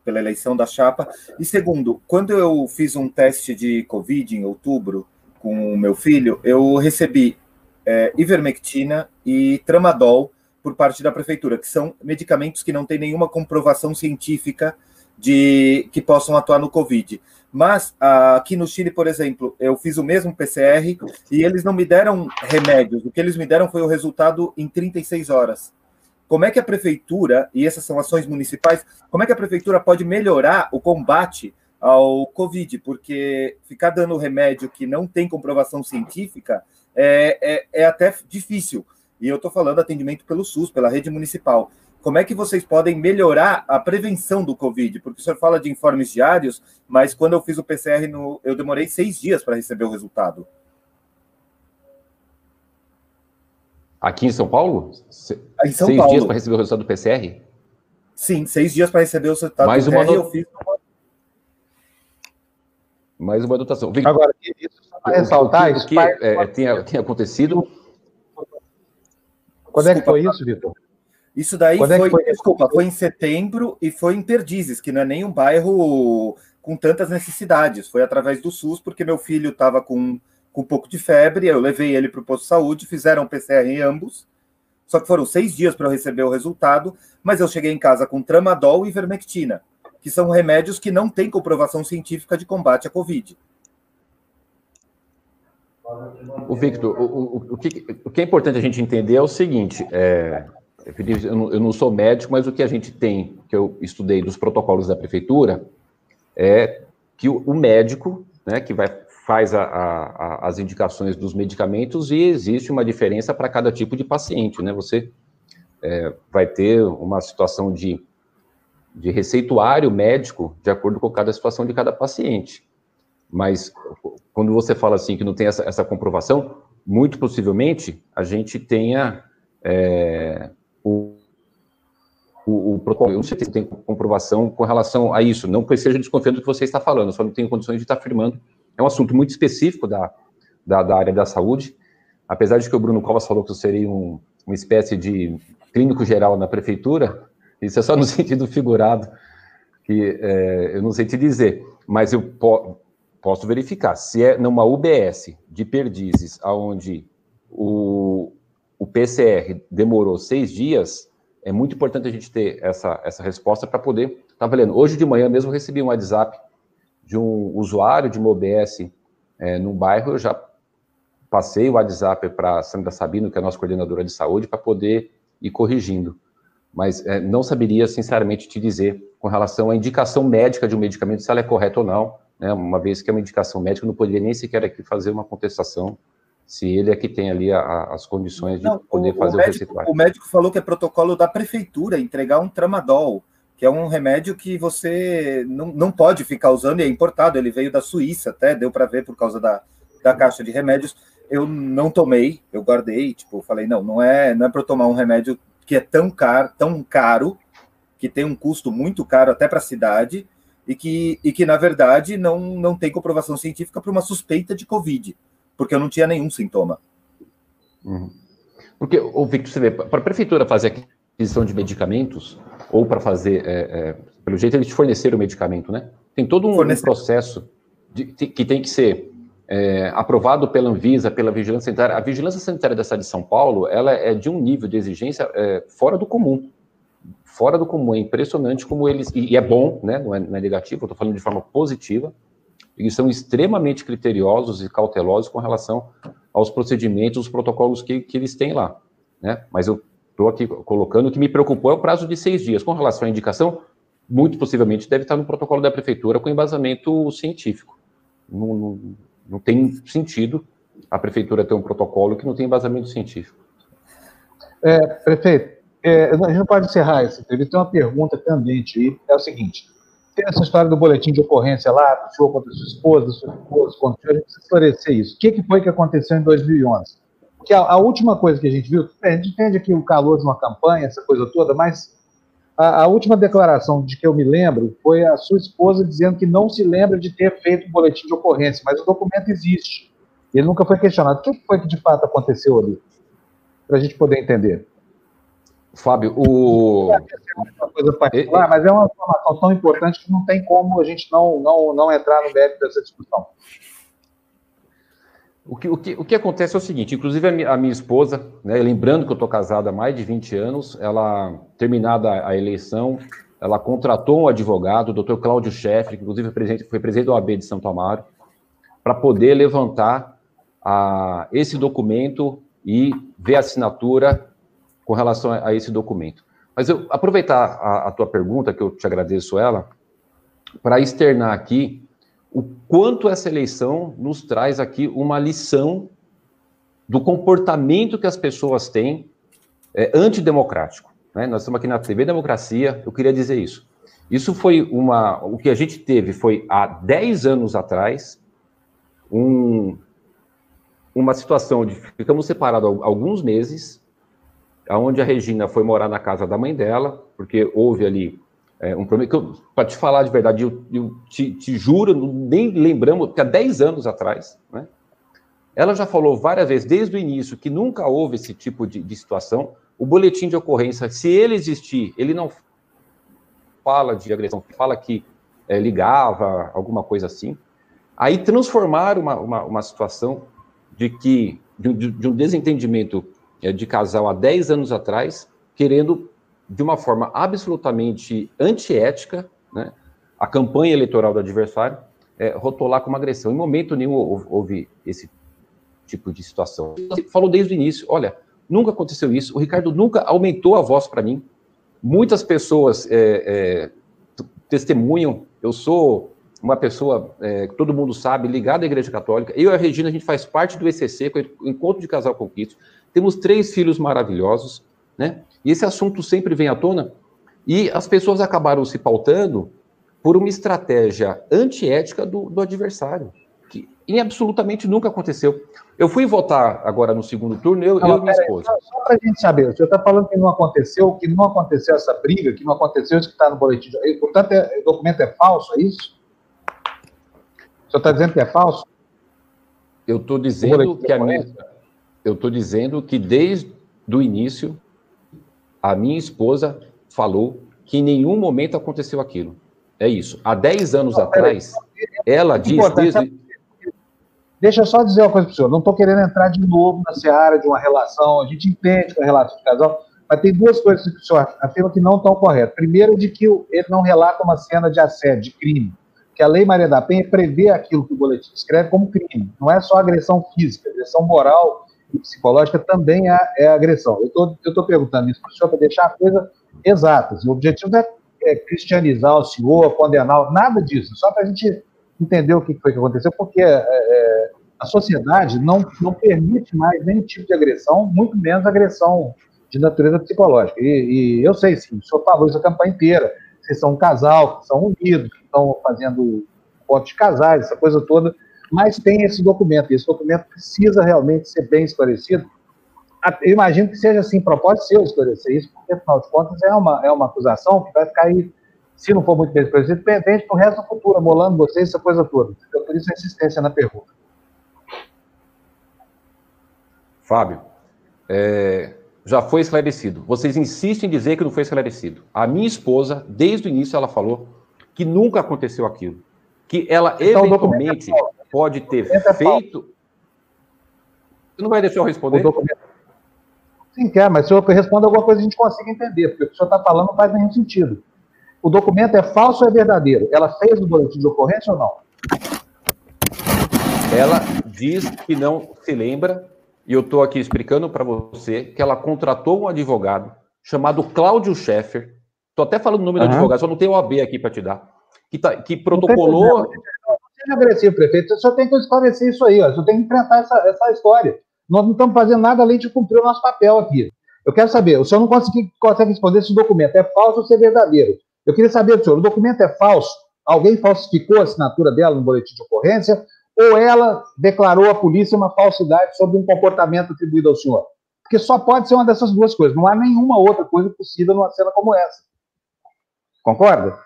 pela eleição da chapa. E segundo, quando eu fiz um teste de Covid em outubro com o meu filho, eu recebi é, ivermectina e tramadol por parte da prefeitura, que são medicamentos que não têm nenhuma comprovação científica de que possam atuar no Covid. Mas aqui no Chile, por exemplo, eu fiz o mesmo PCR e eles não me deram remédios. O que eles me deram foi o resultado em 36 horas como é que a prefeitura, e essas são ações municipais, como é que a prefeitura pode melhorar o combate ao Covid? Porque ficar dando remédio que não tem comprovação científica é, é, é até difícil. E eu estou falando atendimento pelo SUS, pela rede municipal. Como é que vocês podem melhorar a prevenção do Covid? Porque o senhor fala de informes diários, mas quando eu fiz o PCR, no, eu demorei seis dias para receber o resultado. Aqui em São Paulo? Em São seis Paulo. dias para receber o resultado do PCR? Sim, seis dias para receber o resultado Mais do uma PCR. no- Eu fiz Mais uma dotação. Victor, Agora, isso só para ressaltar, o que, isso o que faz- é, tem, tem acontecido Quando é que foi Desculpa, isso, Vitor? Isso daí Quando é que foi, foi? desculpa, foi em setembro e foi em Perdizes, que não é nem um bairro com tantas necessidades. Foi através do SUS, porque meu filho estava com, com um pouco de febre, eu levei ele para o posto de saúde, fizeram PCR em ambos. Só que foram seis dias para eu receber o resultado, mas eu cheguei em casa com tramadol e ivermectina, que são remédios que não têm comprovação científica de combate à Covid. O Victor, o, o, o, que, o que é importante a gente entender é o seguinte: é, eu, não, eu não sou médico, mas o que a gente tem, que eu estudei dos protocolos da prefeitura, é que o, o médico, né, que vai, faz a, a, as indicações dos medicamentos e existe uma diferença para cada tipo de paciente, né? Você é, vai ter uma situação de, de receituário médico de acordo com cada situação de cada paciente. Mas quando você fala assim que não tem essa, essa comprovação, muito possivelmente a gente tenha é, o, o, protocolo. Eu não sei se tem comprovação com relação a isso, não que eu esteja desconfiando do que você está falando, só não tenho condições de estar afirmando. É um assunto muito específico da, da, da área da saúde, apesar de que o Bruno Covas falou que eu seria um, uma espécie de clínico geral na prefeitura, isso é só no sentido figurado, que é, eu não sei te dizer, mas eu po posso verificar. Se é numa UBS de Perdizes, onde o, o PCR demorou seis dias, é muito importante a gente ter essa, essa resposta para poder estar tá valendo. Hoje de manhã mesmo eu recebi um WhatsApp de um usuário de uma OBS é, num bairro, eu já passei o WhatsApp para a Sandra Sabino, que é a nossa coordenadora de saúde, para poder ir corrigindo. Mas é, não saberia, sinceramente, te dizer com relação à indicação médica de um medicamento, se ela é correta ou não, né, uma vez que é uma indicação médica, eu não poderia nem sequer aqui fazer uma contestação se ele é que tem ali a, a, as condições de Não, poder o, fazer o, o, médico, receituário. o médico falou que é protocolo da prefeitura entregar um tramadol, que é um remédio que você não, não pode ficar usando e é importado. Ele veio da Suíça, até deu para ver por causa da, da caixa de remédios. Eu não tomei, eu guardei, tipo, falei não, não é, não é para tomar um remédio que é tão caro, tão caro, que tem um custo muito caro até para a cidade e que, e que na verdade não, não tem comprovação científica para uma suspeita de Covid, porque eu não tinha nenhum sintoma. Uhum. Porque, o Victor, você vê, para a prefeitura fazer aquisição de medicamentos, ou para fazer, é, é, pelo jeito, eles forneceram o medicamento, né? Tem todo um, processo de, que tem que ser é, aprovado pela Anvisa, pela Vigilância Sanitária. A Vigilância Sanitária da cidade de São Paulo, ela é de um nível de exigência é, fora do comum. Fora do comum, é impressionante como eles, e, e é bom, né? Não é, não é negativo, eu estou falando de forma positiva, eles são extremamente criteriosos e cautelosos com relação aos procedimentos, os protocolos que, que eles têm lá, né? Mas eu estou aqui colocando, o que me preocupou é o prazo de seis dias. Com relação à indicação, muito possivelmente deve estar no protocolo da prefeitura com embasamento científico. Não, não, não tem sentido a prefeitura ter um protocolo que não tem embasamento científico. É, prefeito, é, a gente não pode encerrar essa entrevista. Tem uma pergunta pendente aí. É o seguinte: tem essa história do boletim de ocorrência lá, do senhor contra sua esposa, do seu esposo contra o senhor, a gente precisa esclarecer isso. O que, que foi que aconteceu em 2011? Porque a, a, última coisa que a gente viu, a gente entende aqui o calor de uma campanha, essa coisa toda, mas a, a, última declaração de que eu me lembro foi a sua esposa dizendo que não se lembra de ter feito um boletim de ocorrência, mas o documento existe. Ele nunca foi questionado. O que foi que de fato aconteceu ali? Para a gente poder entender. Fábio, o. É uma particular, mas é uma informação tão importante que não tem como a gente não, não, não entrar no mérito dessa discussão. O que, o, que, o que acontece é o seguinte, inclusive a minha, a minha esposa, né, lembrando que eu estou casado há mais de 20 anos, ela, terminada a eleição, ela contratou um advogado, o doutor Cláudio Scheffer, que inclusive foi presidente, foi presidente da OAB de Santo Amaro, para poder levantar a, esse documento e ver a assinatura com relação a, a esse documento. Mas eu aproveitar a, a tua pergunta, que eu te agradeço ela, para externar aqui o quanto essa eleição nos traz aqui uma lição do comportamento que as pessoas têm é, antidemocrático. Né? Nós estamos aqui na TV Democracia, eu queria dizer isso. Isso foi uma. O que a gente teve foi há 10 anos atrás, um, uma situação de ficamos separados alguns meses, onde a Regina foi morar na casa da mãe dela, porque houve ali é, um problema. Para te falar de verdade, eu, eu te, te, juro, nem lembramos, porque há 10 anos atrás, né? Ela já falou várias vezes, desde o início, que nunca houve esse tipo de, de situação. O boletim de ocorrência, se ele existir, ele não fala de agressão, fala que é, ligava, alguma coisa assim. Aí transformaram uma, uma, uma situação de que de, de um desentendimento é, de casal há 10 anos atrás, querendo, de uma forma absolutamente antiética, né, a campanha eleitoral do adversário, é, rotular como agressão. Em momento nenhum houve esse tipo de situação. Você falou desde o início, olha, nunca aconteceu isso, o Ricardo nunca aumentou a voz para mim. Muitas pessoas é, é, testemunham, eu sou uma pessoa, é, que todo mundo sabe, ligada à Igreja Católica. Eu e a Regina, a gente faz parte do ECC, é Encontro de Casal com Cristo. Temos três filhos maravilhosos, né? E esse assunto sempre vem à tona. E as pessoas acabaram se pautando por uma estratégia antiética do, do adversário, que em absolutamente nunca aconteceu. Eu fui votar agora no segundo turno, eu, não, eu e minha esposa. Aí, só, para a gente saber, o senhor está falando que não aconteceu, que não aconteceu essa briga, que não aconteceu isso que está no boletim. Portanto, é, o documento é falso, é isso? O senhor está dizendo que é falso? Eu estou dizendo que a minha, eu estou dizendo que desde o início a minha esposa falou que em nenhum momento aconteceu aquilo. É isso. Há 10 anos não, atrás, ela disse. Desde... Deixa eu só dizer uma coisa para o senhor. Não estou querendo entrar de novo na seara de uma relação. A gente entende que é relação de casal, mas tem duas coisas que o senhor afirma que não estão corretas. Primeiro, de que ele não relata uma cena de assédio, de crime. Que a Lei Maria da Penha prevê aquilo que o boletim escreve como crime. Não é só agressão física, agressão moral psicológica também é, é agressão. Eu estou perguntando isso para o senhor para deixar a coisa exata. O objetivo não é, é cristianizar o senhor, condenar, nada disso. Só para a gente entender o que foi que aconteceu, porque é, é, a sociedade não, não permite mais nenhum tipo de agressão, muito menos agressão de natureza psicológica. E, e eu sei, sim, o senhor falou isso a campanha inteira. Vocês são um casal, são unidos, estão fazendo pontos de casais, essa coisa toda, mas tem esse documento, e esse documento precisa realmente ser bem esclarecido. Eu imagino que seja assim, propósito seu esclarecer isso, porque, afinal de contas, é uma, é uma acusação que vai ficar aí se não for muito bem esclarecido, pendente para o resto do futuro, amolando vocês, essa coisa toda. Então, por isso a insistência na pergunta. Fábio, é, já foi esclarecido. Vocês insistem em dizer que não foi esclarecido. A minha esposa, desde o início, ela falou que nunca aconteceu aquilo. Que ela então, eventualmente é pode ter é feito. Você não vai deixar eu responder? Sim, quer, mas se eu respondo alguma coisa, a gente consegue entender, porque o que o senhor está falando não faz nenhum sentido o documento é falso ou é verdadeiro? Ela fez o boletim de ocorrência ou não? Ela diz que não se lembra, e eu estou aqui explicando para você que ela contratou um advogado chamado Cláudio Scheffer. Estou até falando o nome uhum. do advogado, só não tem o AB aqui para te dar. Que, tá, que protocolou. Seja agressivo, prefeito. Você só tem que esclarecer isso aí, ó. Você tem que enfrentar essa, essa história. Nós não estamos fazendo nada além de cumprir o nosso papel aqui. Eu quero saber, o senhor não consegue, consegue responder se o documento é falso ou se é verdadeiro. Eu queria saber senhor, o documento é falso? Alguém falsificou a assinatura dela no boletim de ocorrência? Ou ela declarou à polícia uma falsidade sobre um comportamento atribuído ao senhor? Porque só pode ser uma dessas duas coisas. Não há nenhuma outra coisa possível numa cena como essa. Concorda?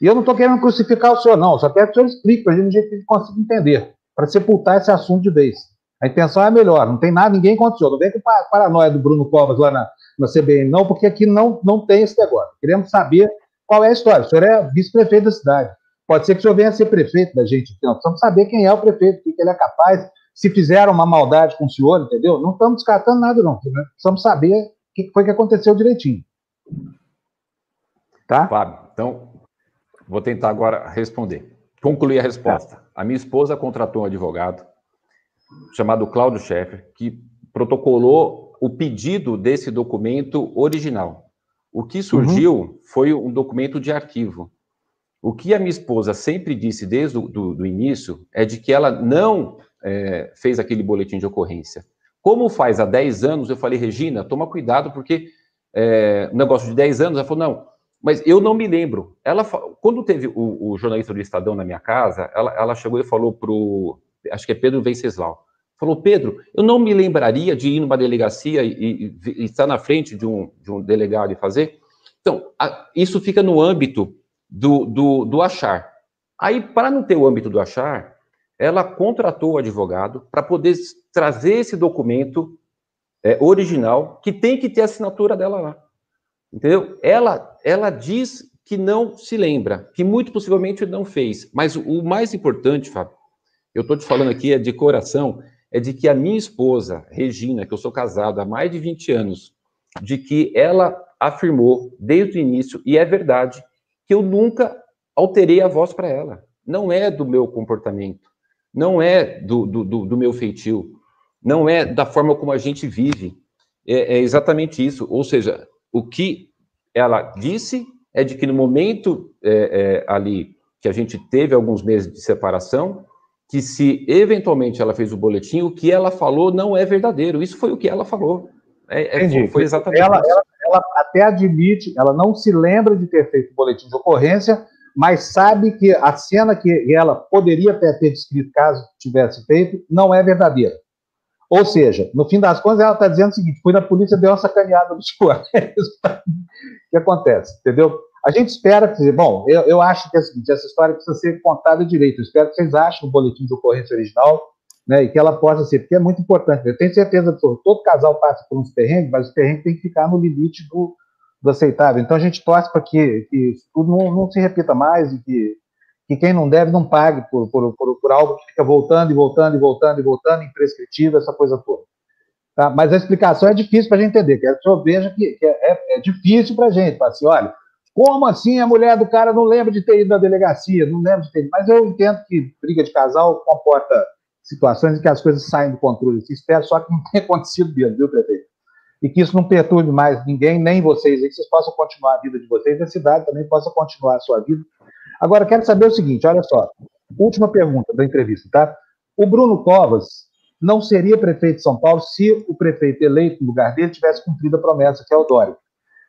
E eu não estou querendo crucificar o senhor, não. Só quero que o senhor explique para a gente um jeito que a gente consiga entender, para sepultar esse assunto de vez. A intenção é melhor, não tem nada, ninguém contra o senhor. Não vem com a paranoia do Bruno Covas lá na, na CBN, não, porque aqui não, não tem esse negócio. Queremos saber qual é a história? O senhor é vice-prefeito da cidade. Pode ser que o senhor venha a ser prefeito da gente. Então, precisamos saber quem é o prefeito, o que ele é capaz, se fizeram uma maldade com o senhor, entendeu? Não estamos descartando nada, não. Precisamos saber o que foi que aconteceu direitinho. Tá? Fábio, então, vou tentar agora responder. Concluir a resposta. A minha esposa contratou um advogado chamado Cláudio Scheffer, que protocolou o pedido desse documento original. O que surgiu uhum. foi um documento de arquivo. O que a minha esposa sempre disse desde o início é de que ela não é, fez aquele boletim de ocorrência. Como faz há 10 anos, eu falei, Regina, toma cuidado, porque é, um negócio de 10 anos, ela falou, não, mas eu não me lembro. Ela, quando teve o, o jornalista do Estadão na minha casa, ela, ela chegou e falou para o, acho que é Pedro Venceslau, falou, Pedro, eu não me lembraria de ir numa delegacia e, e, e estar na frente de um, de um delegado e fazer. Então, a, isso fica no âmbito do, do, do achar. Aí, para não ter o âmbito do achar, ela contratou o advogado para poder trazer esse documento é, original, que tem que ter a assinatura dela lá. Entendeu? Ela, ela diz que não se lembra, que muito possivelmente não fez. Mas o mais importante, Fábio, eu estou te falando aqui é de coração, é de que a minha esposa, Regina, que eu sou casado há mais de 20 anos, de que ela afirmou desde o início, e é verdade, que eu nunca alterei a voz para ela. Não é do meu comportamento, não é do, do, do, meu feitio, não é da forma como a gente vive. É, é exatamente isso. Ou seja, o que ela disse é de que no momento é, é, ali que a gente teve alguns meses de separação, que se eventualmente ela fez o boletim, o que ela falou não é verdadeiro. Isso foi o que ela falou. É, é foi exatamente ela, isso. Ela, ela até admite, ela não se lembra de ter feito o boletim de ocorrência, mas sabe que a cena que ela poderia ter, ter descrito caso tivesse feito não é verdadeira. Ou seja, no fim das contas, ela está dizendo o seguinte: fui na polícia, deu uma sacaneada dos colegas. o que acontece? Entendeu? A gente espera que. Bom, eu, eu acho que é o seguinte: essa história precisa ser contada direito. Eu espero que vocês achem o boletim de ocorrência original né, e que ela possa ser, porque é muito importante. Eu tenho certeza que todo casal passa por uns perrengues, mas o perrengue tem que ficar no limite do, do aceitável. Então a gente torce para que, que isso tudo não, não, se repita mais e que, que quem não deve não pague por, por, por, por, algo que fica voltando e voltando e voltando e voltando, imprescritível, essa coisa toda. Tá? Mas a explicação é difícil para a gente entender. Quero que o veja que, que é, é, é, difícil para a gente. Fala assim, olha, como assim a mulher do cara não lembra de ter ido na delegacia, não lembra de ter ido. Mas eu entendo que briga de casal comporta situações em que as coisas saem do controle. Espero só que não tenha acontecido mesmo, viu, prefeito? e que isso não perturbe mais ninguém, nem vocês, e que vocês possam continuar a vida de vocês, e a cidade também possa continuar a sua vida. Agora, quero saber o seguinte, olha só, última pergunta da entrevista, tá? O Bruno Covas não seria prefeito de São Paulo se o prefeito eleito no lugar dele tivesse cumprido a promessa, que é o Dória.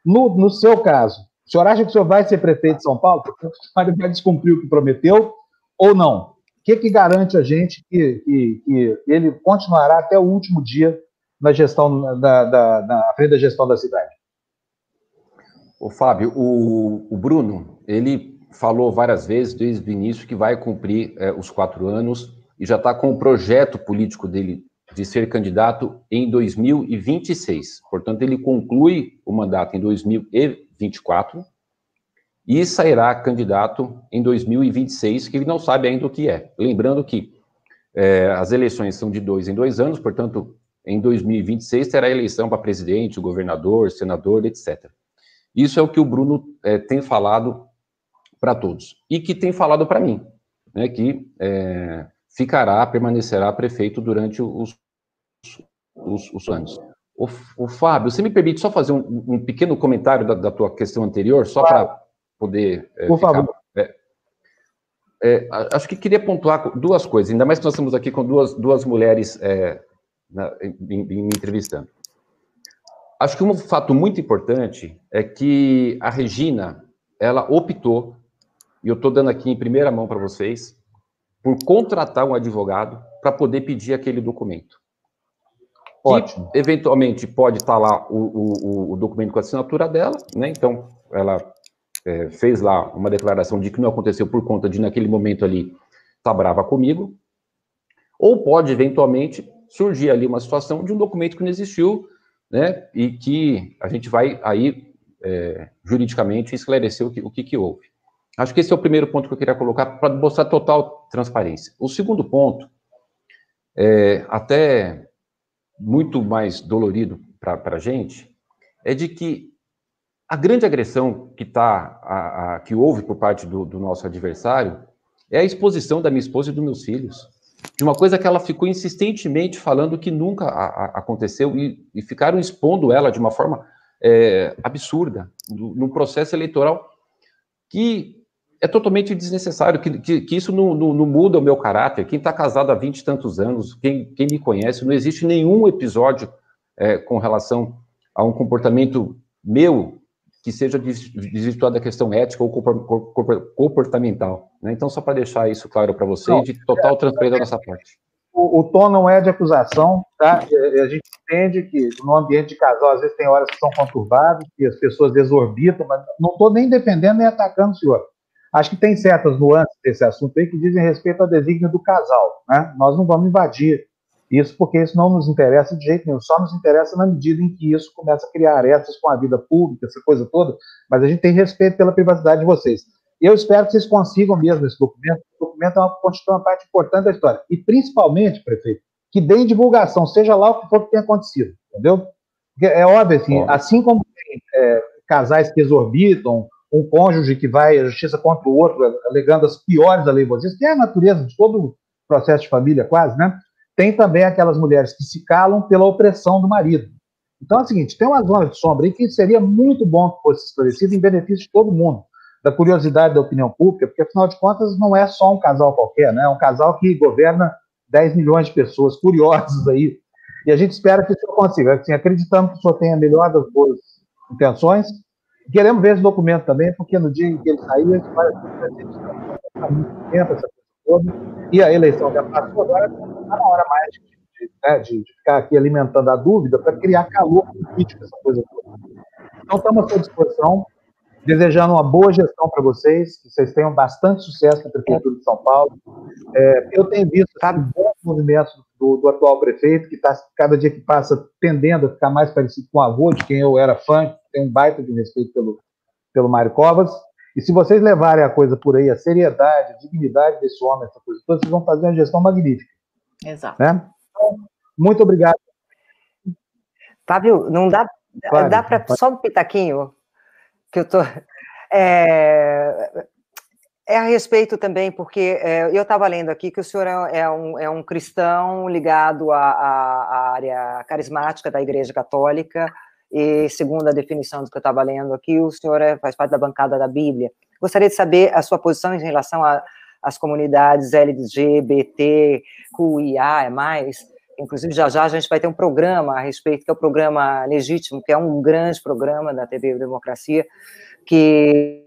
No, no seu caso, o senhor acha que o senhor vai ser prefeito de São Paulo? O senhor vai descumprir o que prometeu ou não? O que, que garante a gente que, que, que ele continuará até o último dia na gestão da, da, na frente da gestão da cidade? O Fábio, o, o, Bruno, ele falou várias vezes desde o início que vai cumprir é, os quatro anos e já está com o projeto político dele de ser candidato em 2026. Portanto, ele conclui o mandato em 2024 e sairá candidato em 2026, que ele não sabe ainda o que é. Lembrando que é, as eleições são de dois em dois anos, portanto, em 2026 terá eleição para presidente, governador, senador, etc. Isso é o que o Bruno é, tem falado para todos e que tem falado para mim, né, que é, ficará, permanecerá prefeito durante os, os, os anos. O, o, Fábio, você me permite só fazer um, um pequeno comentário da, da, tua questão anterior, só para poder. É, Por ficar, favor. É, é, acho que queria pontuar duas coisas, ainda mais que nós estamos aqui com duas, duas mulheres é, na, em, me entrevistando. Acho que um fato muito importante é que a Regina, ela optou, e eu estou dando aqui em primeira mão para vocês, por contratar um advogado para poder pedir aquele documento. Ótimo. Que, eventualmente pode estar tá lá o, o, o, documento com a assinatura dela, né? Então, ela é, fez lá uma declaração de que não aconteceu por conta de, naquele momento ali, estar tá brava comigo. Ou pode, eventualmente, surgir ali uma situação de um documento que não existiu, né, e que a gente vai aí é, juridicamente esclarecer o que, o que, que houve. Acho que esse é o primeiro ponto que eu queria colocar para mostrar total transparência. O segundo ponto, é, até muito mais dolorido para a gente, é de que a grande agressão que, tá, a, a, que houve por parte do, do nosso adversário é a exposição da minha esposa e dos meus filhos de uma coisa que ela ficou insistentemente falando que nunca a, a, aconteceu e, e, ficaram expondo ela de uma forma é, absurda no, no, processo eleitoral que é totalmente desnecessário, que, que, que isso não, não, não, muda o meu caráter. Quem está casado há vinte e tantos anos, quem, quem me conhece, não existe nenhum episódio é, com relação a um comportamento meu que seja desvirtuado da questão ética ou comportamental. Né? Então, só para deixar isso claro para vocês, de total transparência da nossa parte. O, o, tom não é de acusação, tá? A gente entende que no ambiente de casal, às vezes tem horas que são conturbadas, que as pessoas exorbitam, mas não estou nem defendendo nem atacando o senhor. Acho que tem certas nuances desse assunto aí que dizem respeito ao desígnio do casal, né? Nós não vamos invadir isso porque isso não nos interessa de jeito nenhum, só nos interessa na medida em que isso começa a criar arestas com a vida pública, essa coisa toda, mas a gente tem respeito pela privacidade de vocês. Eu espero que vocês consigam mesmo esse documento, o documento é uma, constitui uma parte importante da história, e principalmente, prefeito, que deem divulgação, seja lá o que for que tenha acontecido, entendeu? Porque é óbvio, assim, assim como tem é, casais que exorbitam, um cônjuge que vai à justiça contra o outro, alegando as piores aleivosias, que é a natureza de todo o processo de família, quase, né? Tem também aquelas mulheres que se calam pela opressão do marido. Então é o seguinte: tem uma zona de sombra aí que seria muito bom que fosse esclarecida em benefício de todo mundo, da curiosidade da opinião pública, porque afinal de contas não é só um casal qualquer, né? É um casal que governa 10 milhões de pessoas curiosas aí. E a gente espera que o senhor consiga. Assim, acreditamos que o senhor tenha a melhor das boas intenções. Queremos ver esse documento também, porque no dia em que ele sair, ele vai ser essa coisa toda. E a eleição já passou, agora está na hora mais de, de, né, de, ficar aqui alimentando a dúvida para criar calor político, essa coisa toda. Então, estamos à sua disposição, desejando uma boa gestão para vocês, que vocês tenham bastante sucesso na Prefeitura de São Paulo. É, eu tenho visto sabe, bons movimentos do, do atual prefeito, que está, cada dia que passa, tendendo a ficar mais parecido com o avô, de quem eu era fã, tem um baita de respeito pelo, pelo Mário Covas. E se vocês levarem a coisa por aí, a seriedade, a dignidade desse homem, essa coisa toda, vocês vão fazer uma gestão magnífica. Exato. Né? Então, muito obrigado. Fábio, não dá, claro, dá para só um pitaquinho que eu tô é, é a respeito também, porque é, eu estava lendo aqui que o senhor é, é, um, é um cristão ligado à, à, área carismática da Igreja Católica, e segundo a definição do que eu estava lendo aqui, o senhor é, faz parte da bancada da Bíblia. Gostaria de saber a sua posição em relação às comunidades LGBT, QIA, é mais. Inclusive, já já a gente vai ter um programa a respeito, que é o programa Legítimo, que é um grande programa da TV Democracia, que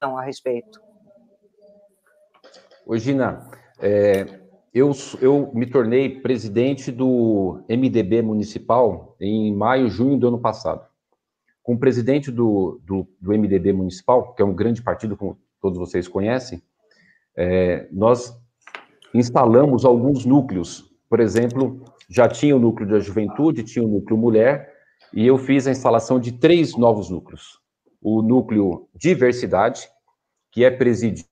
a respeito. Ô, Gina, é, eu, eu me tornei presidente do MDB municipal em maio, junho do ano passado. Com o presidente do, do, do MDB municipal, que é um grande partido, como todos vocês conhecem, é, nós instalamos alguns núcleos. Por exemplo, já tinha o núcleo da juventude, tinha o núcleo mulher, e eu fiz a instalação de três novos núcleos. O núcleo diversidade, que é presidido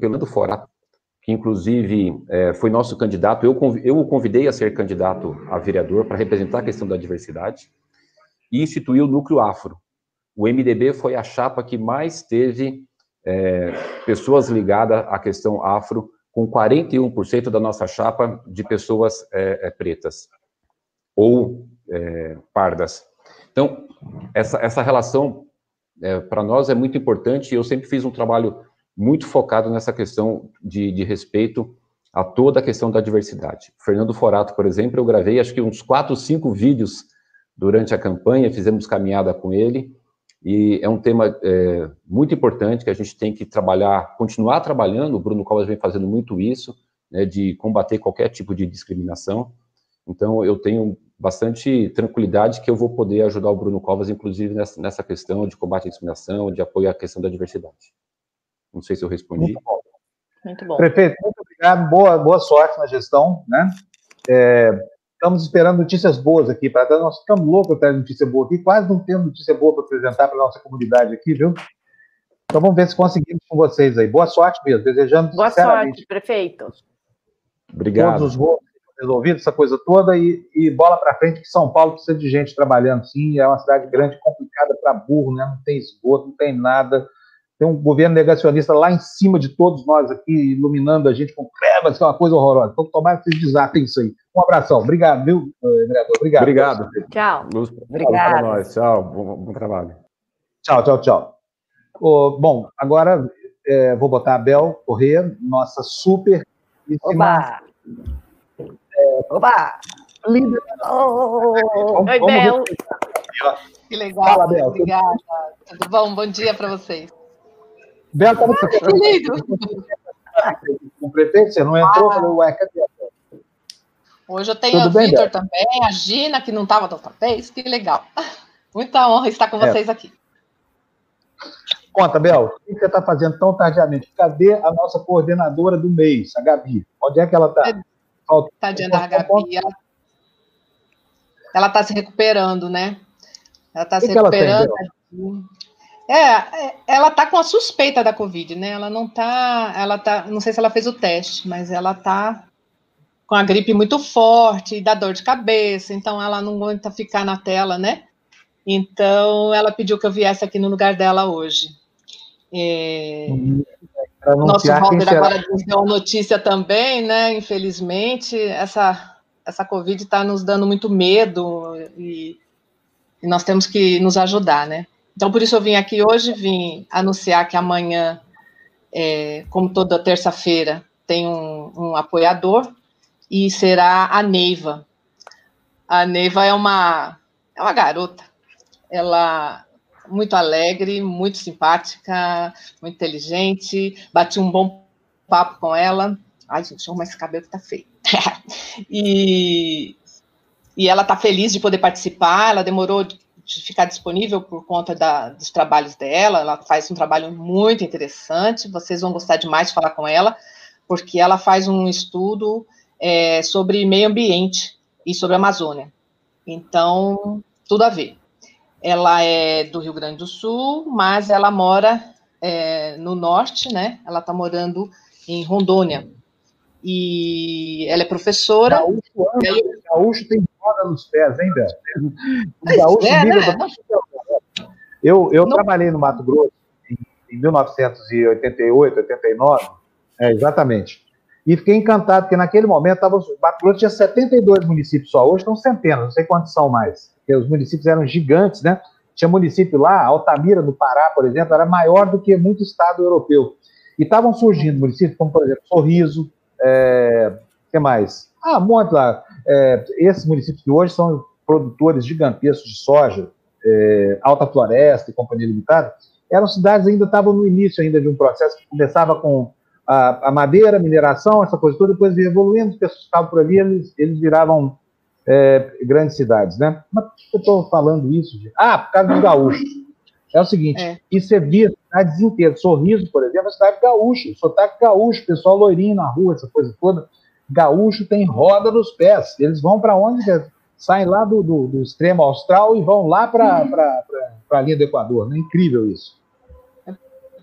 pelo Forato, que inclusive é, foi nosso candidato. Eu, eu o convidei a ser candidato a vereador para representar a questão da diversidade e instituiu o núcleo afro. O MDB foi a chapa que mais teve é, pessoas ligadas à questão afro, com 41% da nossa chapa de pessoas é, é pretas ou é, pardas. Então, essa, essa relação, é, para nós, é muito importante e eu sempre fiz um trabalho muito focado nessa questão de, de respeito a toda a questão da diversidade. Fernando Forato, por exemplo, eu gravei acho que uns quatro, cinco vídeos durante a campanha, fizemos caminhada com ele, e é um tema é, muito importante que a gente tem que trabalhar, continuar trabalhando, o Bruno Covas vem fazendo muito isso, né, de combater qualquer tipo de discriminação, então eu tenho bastante tranquilidade que eu vou poder ajudar o Bruno Covas, inclusive nessa, nessa questão de combate à discriminação, de apoio à questão da diversidade. Não sei se eu respondi. Muito bom. Muito bom. Prefeito, muito obrigado. Boa, boa sorte na gestão, né? É, estamos esperando notícias boas aqui. Para nós ficamos loucos para ter notícia boa aqui. Quase não temos notícia boa para apresentar para a nossa comunidade aqui, viu? Então vamos ver se conseguimos com vocês aí. Boa sorte mesmo. Desejando Boa sorte, prefeito. Obrigado. Todos os votos resolvidos, essa coisa toda, e, e bola para frente, que São Paulo precisa de gente trabalhando, sim. É uma cidade grande, complicada para burro, né? Não tem esgoto, não tem nada tem um governo negacionista lá em cima de todos nós aqui, iluminando a gente com trevas, que é uma coisa horrorosa. Então, tomara que vocês desatem isso aí. Um abração. Obrigado, viu, eh, vereador? Obrigado. Obrigado. Tchau. Luz, Obrigado. Para nós. Tchau. Bom, bom trabalho. Tchau, tchau, tchau. Oh, bom, agora é, vou botar a Bel Corrêa, nossa super. Oba! É, Oba! Linda! Oh, Oi, Bel! Que legal, Fala, Bel. Obrigada. Tudo bom? Bom dia para vocês. Bel, como Que lindo! Com o prefeito, você não entrou? Ah. Ué, cadê Hoje eu tenho Tudo o Vitor também, a Gina, que não estava da outra vez, que legal. Muita honra estar com é. vocês aqui. Conta, Bel, o que você está fazendo tão tardiamente? Cadê a nossa coordenadora do mês, a Gabi? Onde é que ela está? Tadinha da Gabi. Ela está se recuperando, né? Ela está se recuperando. Ela é, é, ela está com a suspeita da Covid, né? Ela não está, ela tá, não sei se ela fez o teste, mas ela está com a gripe muito forte e dá dor de cabeça, então ela não aguenta ficar na tela, né? Então ela pediu que eu viesse aqui no lugar dela hoje. É... Nosso Valder agora deu notícia também, né? Infelizmente, essa, essa Covid está nos dando muito medo e, e, nós temos que nos ajudar, né? Então, por isso eu vim aqui hoje, vim anunciar que amanhã, é, como toda terça-feira, tem um, um apoiador e será a Neiva. A Neiva é uma, é uma garota, ela muito alegre, muito simpática, muito inteligente, bati um bom papo com ela. Ai, gente, arruma esse cabelo que tá feio. e, e ela tá feliz de poder participar, ela demorou de ficar disponível por conta da, dos trabalhos dela, ela faz um trabalho muito interessante, vocês vão gostar demais de falar com ela, porque ela faz um estudo é, sobre meio ambiente e sobre a Amazônia. Então, tudo a ver. Ela é do Rio Grande do Sul, mas ela mora é, no norte, né? Ela está morando em Rondônia. E ela é professora. Gaúcho, ela... gaúcho tem roda nos pés, hein, Beto? Gaúcho é, né? Eu, eu trabalhei no Mato Grosso em, em 1988, 89, é, exatamente. E fiquei encantado, porque naquele momento tava, Mato Grosso tinha 72 municípios só, hoje estão centenas, não sei quantos são mais. Porque os municípios eram gigantes, né? Tinha município lá, Altamira, no Pará, por exemplo, era maior do que muito estado europeu. E estavam surgindo municípios como, por exemplo, Sorriso, é, que mais? Ah, um monte lá. É, esses municípios que hoje são produtores gigantescos de soja, é, Alta Floresta e Companhia Limitada, eram cidades ainda estavam no início ainda de um processo que começava com a, a madeira, mineração, essa coisa toda, depois evoluindo, os pessoas ficavam por ali, eles, eles viravam é, grandes cidades, né? Mas por que eu estou falando isso? Gente? Ah, por causa dos gaúchos. É o seguinte, é. isso é via cidades inteiras. Sorriso, por exemplo, é cidade gaúcha, sotaque gaúcho, pessoal loirinho na rua, essa coisa toda. Gaúcho tem roda nos pés. Eles vão para onde? Saem lá do, do, do, extremo austral e vão lá para a linha do Equador. Né? Incrível isso.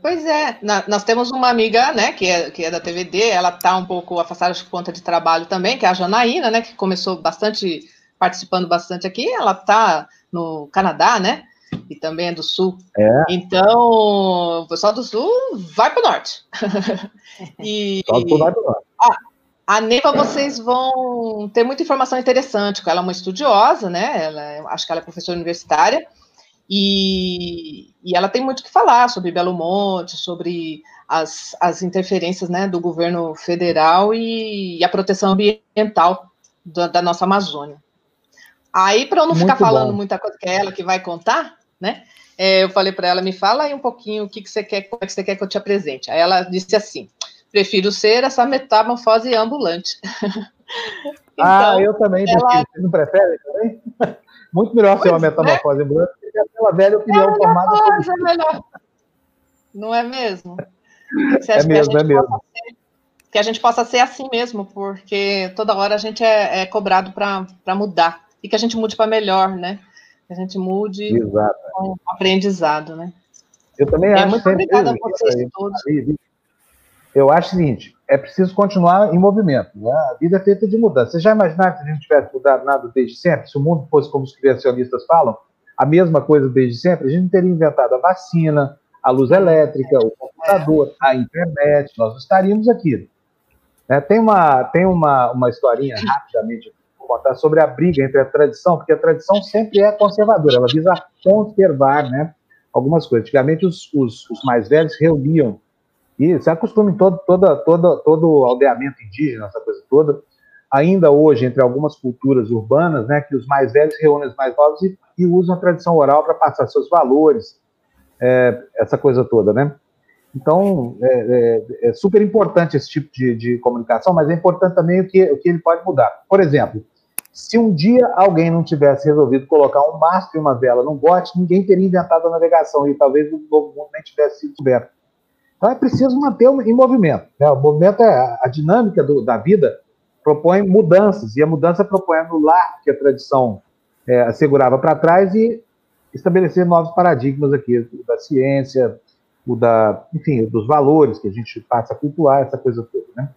Pois é, nós temos uma amiga, né, que é, que é da TVD, ela está um pouco afastada de conta de trabalho também, que é a Janaína, né, que começou bastante, participando bastante aqui, ela está no Canadá, né, e também é do Sul. É. Então, o pessoal do Sul vai para o Norte. e, vai para o Norte. A, a Neva, vocês vão ter muita informação interessante, ela é uma estudiosa, né, ela, é, acho que ela é professora universitária, e, e ela tem muito que falar sobre Belo Monte, sobre as, as interferências né, do governo federal e, e a proteção ambiental da, da nossa Amazônia. Aí, para eu não muito ficar falando bom. muita coisa que é ela que vai contar, né? É, eu falei para ela, me fala aí um pouquinho o que, que você quer, como é que você quer que eu te apresente. Aí ela disse assim: prefiro ser essa metamorfose ambulante. Ah, então, ah, eu também ela... prefiro. Você não prefere também? Muito melhor ser uma é. metamorfose ambulante é aquela velha opinião é formada. Coisa, é melhor. Não é mesmo? é mesmo, é mesmo. Ser, que a gente possa ser assim mesmo, porque toda hora a gente é, é cobrado para mudar. E que a gente mude para melhor, né? Que a gente mude Exato. com aprendizado, né? Eu também é, acho. Muito obrigada a vocês todos. Eu acho o seguinte, é preciso continuar em movimento. Né? A vida é feita de mudança. Você já imaginaram que a gente tivesse mudado nada desde sempre? Se o mundo fosse como os criacionistas falam, a mesma coisa desde sempre, a gente teria inventado a vacina, a luz elétrica, o computador, a internet, nós estaríamos aqui. É, tem uma, tem uma, uma historinha, rapidamente, vou contar sobre a briga entre a tradição, porque a tradição sempre é conservadora, ela visa conservar, né? algumas coisas. Antigamente, os, os, os mais velhos reuniam, e isso é costume em todo, toda, toda, todo aldeamento indígena, essa coisa toda, ainda hoje, entre algumas culturas urbanas, né, que os mais velhos reúnem os mais novos e, e usam a tradição oral para passar seus valores, é, essa coisa toda, né? Então, é, é, é, super importante esse tipo de, de, comunicação, mas é importante também o que, o que ele pode mudar. Por exemplo, se um dia alguém não tivesse resolvido colocar um mastro e uma vela num bote, ninguém teria inventado a navegação e talvez o novo mundo nem tivesse sido descoberto. Então é preciso manter em movimento. Né? O movimento é a dinâmica do, da vida propõe mudanças, e a mudança propõe anular que a tradição é, assegurava para trás e estabelecer novos paradigmas aqui, da ciência, o da, enfim, dos valores que a gente passa a cultuar, essa coisa toda, né?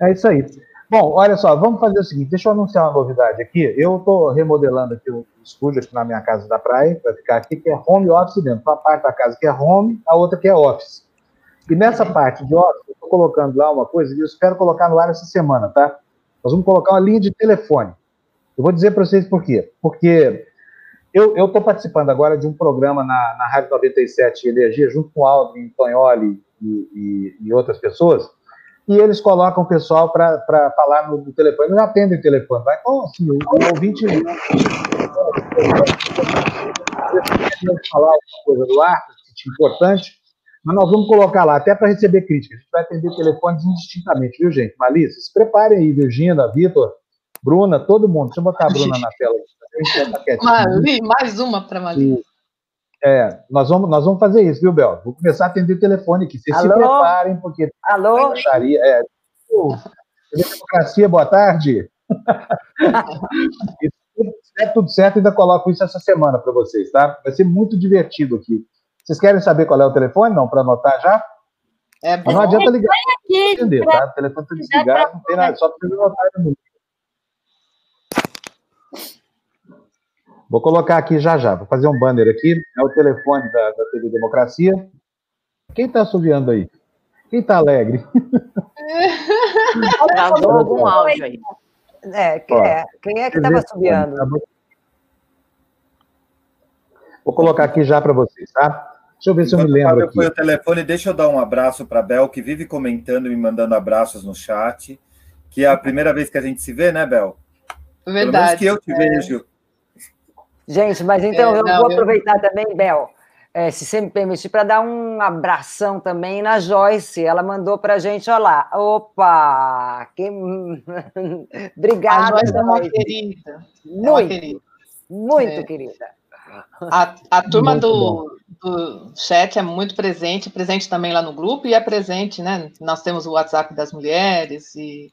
É isso aí. Bom, olha só, vamos fazer o seguinte, deixa eu anunciar uma novidade aqui. Eu estou remodelando aqui o estúdio aqui na minha casa da praia, para ficar aqui, que é home office dentro. Uma parte da casa que é home, a outra que é office. E nessa parte de office, eu estou colocando lá uma coisa e eu espero colocar no ar essa semana, tá? Nós vamos colocar uma linha de telefone. Eu vou dizer para vocês por quê. Porque eu estou participando agora de um programa na, na Rádio 97 Energia, junto com o Aldrin, Tonholi e, e, e, outras pessoas, e eles colocam o pessoal para falar no, no, telefone. Eles atendem o telefone. Vai, então, assim, o, o ouvinte. falar alguma coisa do ar, é importante, mas nós vamos colocar lá, até para receber crítica. A gente vai atender telefones indistintamente, viu, gente? Malícia, se preparem aí, Virgínia, Vitor, Bruna, todo mundo. Deixa eu botar a Bruna na tela. Mali, mais uma para Mali. É, nós vamos, nós vamos fazer isso, viu, Bel? Vou começar a atender telefone aqui. Vocês Alô? se preparem, porque. Alô? É, democracia, boa tarde. é tudo certo, ainda coloco isso essa semana para vocês, tá? Vai ser muito divertido aqui. Vocês querem saber qual é o telefone? Não, para anotar já? É. Não adianta ligar. Aqui, entender, tá? O telefone está desligado, não tem nada, só para anotar no número. Vou colocar aqui já já, vou fazer um banner aqui, é o telefone da, da TV Democracia. Quem está assoviando aí? Quem está alegre? Vazou algum áudio aí. É, quem é, quem é que estava assoviando? Vou colocar aqui já para vocês, tá? Deixa eu ver se eu me lembro. Aqui. Foi o telefone, deixa eu dar um abraço para a Bel, que vive comentando e me mandando abraços no chat. Que é a primeira vez que a gente se vê, né, Bel? Verdade. Pelo menos que eu te é. vejo. Gente, mas então é, eu não, vou aproveitar eu... também, Bel, é, se você me permitir, para dar um abração também na Joyce. Ela mandou para a gente, olha lá. Opa! Que... Obrigada. A Joyce é uma querida. Muito, é uma querida. muito é. querida. A, a turma do, do chat é muito presente, presente também lá no grupo e é presente, né? Nós temos o WhatsApp das mulheres e,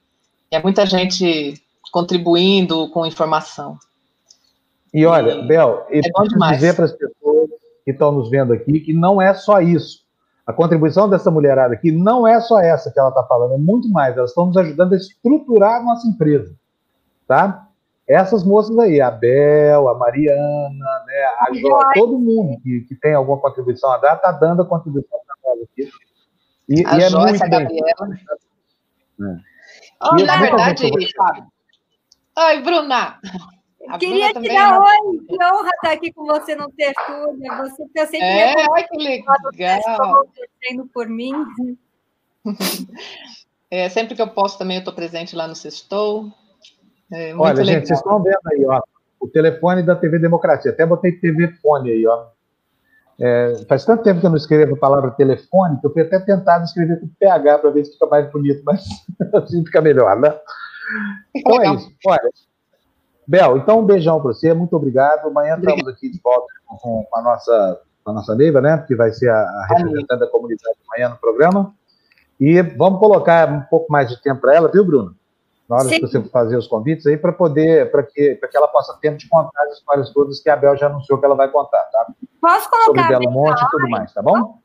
e é muita gente contribuindo com informação. E olha, e Bel, eu é preciso dizer para as pessoas que estão nos vendo aqui que não é só isso. A contribuição dessa mulherada aqui não é só essa que ela está falando, é muito mais. Elas estão nos ajudando a estruturar a nossa empresa, tá? Essas moças aí, a Bel, a Mariana, né, a Jo, todo mundo que, que tem alguma contribuição a dar, está dando a contribuição para nós aqui. E, a e é Joyce, muito a Gabriela. É. Oh, na verdade, Fábio. Oi, Bruna. A Queria te dar é oi, que honra estar aqui com você no Tertúlia. Você está sempre é, ai, que legal. acontecendo por mim. É, sempre que eu posso também eu estou presente lá no Sextou. É, Olha, legal. gente, vocês estão vendo aí, ó, o telefone da TV Democracia. Até botei TV fone aí, ó. É, faz tanto tempo que eu não escrevo a palavra telefone que eu fui até tentado escrever com PH para ver se fica mais bonito, mas assim fica melhor, né? Então é isso. Olha, Bel, então um beijão para você, muito obrigado. Amanhã obrigado. estamos aqui de volta com, a nossa, com a nossa Neiva, né? Que vai ser a, a representante da comunidade amanhã no programa. E vamos colocar um pouco mais de tempo para ela, viu, Bruno? Na hora Sim. que você fazer os convites aí, para poder, para que, que ela possa ter tempo de contar as histórias todas que a Bel já anunciou que ela vai contar, tá? Posso colocar Sobre Belo Monte e tudo mais, tá bom?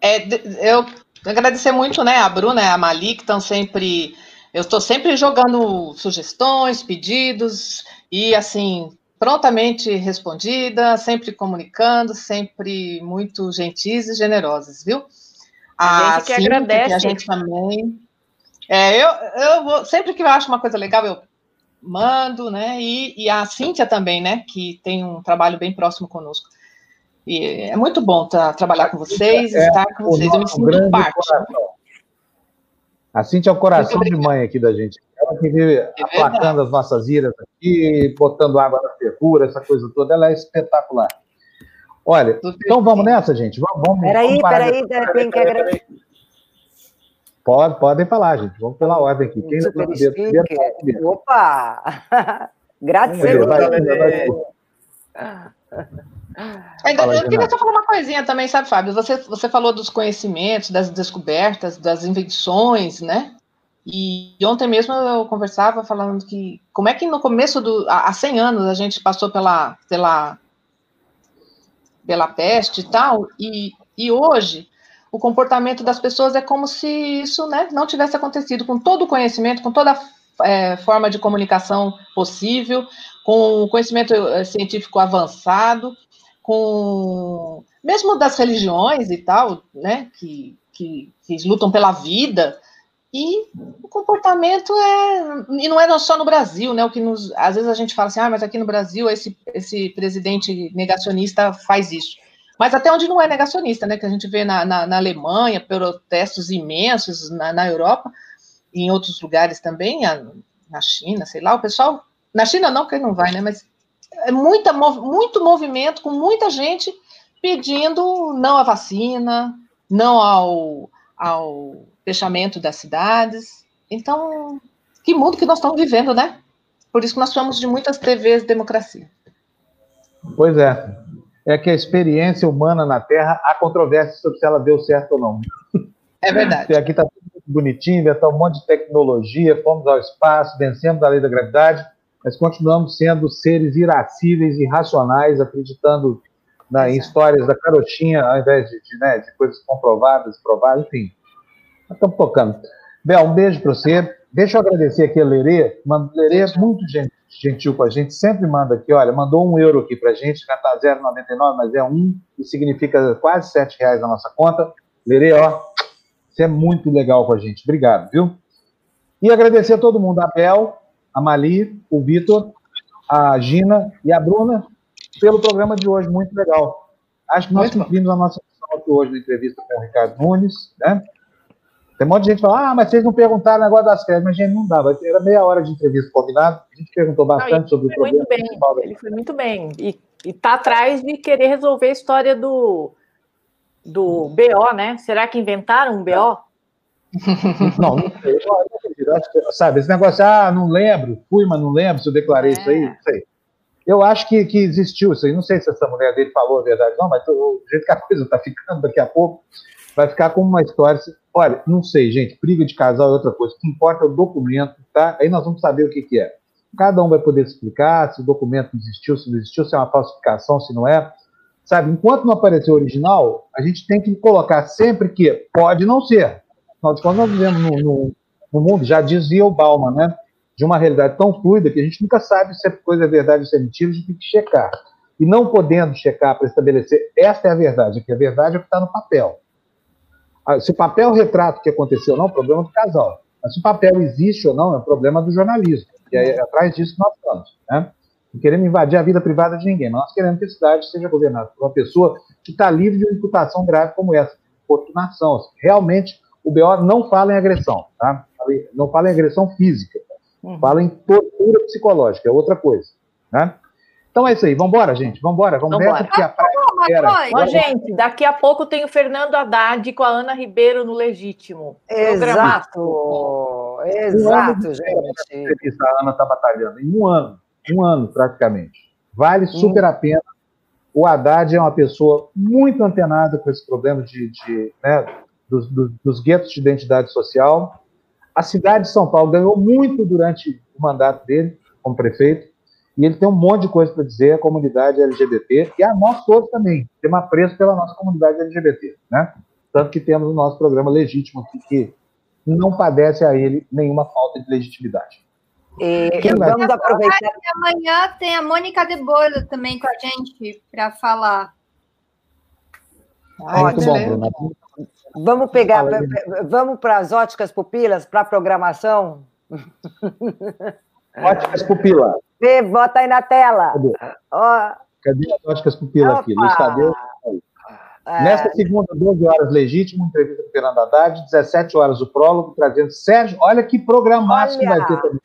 É, eu agradecer muito, né, a Bruna e a Mali, que estão sempre eu estou sempre jogando sugestões, pedidos e assim prontamente respondida, sempre comunicando, sempre muito gentis e generosas, viu? A, a gente que agradece. Que a gente também. É, eu, eu vou, sempre que eu acho uma coisa legal, eu mando, né? E, e a Cíntia também, né? Que tem um trabalho bem próximo conosco. E é muito bom tá, trabalhar com vocês, é, estar com vocês. Eu me sinto parte. Coração. A Cintia é o coração de mãe aqui da gente. Ela que vive é aplacando as nossas iras aqui, botando água na fervura, essa coisa toda. Ela é espetacular. Olha, então vamos nessa, gente. Vamos, vamos Peraí, peraí, tem que agradecer. Pode, podem falar, gente. Vamos pela ordem aqui. Quem Super não Opa! Grátis. Ainda, eu queria só falar uma coisinha também, sabe, Fábio? Você, você falou dos conhecimentos, das descobertas, das invenções, né? E ontem mesmo eu conversava falando que como é que no começo do há 100 anos a gente passou pela pela pela peste e tal, e, e hoje o comportamento das pessoas é como se isso né, não tivesse acontecido, com todo o conhecimento, com toda a é, forma de comunicação possível, com conhecimento é, científico avançado, com mesmo das religiões e tal, né, que, que, que lutam pela vida, e o comportamento é. E não é só no Brasil, né? O que nos. Às vezes a gente fala assim, ah, mas aqui no Brasil esse, esse presidente negacionista faz isso. Mas até onde não é negacionista, né? Que a gente vê na, na, na Alemanha, protestos imensos na, na Europa, e em outros lugares também, na China, sei lá, o pessoal. Na China não, porque não vai, né? Mas muita, muito movimento, com muita gente pedindo não à vacina, não ao, ao fechamento das cidades. Então, que mundo que nós estamos vivendo, né? Por isso que nós chamamos de muitas TVs de democracia. Pois é. É que a experiência humana na Terra, há controvérsia sobre se ela deu certo ou não. É verdade. Aqui está tudo bonitinho, está um monte de tecnologia, fomos ao espaço, vencemos a lei da gravidade, mas continuamos sendo seres irascíveis e irracionais, acreditando na, em histórias da carochinha, ao invés de, de, né, de coisas comprovadas, provadas, enfim. Estamos tocando. Bel, um beijo para você. Deixa eu agradecer aqui a Lerê. Lerê é muito gentil com a gente, sempre manda aqui, olha, mandou um euro aqui para a gente, já está 0,99, mas é um, e significa quase sete reais na nossa conta. Lerê, ó, você é muito legal com a gente. Obrigado, viu? E agradecer a todo mundo, a Bel, a Mali, o Vitor, a Gina e a Bruna, pelo programa de hoje, muito legal. Acho que nós cumprimos a nossa missão aqui hoje na entrevista com o Ricardo Nunes, né? Tem um monte de gente que fala, ah, mas vocês não perguntaram o negócio das férias, mas gente não dava. Era meia hora de entrevista combinada, a gente perguntou bastante não, sobre o problema. Muito bem, ele foi muito bem. E, está atrás de querer resolver a história do, do BO, né? Será que inventaram um BO? Não, não sei. Sabe, esse negócio, ah, não lembro, fui, mas não lembro se eu declarei é. isso aí, não sei. Eu acho que, que existiu isso aí. Não sei se essa mulher dele falou a verdade, não, mas o jeito que a coisa está ficando daqui a pouco, vai ficar como uma história. Olha, não sei, gente, briga de casal é outra coisa. O que importa é o documento, tá? Aí nós vamos saber o que, que é. Cada um vai poder explicar se o documento existiu, se não existiu, se é uma falsificação, se não é. Sabe, enquanto não aparecer o original, a gente tem que colocar sempre que pode não ser. Afinal de contas, nós vivemos no, no, no mundo, já dizia o Bauman, né? De uma realidade tão fluida que a gente nunca sabe se a coisa é verdade ou se é mentira, a gente tem que checar. E não podendo checar para estabelecer esta é a verdade, que a verdade é o que está no papel. Ah, se o papel retrata o que aconteceu ou não, é um problema do casal. Mas se o papel existe ou não, é um problema do jornalismo. E é, é atrás disso que nós estamos. Né? Não queremos invadir a vida privada de ninguém, mas nós queremos que a cidade seja governada por uma pessoa que está livre de uma imputação grave como essa, oportunação. Realmente, o BO não fala em agressão, tá? não fala em agressão física, uhum. fala em tortura psicológica, é outra coisa. Né? Então é isso aí, vamos embora, gente, vamos embora, vamos nessa, porque a praia gente, daqui a pouco tem o Fernando Haddad com a Ana Ribeiro no Legítimo. Exato, exato, um gente. A Ana está batalhando, em um ano, um ano praticamente. Vale hum. super hum. a pena. O Haddad é uma pessoa muito antenada com esse problema de, de né, dos, dos, dos guetos de identidade social. A cidade de São Paulo ganhou muito durante o mandato dele como prefeito e ele tem um monte de coisa para dizer à comunidade LGBT e a nós todos também. Temos apreço pela nossa comunidade LGBT, né? Tanto que temos o nosso programa legítimo aqui, que não padece a ele nenhuma falta de legitimidade. E, vamos aproveitar. Amanhã tem a Mônica de Boilo também com a gente para falar. Ah, Muito bom, Bruna. Vamos pegar, vamos para as óticas pupilas, para a programação? Óticas pupilas. Vê, bota aí na tela. Cadê? Ó. Cadê as óticas pupilas aqui? Luiz Tadeu. É... Nesta segunda, 12 horas legítimo, entrevista com Fernando Haddad, 17 horas o prólogo, trazendo Sérgio. Olha que programaço que vai ter também.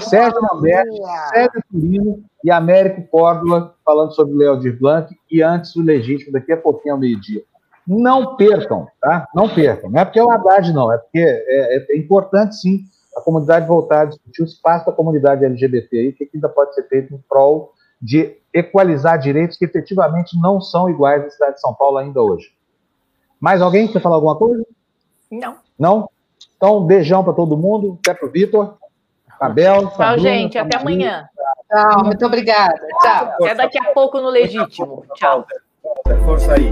Sérgio Lambert, Sérgio Turino e Américo Córdoba falando sobre Léo de Blanc e antes o legítimo, daqui a pouquinho ao meio-dia. Não percam, tá? Não percam. Não é porque é o Haddad, não, é porque é, é, é importante sim a comunidade voltar a discutir o espaço da comunidade LGBT e o que ainda pode ser feito em prol de equalizar direitos que efetivamente não são iguais na cidade de São Paulo ainda hoje. Mais alguém quer falar alguma coisa? Não. Não? Então, um beijão para todo mundo, até para o Vitor, Abel. Tchau, Sabrina, gente, até amanhã. Tchau, muito obrigada. Tchau. Até daqui a pouco no Legítimo. Tchau. Força aí.